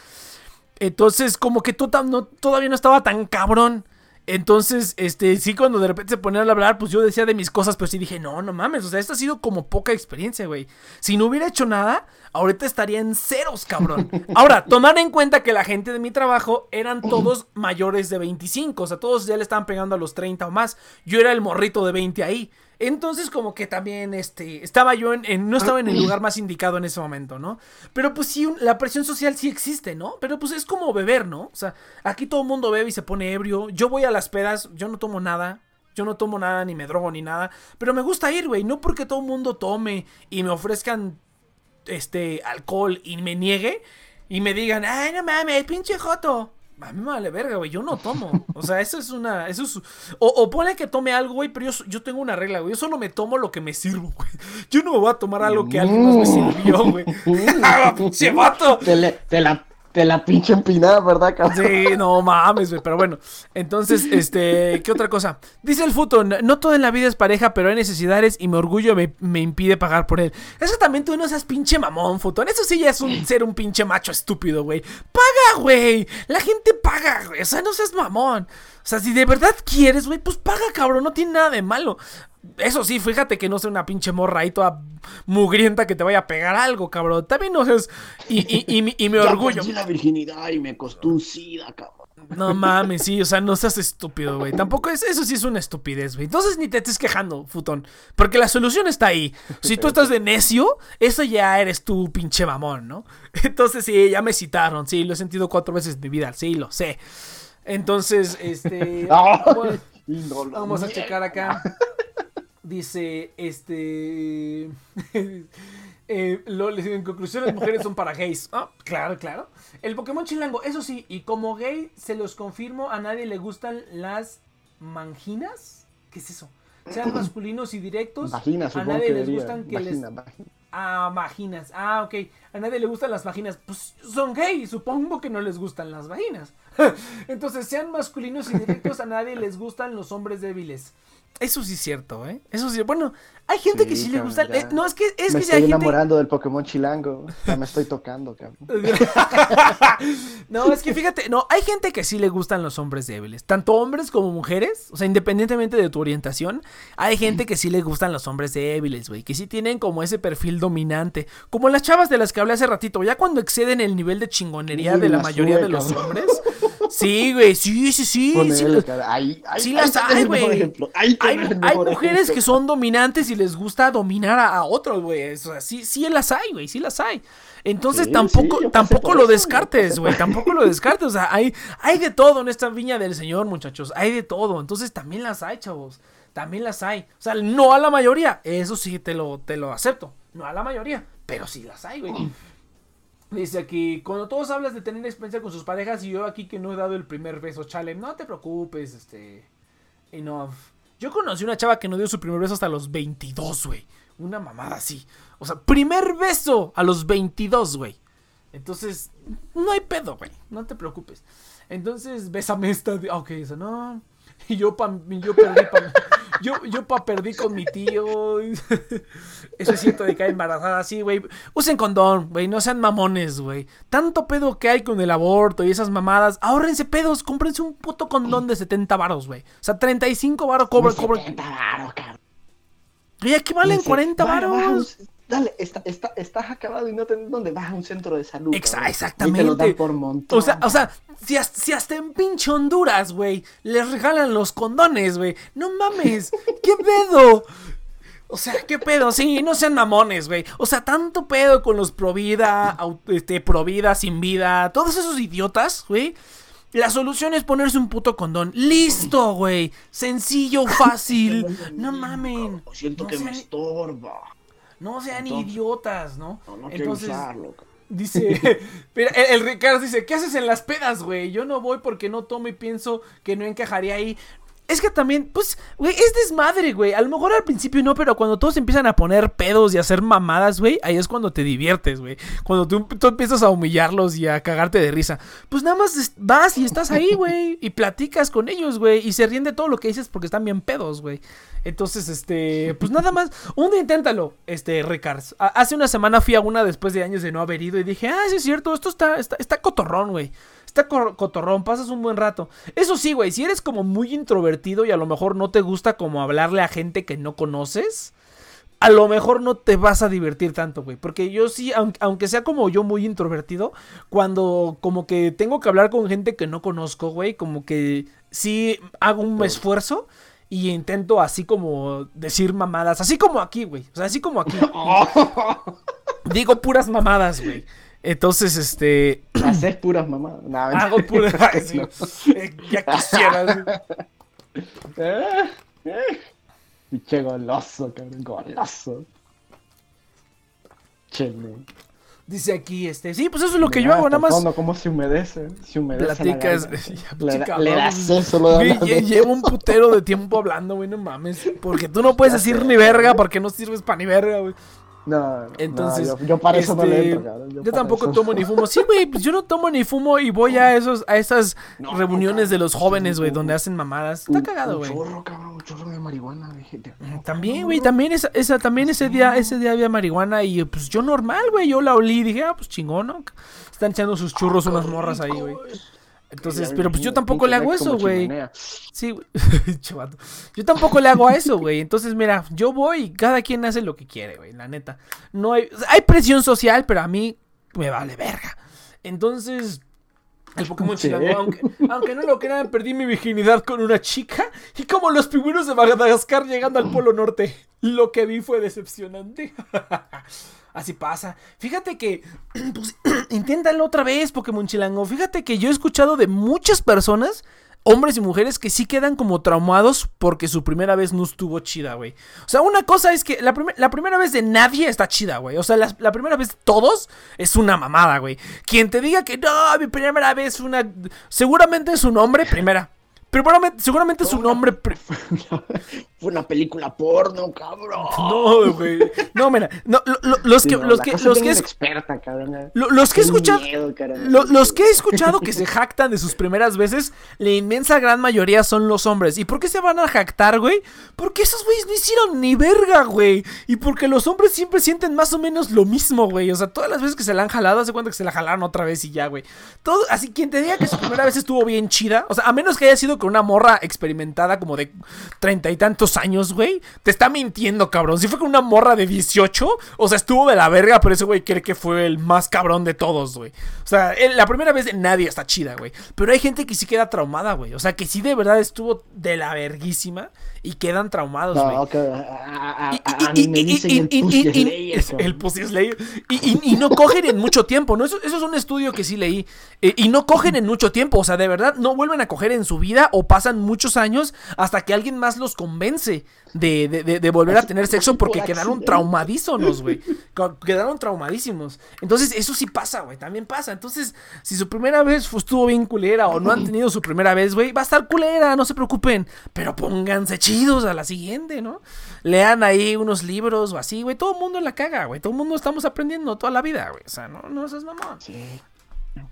Entonces, como que tam- no- todavía no estaba tan cabrón. Entonces, este, sí, cuando de repente se ponían a hablar, pues yo decía de mis cosas, pero sí dije, no, no mames, o sea, esta ha sido como poca experiencia, güey. Si no hubiera hecho nada, ahorita estaría en ceros, cabrón. Ahora, tomar en cuenta que la gente de mi trabajo eran todos mayores de 25, o sea, todos ya le estaban pegando a los 30 o más. Yo era el morrito de 20 ahí. Entonces, como que también, este, estaba yo en, en- no estaba en el lugar más indicado en ese momento, ¿no? Pero pues sí, la presión social sí existe, ¿no? Pero pues es como beber, ¿no? O sea, aquí todo el mundo bebe y se pone ebrio. Yo voy a las pedas, yo no tomo nada. Yo no tomo nada, ni me drogo, ni nada. Pero me gusta ir, güey. No porque todo el mundo tome y me ofrezcan este alcohol y me niegue y me digan, ay, no mames, pinche joto. A mí me vale verga, güey. Yo no tomo. O sea, eso es una. Eso es. O, o pone que tome algo, güey, pero yo, yo tengo una regla, güey. Yo solo me tomo lo que me sirvo, güey. Yo no me voy a tomar algo que alguien más me sirvió, güey. ¡Ah, pinche vato! Te, le- te la, te la pinche empinada, ¿verdad, cabrón? Sí, no mames, güey, pero bueno. Entonces, este, ¿qué otra cosa? Dice el Futo, no todo en la vida es pareja, pero hay necesidades y mi orgullo me, me impide pagar por él. Eso también tú no seas pinche mamón, Futón. Eso sí ya es un ser un pinche macho estúpido, güey. Paga, güey. La gente paga, güey. O sea, no seas mamón. O sea, si de verdad quieres, güey, pues paga, cabrón. No tiene nada de malo. Eso sí, fíjate que no sea una pinche morra ahí toda mugrienta que te vaya a pegar algo, cabrón. También no seas... Y, y, y, mi- y Ya orgullo... perdí la virginidad y me costó un sida, cabrón. No mames, sí, o sea, no seas estúpido, güey. Tampoco es, eso sí es una estupidez, güey. Entonces ni te estés quejando, futón. Porque la solución está ahí. Si tú estás de necio, eso ya eres tú, pinche mamón, ¿no? Entonces sí, ya me citaron, sí, lo he sentido cuatro veces en mi vida, sí, lo sé. Entonces, este. Vamos a checar acá. Dice, este... eh, lo- en conclusión, las mujeres son para gays. Ah, claro, claro. El Pokémon chilango, eso sí, y como gay, se los confirmo, a nadie le gustan las manginas. ¿Qué es eso? Sean masculinos y directos. Vagina, a nadie que les diría. gustan que Vagina, les... vagina. Ah, vaginas. Ah, ok. A nadie le gustan las vaginas. Pues son gay. Supongo que no les gustan las vaginas. Entonces, sean masculinos y directos, a nadie les gustan los hombres débiles. Eso sí es cierto, ¿eh? Eso sí. Bueno, hay gente que Sí, le gusta. ya. eh, no, es que, es me que estoy hay gente. enamorando del Pokémon chilango. Ya me estoy tocando, cabrón. no, es que fíjate, no, hay gente que sí le gustan los hombres débiles, tanto hombres como mujeres, o sea, independientemente de tu orientación, hay gente que sí le gustan los hombres débiles, güey, que sí tienen como ese perfil dominante, como las chavas de las que hablé hace ratito, ya cuando exceden el nivel de chingonería Uy, de la mayoría sube, de los cabrón. hombres. Sí, güey, sí, sí, sí. Sí, lo- cara. Ahí, ahí, sí las hay, güey. Hay, hay mujeres ejemplo. que son dominantes y les gusta dominar a, a otros, güey. O sea, sí, sí las hay, güey, sí las hay. Entonces Sí, tampoco, sí, tampoco lo eso, descartes, güey. Tampoco lo descartes. O sea, hay, hay de todo en esta viña del Señor, muchachos. Hay de todo. Entonces también las hay, chavos. También las hay. O sea, no a la mayoría. Eso sí te lo, te lo acepto. No a la mayoría. Pero sí las hay, güey. Dice aquí, cuando todos hablas de tener experiencia con sus parejas y yo aquí que no he dado el primer beso, chale, no te preocupes, este... Enough. Yo conocí una chava que no dio su primer beso hasta los 22, güey. Una mamada así. O sea, primer beso a los 22, güey. Entonces, no hay pedo, güey. No te preocupes. Entonces, bésame esta. Ah, Ok, eso no. Y yo, pa, yo perdí pa, yo, yo pa perdí con mi tío. Eso es cierto de que hay embarazada así, güey. Usen condón, güey. No sean mamones, güey. Tanto pedo que hay con el aborto y esas mamadas. Ahórrense pedos. Cómprense un puto condón de 70 varos, güey. O sea, 35 varos cobra, cobra. 70 varos, cabrón. Y aquí valen Dice, 40 "Vaya, baja un- varos. Dale, está, está, estás acabado y no tenés dónde vas a un centro de salud. Exactamente. Y te lo dan por montón. O sea, o sea, si hasta, si hasta en pinche Honduras, güey, les regalan los condones, güey. No mames, ¿qué pedo? O sea, ¿qué pedo? Sí, no sean mamones, güey. O sea, tanto pedo con los pro vida, este, pro vida, sin vida, todos esos idiotas, güey. La solución es ponerse un puto condón. Listo, güey. Sencillo, fácil. No mamen. Siento No que me estorba. No sean Entonces- idiotas, ¿no? No, no quiero Entonces, usarlo. cabrón. Dice, mira, el, el Ricardo dice, ¿qué haces en las pedas, güey? Yo no voy porque no tomo y pienso que no encajaría ahí. Es que también, pues, güey, es desmadre, güey. A lo mejor al principio no, pero cuando todos empiezan a poner pedos y a hacer mamadas, güey, ahí es cuando te diviertes, güey. Cuando tú, empiezas a humillarlos y a cagarte de risa. Pues nada más vas y estás ahí, güey. Y platicas con ellos, güey. Y se ríen de todo lo que dices porque están bien pedos, güey. Entonces, este, pues nada más, un día inténtalo, este, Ricards. Hace una semana fui a una después de años de no haber ido y dije, ah, sí es cierto, esto está, está, está cotorrón, güey. Está cotorrón, pasas un buen rato. Eso sí, güey, si eres como muy introvertido y a lo mejor no te gusta como hablarle a gente que no conoces, a lo mejor no te vas a divertir tanto, güey. Porque yo sí, aunque, aunque sea como yo muy introvertido, cuando como que tengo que hablar con gente que no conozco, güey, como que sí hago un esfuerzo y intento así como decir mamadas, así como aquí, güey. O sea, así como aquí. Digo puras mamadas, güey. Entonces, este, Haces puras mamadas. Hago puras... Sí. Eh, ya quisieras. Pinche goloso, cabrón. Goloso. Che, man. Dice aquí, este, sí, pues eso es lo que yo hago, nada más. fondo, ¿Cómo se humedece? Se humedece. la Platicas. Ya, Le, das eso, lo Güey, llevo un putero de tiempo hablando, güey, no mames. Porque tú no puedes decir ni verga porque no sirves para ni verga, güey. No, Entonces, no, yo, yo para eso no le este, entro, cabrón. Yo, tampoco eso- tomo ni fumo. Sí, güey, pues yo no tomo ni fumo y voy a esos a esas No, reuniones de los jóvenes, güey, donde hacen mamadas. Un- Está cagado, güey. Chorro, cabrón, un chorro de marihuana. dije, te- También, güey, también esa, esa también ese día, ese día había marihuana y pues yo normal, güey, yo la olí y dije, ah, pues chingón, ¿no? Están echando sus churros unas morras ahí, güey. Entonces, pero pues yo tampoco le hago eso, güey. Sí, güey. Yo tampoco le hago a eso, güey. Entonces, mira, yo voy y cada quien hace lo que quiere, güey. La neta. No hay. hay presión social, pero a mí me vale verga. Entonces. El Pokémon Sí. chilango, aunque, aunque no lo crean, perdí mi virginidad con una chica. Y como los pingüinos de Madagascar llegando al Polo Norte, lo que vi fue decepcionante. Así pasa. Fíjate que. Pues, inténtalo otra vez, Pokémon Chilango. Fíjate que yo he escuchado de muchas personas, hombres y mujeres, que sí quedan como traumados porque su primera vez no estuvo chida, güey. O sea, una cosa es que la, la primera vez de nadie está chida, güey. O sea, la, primera vez de todos es una mamada, güey. Quien te diga que no, mi primera vez una. Seguramente es un hombre, primera. Pero seguramente su nombre. Fue una película porno, cabrón. No, güey. No, mira. No, lo- lo- los que, no, los que, los que, es- experta, cabrón. lo- los que he escuchado. miedo, los que he escuchado que se jactan de sus primeras veces, la inmensa gran mayoría son los hombres. ¿Y por qué se van a jactar, güey? Porque esos güeyes no hicieron ni verga, güey. Y porque los hombres siempre sienten más o menos lo mismo, güey. O sea, todas las veces que se la han jalado, hace cuenta que se la jalaron otra vez y ya, güey. Todo, así quien te diga que su primera vez estuvo bien chida, o sea, a menos que haya sido con una morra experimentada como de treinta y tantos años, güey, te está mintiendo, cabrón. Si fue con una morra de 18, o sea, estuvo de la verga, pero ese güey cree que fue el más cabrón de todos, güey. O sea, la primera vez de nadie está chida, güey. Pero hay gente que sí queda traumada, güey. O sea, que sí de verdad estuvo de la verguísima y quedan traumados, güey. No, que a, a- a- Y- a y- mí me y- dicen y- el y- Pussy y- y- Slayer, es- cabrón. El Pussy Slayer. Y, y- y no cogen en mucho tiempo, ¿no? Eso, eso es un estudio que sí leí. Eh, y no cogen en mucho tiempo, o sea, de verdad no vuelven a coger en su vida o pasan muchos años hasta que alguien más los convence de, de- de- de volver a tener sexo porque Por quedaron traumadísimos, güey. Quedaron traumadísimos. Entonces, eso sí pasa, güey, también pasa. Entonces, si su primera vez estuvo bien culera o no han tenido su primera vez, güey, va a estar culera, no se preocupen. Pero pónganse chidos a la siguiente, ¿no? Lean ahí unos libros o así, güey. Todo el mundo la caga, güey. Todo el mundo estamos aprendiendo toda la vida, güey. O sea, no, no seas mamón. Sí.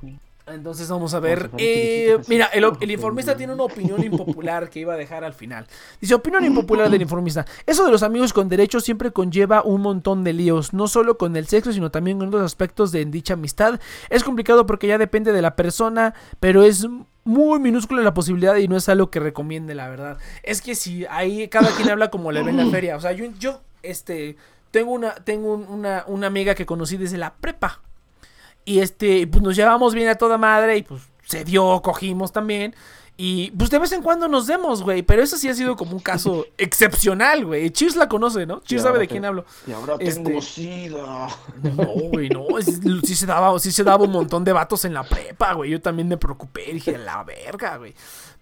güey. Entonces vamos a ver. Vamos a ver eh, mira, el, así. el informista tiene una opinión impopular que iba a dejar al final. Dice, opinión impopular del informista. Eso de los amigos con derechos siempre conlleva un montón de líos, no solo con el sexo, sino también con otros aspectos de dicha amistad. Es complicado porque ya depende de la persona, pero es muy minúscula la posibilidad y no es algo que recomiende, la verdad. Es que si ahí cada quien habla como le ve en la feria. O sea, yo, yo este, tengo una, tengo un- una, una amiga que conocí desde la prepa. Y este, pues nos llevamos bien a toda madre y pues se dio, cogimos también. Y pues de vez en cuando nos vemos, güey. Pero eso sí ha sido como un caso excepcional, güey. Cheers la conoce, ¿no? Cheers sabe de te- quién hablo. Y ahora Este- tengo sida. No, güey, no. es- sí, se daba, sí se daba un montón de vatos en la prepa, güey. Yo también me preocupé. Dije, la verga, güey.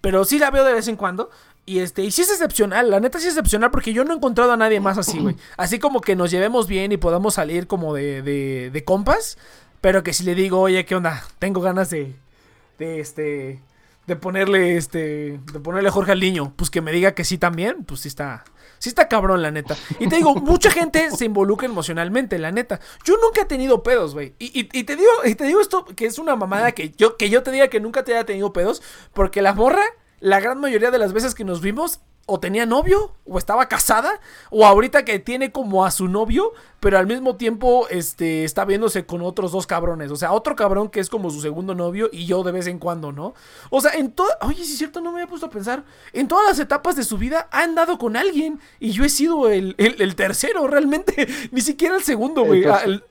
Pero sí la veo de vez en cuando. Y este, y sí es excepcional, la neta sí es excepcional porque yo no he encontrado a nadie más así, güey. Así como que nos llevemos bien y podamos salir como de, de, de compas. Pero que si le digo, oye, ¿qué onda? Tengo ganas de, de este, de ponerle, este, de ponerle Jorge al niño. Pues que me diga que sí también, pues sí está, sí está cabrón, la neta. Y te digo, mucha gente se involucra emocionalmente, la neta. Yo nunca he tenido pedos, güey. Y, y- te digo, y te digo esto, que es una mamada que yo, que yo te diga que nunca te haya tenido pedos, porque la morra, la gran mayoría de las veces que nos vimos, o tenía novio, o estaba casada, o ahorita que tiene como a su novio, pero al mismo tiempo este, está viéndose con otros dos cabrones. O sea, otro cabrón que es como su segundo novio y yo de vez en cuando, ¿no? O sea, en todas... Oye, sí es cierto, no me había puesto a pensar. En todas las etapas de su vida ha andado con alguien y yo he sido el, el- el tercero, realmente. Ni siquiera el segundo, güey. El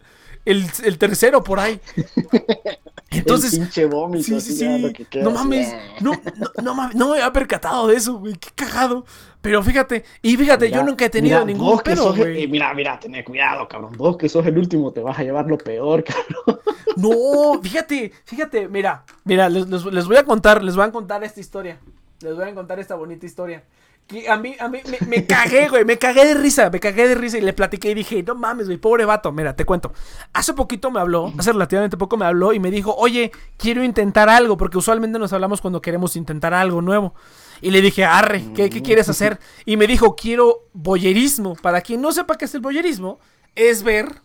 El, el- tercero por ahí. Entonces... el pinche vómito. Sí, sí, sí. lo que queda, No mames. ah. No, no, no mames. No me había percatado de eso, güey. Qué cagado. Pero fíjate, y fíjate, yo nunca he tenido mira, ningún vos que sos güey. eh, mira, mira, tené cuidado, cabrón. Vos que sos el último te vas a llevar lo peor, cabrón. No, fíjate, fíjate, mira, mira, les, les- les voy a contar, les voy a contar esta historia. Les voy a contar esta bonita historia. Que a mí, a mí me, me cagué, güey, me cagué de risa, me cagué de risa y le platiqué y dije, no mames, güey, pobre vato, mira, te cuento. Hace poquito me habló, hace relativamente poco me habló y me dijo, oye, quiero intentar algo, porque usualmente nos hablamos cuando queremos intentar algo nuevo. Y le dije, arre, ¿qué, qué quieres hacer? Y me dijo, quiero boyerismo. Para quien no sepa qué es el boyerismo, es ver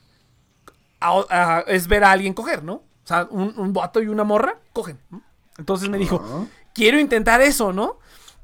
a- a- es ver a alguien coger, ¿no? O sea, un, un vato y una morra cogen. Entonces me dijo, quiero intentar eso, ¿no?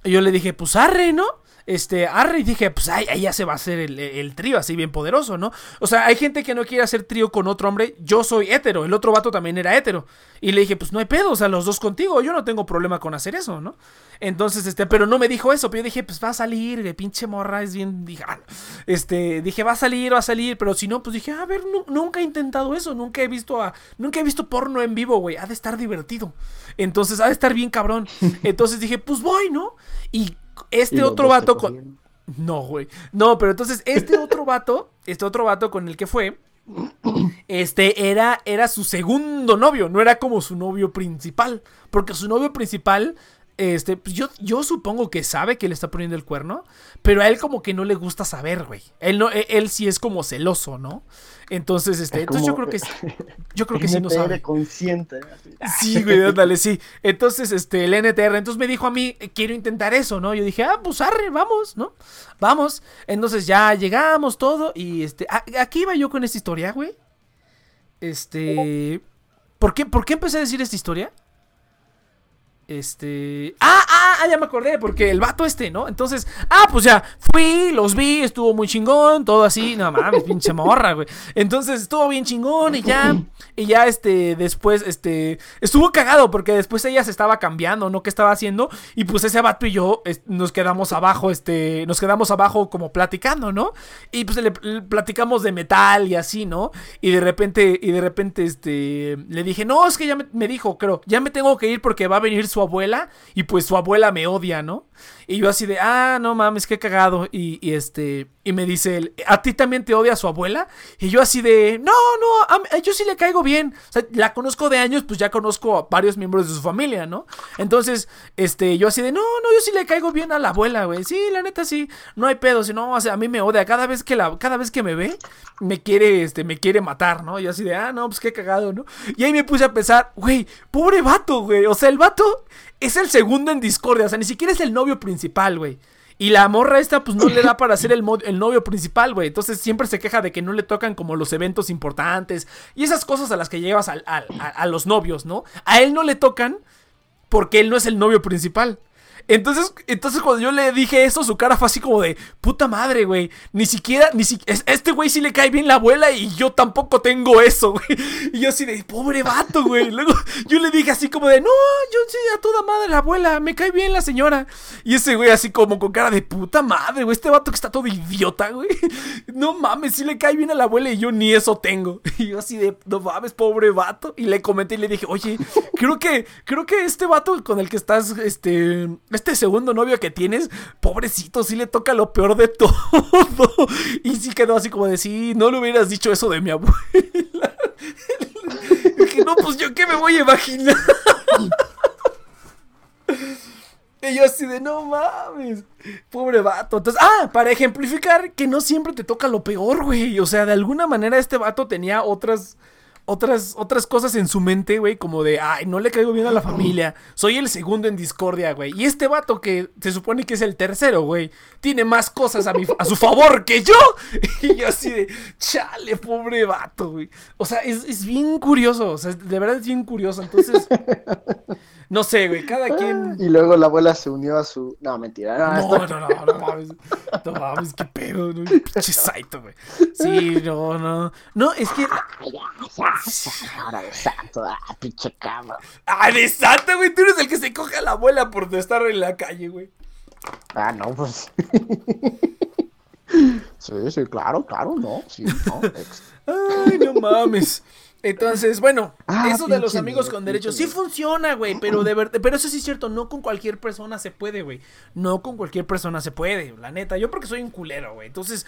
Yo le dije, pues arre, ¿no? Este, arre, y dije, pues ahí, ahí ya se va a hacer el, el trío así bien poderoso, ¿no? O sea, hay gente que no quiere hacer trío con otro hombre. Yo soy hétero, el otro vato también era hétero. Y le dije, pues no hay pedo, o sea, los dos contigo, yo no tengo problema con hacer eso, ¿no? Entonces, este, pero no me dijo eso, pero yo dije, pues va a salir, de pinche morra, es bien, dije, ah, este, dije, va a salir, va a salir, pero si no, pues dije, a ver, nu- nunca he intentado eso, nunca he visto a, nunca he visto porno en vivo, güey, ha de estar divertido. Entonces, ha de estar bien cabrón. Entonces dije, pues voy, ¿no? Y este otro vato con... No, güey. No, pero entonces este otro vato, este otro vato con el que fue, este era, era su segundo novio, no era como su novio principal. Porque su novio principal este, pues yo, yo supongo que sabe que le está poniendo el cuerno, pero a él como que no le gusta saber, güey. Él no, él, él sí es como celoso, ¿no? Entonces, este, Es entonces yo creo que sí- yo creo que sí no NTR sabe. consciente. Sí, güey, ándale, sí. Entonces, este, el NTR, entonces me dijo a mí, eh, quiero intentar eso, ¿no? Yo dije, ah, pues arre, vamos, ¿no? Vamos. Entonces ya llegamos todo y este, a- aquí iba yo con esta historia, güey. Este, ¿por qué, ¿por qué empecé a decir esta historia? Este. Ah, ah, ah, ya me acordé, porque el vato este, ¿no? Entonces, ah, pues ya, fui, los vi, estuvo muy chingón, todo así, no mames, pinche morra, güey. Entonces, estuvo bien chingón y ya, y ya, este, después, este, estuvo cagado, porque después ella se estaba cambiando, ¿no? ¿Qué estaba haciendo? Y pues ese vato y yo nos quedamos abajo, este, nos quedamos abajo como platicando, ¿no? Y pues le, le platicamos de metal y así, ¿no? Y de repente, y de repente, este, le dije, no, es que ya me, me dijo, creo, ya me tengo que ir porque va a venir su abuela y pues su abuela me odia, ¿no? Y yo así de, ah, no mames, qué cagado. Y, este, y me dice él, ¿a ti también te odia su abuela? Y yo así de, no, no, yo sí le caigo bien. O sea, la conozco de años, pues ya conozco a varios miembros de su familia, ¿no? Entonces, este, yo así de, no, no, yo sí le caigo bien a la abuela, güey. Sí, la neta sí, no hay pedo, si no, o sea, a mí me odia. Cada vez que la, cada vez que me ve, me quiere, este, me quiere matar, ¿no? Y así de, ah, no, pues qué cagado, ¿no? Y ahí me puse a pensar, güey, pobre vato, güey. O sea, el vato es el segundo en discordia, o sea, ni siquiera es el novio principal, güey. Y la morra esta, pues no le da para ser el, el novio principal, güey. Entonces siempre se queja de que no le tocan como los eventos importantes y esas cosas a las que llevas al- al- a los novios, ¿no? A él no le tocan porque él no es el novio principal. Entonces, entonces cuando yo le dije eso, su cara fue así como de puta madre, güey. Ni siquiera, ni si es- este güey sí le cae bien la abuela y yo tampoco tengo eso, güey. Y yo así de pobre vato, güey. Luego yo le dije así como de no, yo sí a toda madre la abuela, me cae bien la señora. Y ese güey así como con cara de puta madre, güey. Este vato que está todo idiota, güey. No mames, sí le cae bien a la abuela y yo ni eso tengo. Y yo así de no mames, pobre vato. Y le comenté y le dije, oye, creo que, creo que este vato con el que estás, este, este segundo novio que tienes, pobrecito, sí le toca lo peor de todo. Y sí quedó así como de, sí, no le hubieras dicho eso de mi abuela. Dije, no, pues yo qué me voy a imaginar. Y yo así de, no mames, pobre vato. Entonces, ah, para ejemplificar que no siempre te toca lo peor, güey. O sea, de alguna manera este vato tenía otras, otras, otras cosas en su mente, güey, como de, ay, no le caigo bien a la familia. Soy el segundo en discordia, güey. Y este vato que se supone que es el tercero, güey, tiene más cosas a, mi, a su favor que yo. Y yo así de, chale, pobre vato, güey. O sea, es, es bien curioso, o sea, de verdad es bien curioso. Entonces, no sé, güey, cada quien... Y luego la abuela se unió a su. No, mentira. No, No, no, no, no mames. No mames, qué pedo, no, pinche saito, güey. Sí, no, no. No, es que. Ahora de santo, ah, pinche cabrón. ¡Ah, de santa, güey! Tú eres el que se coge a la abuela por estar en la calle, güey. Ah, no, pues. sí, sí, claro, claro, no. Sí, no. Ay, no mames. Entonces, bueno, Ah, eso de los amigos con derechos sí funciona, güey, pero de verdad, pero eso sí es cierto, no con cualquier persona se puede, güey. No con cualquier persona se puede, la neta. Yo porque soy un culero, güey. Entonces,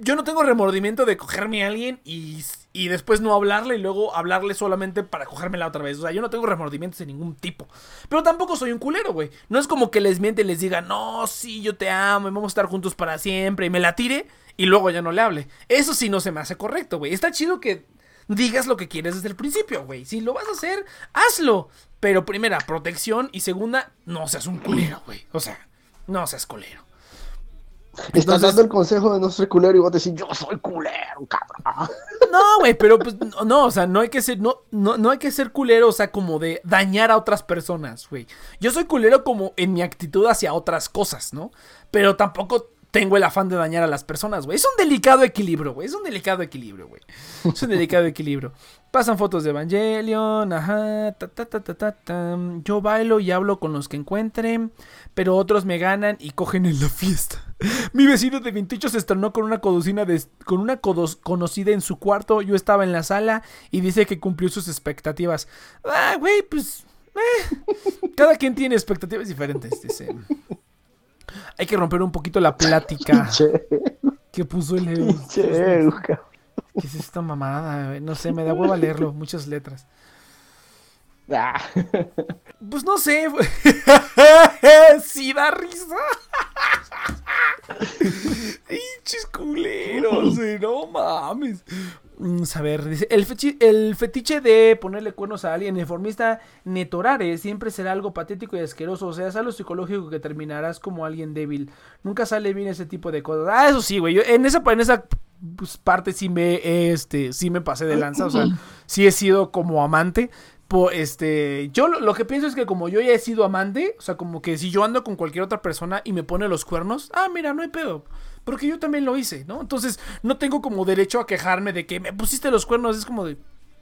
yo no tengo remordimiento de cogerme a alguien y, y después no hablarle y luego hablarle solamente para cogérmela otra vez. O sea, yo no tengo remordimientos de ningún tipo. Pero tampoco soy un culero, güey. No es como que les miente y les diga, no, sí, yo te amo y vamos a estar juntos para siempre y me la tire y luego ya no le hable. Eso sí no se me hace correcto, güey. Está chido que digas lo que quieres desde el principio, güey. Si lo vas a hacer, hazlo. Pero primera, protección y segunda, no seas un culero, güey. O sea, no seas culero. Estás dando el consejo de no ser culero y vos decís, yo soy culero, cabrón. No, güey, pero pues no, no, o sea, no hay que ser, no, no, no hay que ser culero, o sea, como de dañar a otras personas, güey. Yo soy culero como en mi actitud hacia otras cosas, ¿no? Pero tampoco tengo el afán de dañar a las personas, güey. Es un delicado equilibrio, güey. Es un delicado equilibrio, güey. Es un delicado equilibrio. Pasan fotos de Evangelion, ajá, ta, ta, ta, ta, ta, tam. Yo bailo y hablo con los que encuentren, pero otros me ganan y cogen en la fiesta. Mi vecino de 28 se estrenó con una codocina de, con una codos- conocida en su cuarto. Yo estaba en la sala y dice que cumplió sus expectativas. Ah, güey, pues. eh, Cada quien tiene expectativas diferentes. Dice. Hay que romper un poquito la plática que puso el. Eus. che, cabrón. ¿Qué es esta mamada? No sé, me da hueva leerlo. Muchas letras. Ah, Pues no sé. sí da risa. Hinches culeros, no mames. Mm, A ver, dice, el, fechi- el fetiche de ponerle cuernos a alguien informista netorare siempre será algo patético y asqueroso. O sea, es algo psicológico que terminarás como alguien débil. Nunca sale bien ese tipo de cosas. Ah, eso sí, güey. yo en esa, en esa pues, parte sí me, este, sí me pasé de lanza. O sea, sí he sido como amante. Po- este, yo lo, lo que pienso es que como yo ya he sido amante, o sea, como que si yo ando con cualquier otra persona y me pone los cuernos, ah, mira, no hay pedo. Porque yo también lo hice, ¿no? Entonces, no tengo como derecho a quejarme de que me pusiste los cuernos. Es como de,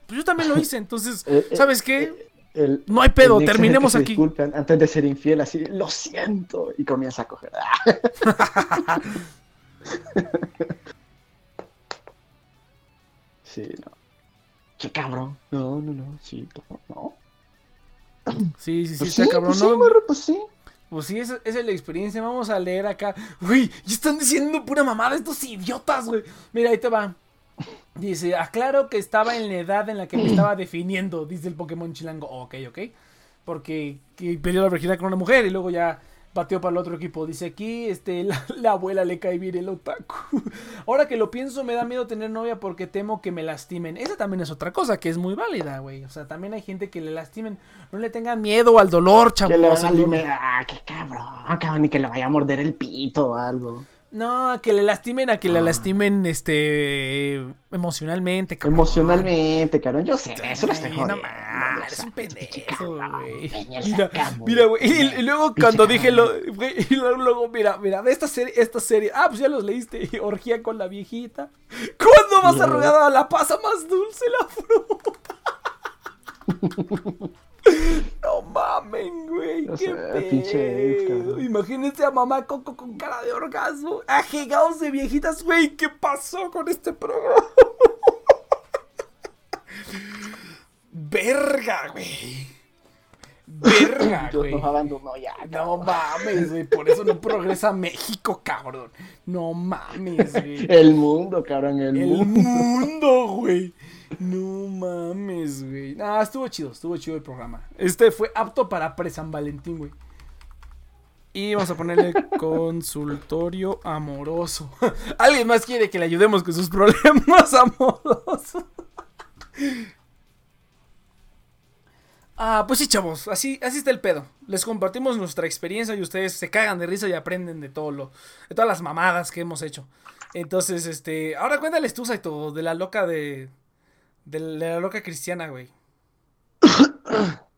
pues yo también lo hice. Entonces, Eh, eh, ¿sabes qué? el- No hay pedo, terminemos aquí. antes de ser infiel, así, lo siento, y comienza a coger. Sí, no. Qué cabrón. No, no, no, sí, no, no. Sí, sí, sí, Pues está sí, cabrón. pues sí, ¿no? morro, pues sí. Pues sí, esa, esa es la experiencia. Vamos a leer acá. Güey, ya están diciendo pura mamada estos idiotas, güey. Mira, ahí te va. Dice, aclaro que estaba en la edad en la que me estaba definiendo, dice el Pokémon Chilango. Ok, ok. Porque que perdió la virginidad con una mujer y luego ya pateó para el otro equipo. Dice aquí, este, la, la abuela le cae bien el otaku. Ahora que lo pienso, me da miedo tener novia porque temo que me lastimen. Esa también es otra cosa que es muy válida, güey. O sea, también hay gente que le lastimen. No le tengan miedo al dolor, chavos. Que le van a. Ah, qué cabrón, cabrón, ni que le vaya a morder el pito o algo. No, a que le lastimen, a que le Ah. lastimen, este, emocionalmente, cabrón. Emocionalmente, cabrón, yo sé, eso lo estoy no jodiendo. eres sé, un pendejo, güey. Mira, mira, güey. Y, y luego cuando dije lo, y luego, mira, mira, esta serie, esta serie. Ah, pues ya los leíste. Orgía con la viejita. ¿Cuándo vas a No. rogar a la pasa más dulce la fruta? No mamen, güey. O Qué pinche ex, cabrón. Imagínense a mamá Coco con cara de orgasmo. Ajegados de viejitas, güey. ¿Qué pasó con este programa? Verga, güey. Verga, güey. nos abandonó ya. No mames, güey. Por eso no progresa México, cabrón. No mames, güey. El mundo, cabrón, el, El mundo. mundo, güey. No mames, güey. Ah, estuvo chido, estuvo chido el programa. Este fue apto para pre-San Valentín, güey. Y vamos a ponerle consultorio amoroso. ¿Alguien más quiere que le ayudemos con sus problemas amorosos? Ah, pues sí, chavos, así, así está el pedo. Les compartimos nuestra experiencia y ustedes se cagan de risa y aprenden de todo lo, de todas las mamadas que hemos hecho. Entonces, este, ahora cuéntales tú, Saito, de la loca de, de la loca cristiana, güey.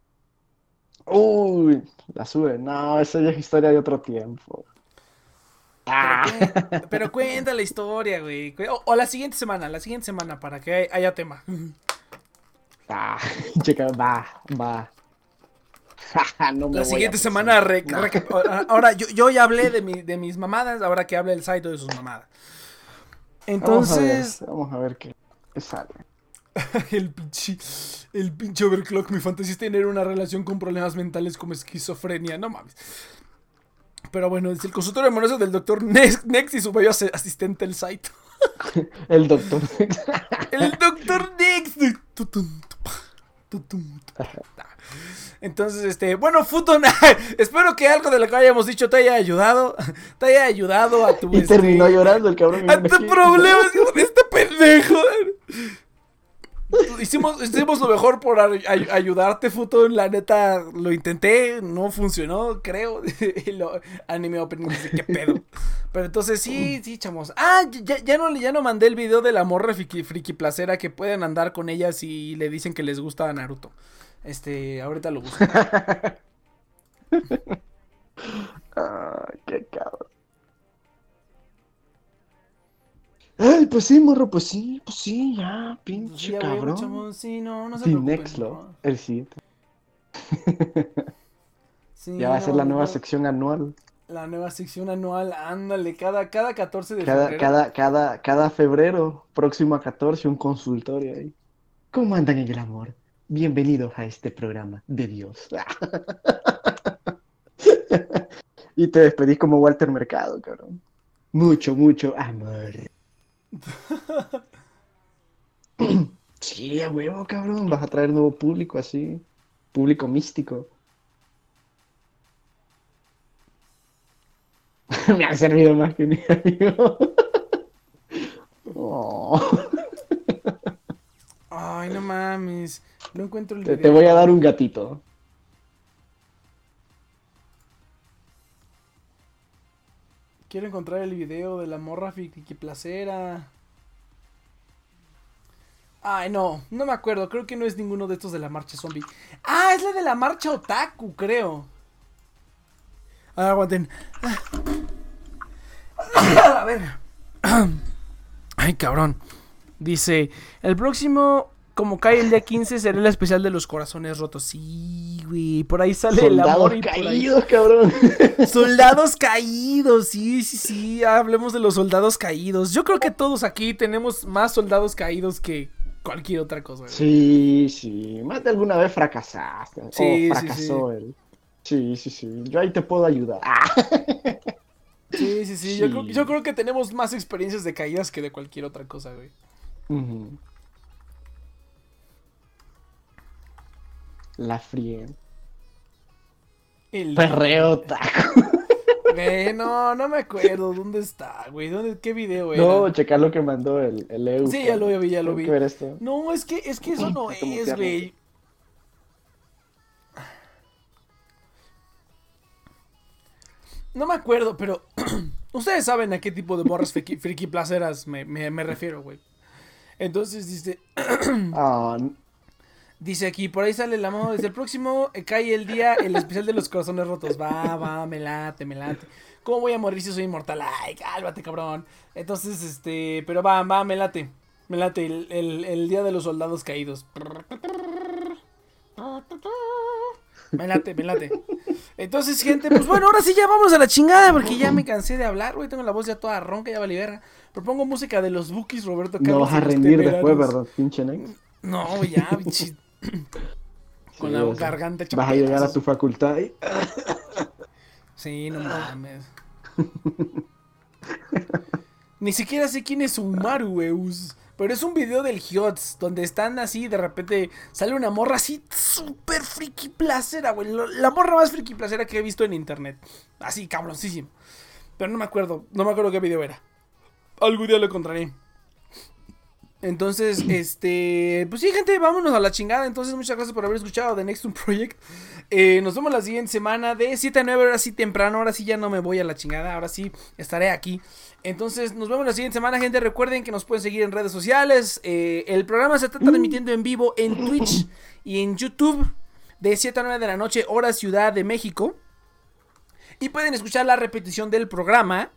Uy, la sube. No, esa ya es historia de otro tiempo. Ah, Pero, pero cuenta la historia, güey. O, o la siguiente semana, la siguiente semana, para que hay- haya tema. ah, chica, va, va. no me La siguiente semana, re- No. re- ahora yo, yo ya hablé de, mi- de mis mamadas, ahora que hable el Saito de sus mamadas. Vamos a ver, Entonces, vamos a ver qué sale. el pinche, el pinche overclock, mi fantasía es tener una relación con problemas mentales como esquizofrenia, no mames. Pero bueno, es el consultorio amoroso del doctor Nex, Nex y su bello as- asistente el Saito. El doctor. El doctor Nex. Tutum, tupa, tutum, tupa. Entonces, este, bueno, Futon, espero que algo de lo que hayamos dicho te haya ayudado, te haya ayudado a tu, y este, terminó llorando el cabrón. a tu problema, hijo de este pendejo. Hicimos, hicimos lo mejor por ay- ay- ayudarte, Futon. La neta, lo intenté, no funcionó, creo. Y lo, anime opening, dice, qué pedo. Pero entonces sí, sí, chamos. Ah, ya, ya no, ya no mandé el video de la morra friki, friki placera que pueden andar con ellas y le dicen que les gusta a Naruto. Este, ahorita lo busco. Ay, qué cabrón. Ay, pues sí, morro, pues sí, pues sí, ya, pinche Sí, a huevo, cabrón. chamos, sí, no, no se Sí, Nexlo, no. el siguiente. Sí, Ya va a ser la nueva no. sección anual. La nueva sección anual, ándale, cada, cada 14 de Cada, febrero. cada, cada, cada febrero, próximo a 14, un consultorio ahí. ¿Cómo andan en el amor? Bienvenidos a este programa de Dios. y te despedís como Walter Mercado, cabrón. Mucho, mucho amor. Sí, a huevo, cabrón. Vas a traer nuevo público así. público místico. Me ha servido más que mi amigo. Oh. Ay, no mames. No encuentro el Te, video. te voy a dar un gatito. Quiero encontrar el video de la morra Placera. Ay, no, no me acuerdo. Creo que no es ninguno de estos de la marcha zombie. Ah, es la de la marcha otaku, creo. A aguanten. A ver. Ay, cabrón. Dice, el próximo, como cae el día 15, será el especial de los corazones rotos. Sí, güey. Por ahí sale el Soldados amor ahí- caídos, cabrón. Soldados caídos, sí, sí, sí. Hablemos de los soldados caídos. Yo creo que todos aquí tenemos más soldados caídos que cualquier otra cosa. güey. Sí, sí. Más de alguna vez fracasaste. Sí, sí, él. Sí, sí, sí. Yo ahí te puedo ayudar. Ah. Sí, sí, sí. Yo, Sí. creo, yo creo que tenemos más experiencias de caídas que de cualquier otra cosa, güey. Ujú. La frien. El- Perreo taco. Güey, no, no me acuerdo. ¿Dónde está, güey? ¿Dónde, ¿Qué video era? No, checar lo que mandó el, el EU. Sí, ya lo vi, ya lo vi. que ver esto. No, es que, es que eso no es, güey. No me acuerdo, pero ustedes saben a qué tipo de morras friki, friki placeras me, me- me refiero, güey. Entonces dice, Ah, dice aquí, por ahí sale la mano, desde el próximo eh, cae el día, el especial de los corazones rotos. Va, va, me late, me late. ¿Cómo voy a morir si soy inmortal? Ay, cálmate, cabrón. Entonces, este, pero va, va, me late. Me late el, el- el día de los soldados caídos. Me late, me late. Entonces, gente, pues bueno, ahora sí ya vamos a la chingada porque ya me cansé de hablar, güey. Tengo la voz ya toda ronca, ya vale verga. Propongo música de los Bookies, Roberto Carlos. no vas a rendir después, ¿verdad? Pinche. No, ya, bichi. Con Sí, la o sea, garganta hecha Vas a llegar a tu facultad y... Sí, no mames. Ni siquiera sé quién es Umaru, Eus. Pero es un video del Hiots, donde están así, de repente sale una morra así, súper friki placera, güey. La morra más friki placera que he visto en internet. Así, cabroncísimo. Pero no me acuerdo, no me acuerdo qué video era. Algún día lo encontraré. Entonces, este, pues sí, gente, vámonos a la chingada. Entonces, muchas gracias por haber escuchado The Next One Project. Eh, nos vemos la siguiente semana de 7 a 9, ahora sí temprano, ahora sí ya no me voy a la chingada, ahora sí estaré aquí. Entonces, nos vemos la siguiente semana, gente. Recuerden que nos pueden seguir en redes sociales. Eh, el programa se está transmitiendo en vivo en Twitch y en YouTube de 7 a 9 de la noche, hora Ciudad de México. Y pueden escuchar la repetición del programa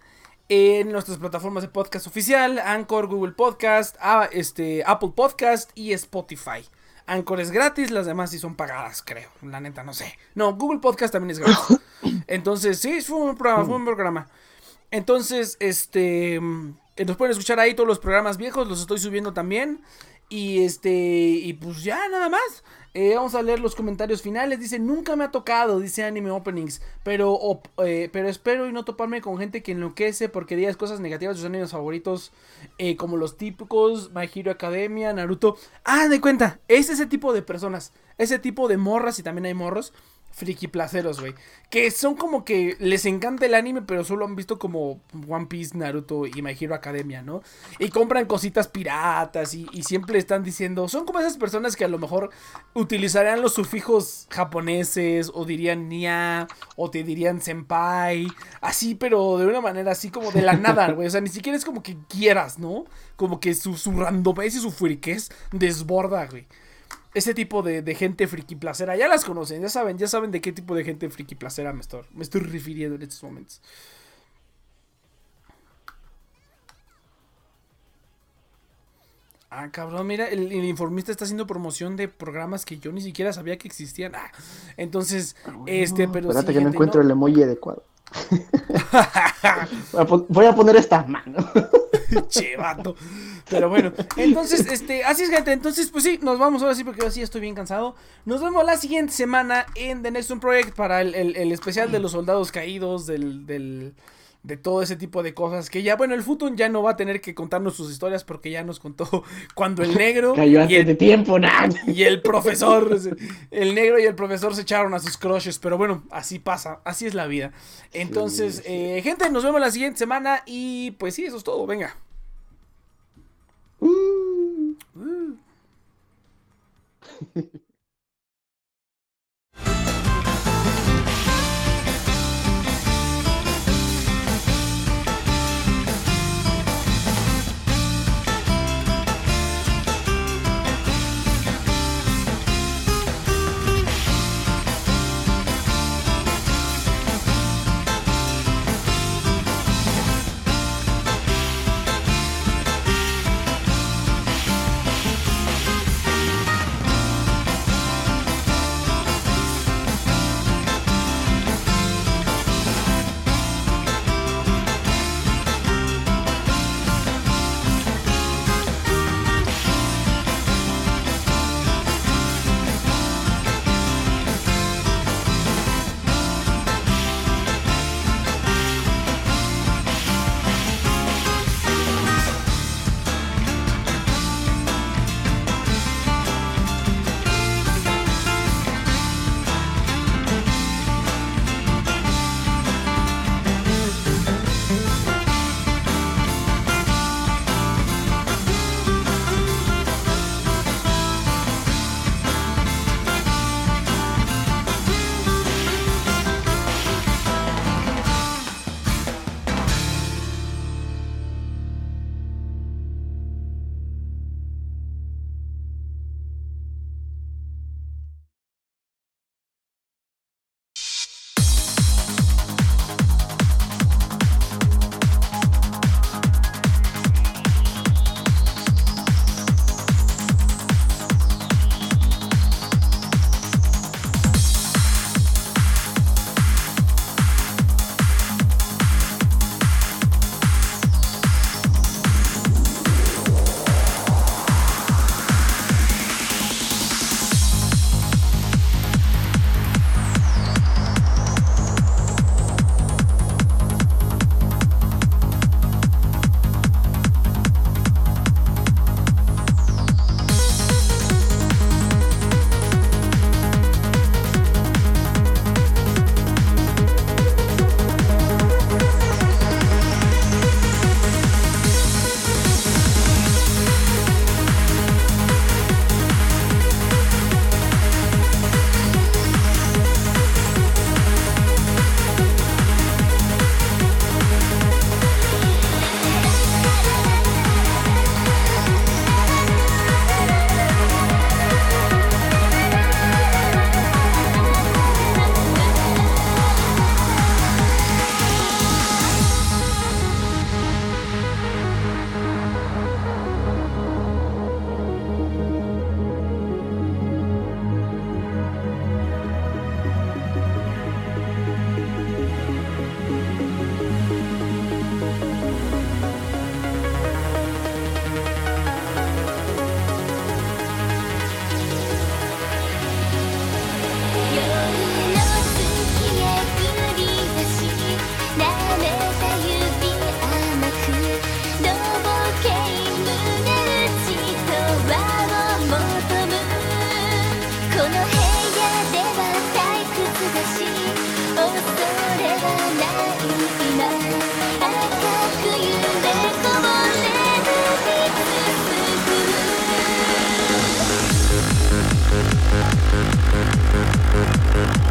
en nuestras plataformas de podcast oficial, Anchor, Google Podcast, ah, este, Apple Podcast y Spotify. Anchor es gratis, las demás sí son pagadas, creo. La neta, no sé. No, Google Podcast también es gratis. Entonces, sí, fue un programa, fue un programa. Entonces, este, mm, nos pueden escuchar ahí todos los programas viejos, los estoy subiendo también. Y este, y pues ya, nada más. Eh, vamos a leer los comentarios finales. Dice, nunca me ha tocado, dice Anime Openings. Pero, eh, pero espero y no toparme con gente que enloquece porque digas cosas negativas de sus animes favoritos. eh, como los típicos, My Academia, Naruto. Ah, de cuenta, es ese tipo de personas. Ese tipo de morras, y también hay morros. Friki placeros, güey. Que son como que les encanta el anime, pero solo han visto como One Piece, Naruto y My Hero Academia, ¿no? Y compran cositas piratas y, y siempre están diciendo. Son como esas personas que a lo mejor utilizarían los sufijos japoneses, o dirían nia, o te dirían senpai. Así, pero de una manera así como de la nada, güey. O sea, ni siquiera es como que quieras, ¿no? Como que su, su randomez y su friquez desborda, güey ese tipo de, de gente friki placera, ya las conocen, ya saben, ya saben de qué tipo de gente friki placera me estoy, me estoy refiriendo en estos momentos. Ah, cabrón, mira, el, el informista está haciendo promoción de programas que yo ni siquiera sabía que existían. Ah, entonces, este, pero Espérate sí, que no encuentro el emoji adecuado. voy, a voy a poner estas manos. Che, vato. Pero bueno, entonces, este, así es, gente. Entonces, pues sí, nos vamos ahora sí, porque ahora sí estoy bien cansado. Nos vemos la siguiente semana en The Next One Project para el, el- el especial de los soldados caídos, del, del, de todo ese tipo de cosas. Que ya, bueno, el Futun ya no va a tener que contarnos sus historias porque ya nos contó cuando el negro Cayó y antes el, de tiempo, nada. y el profesor, el negro y el profesor se echaron a sus crushes. Pero bueno, así pasa, así es la vida. Entonces, Sí, sí. eh, gente, nos vemos la siguiente semana y pues sí, eso es todo. Venga. Uh. Uh.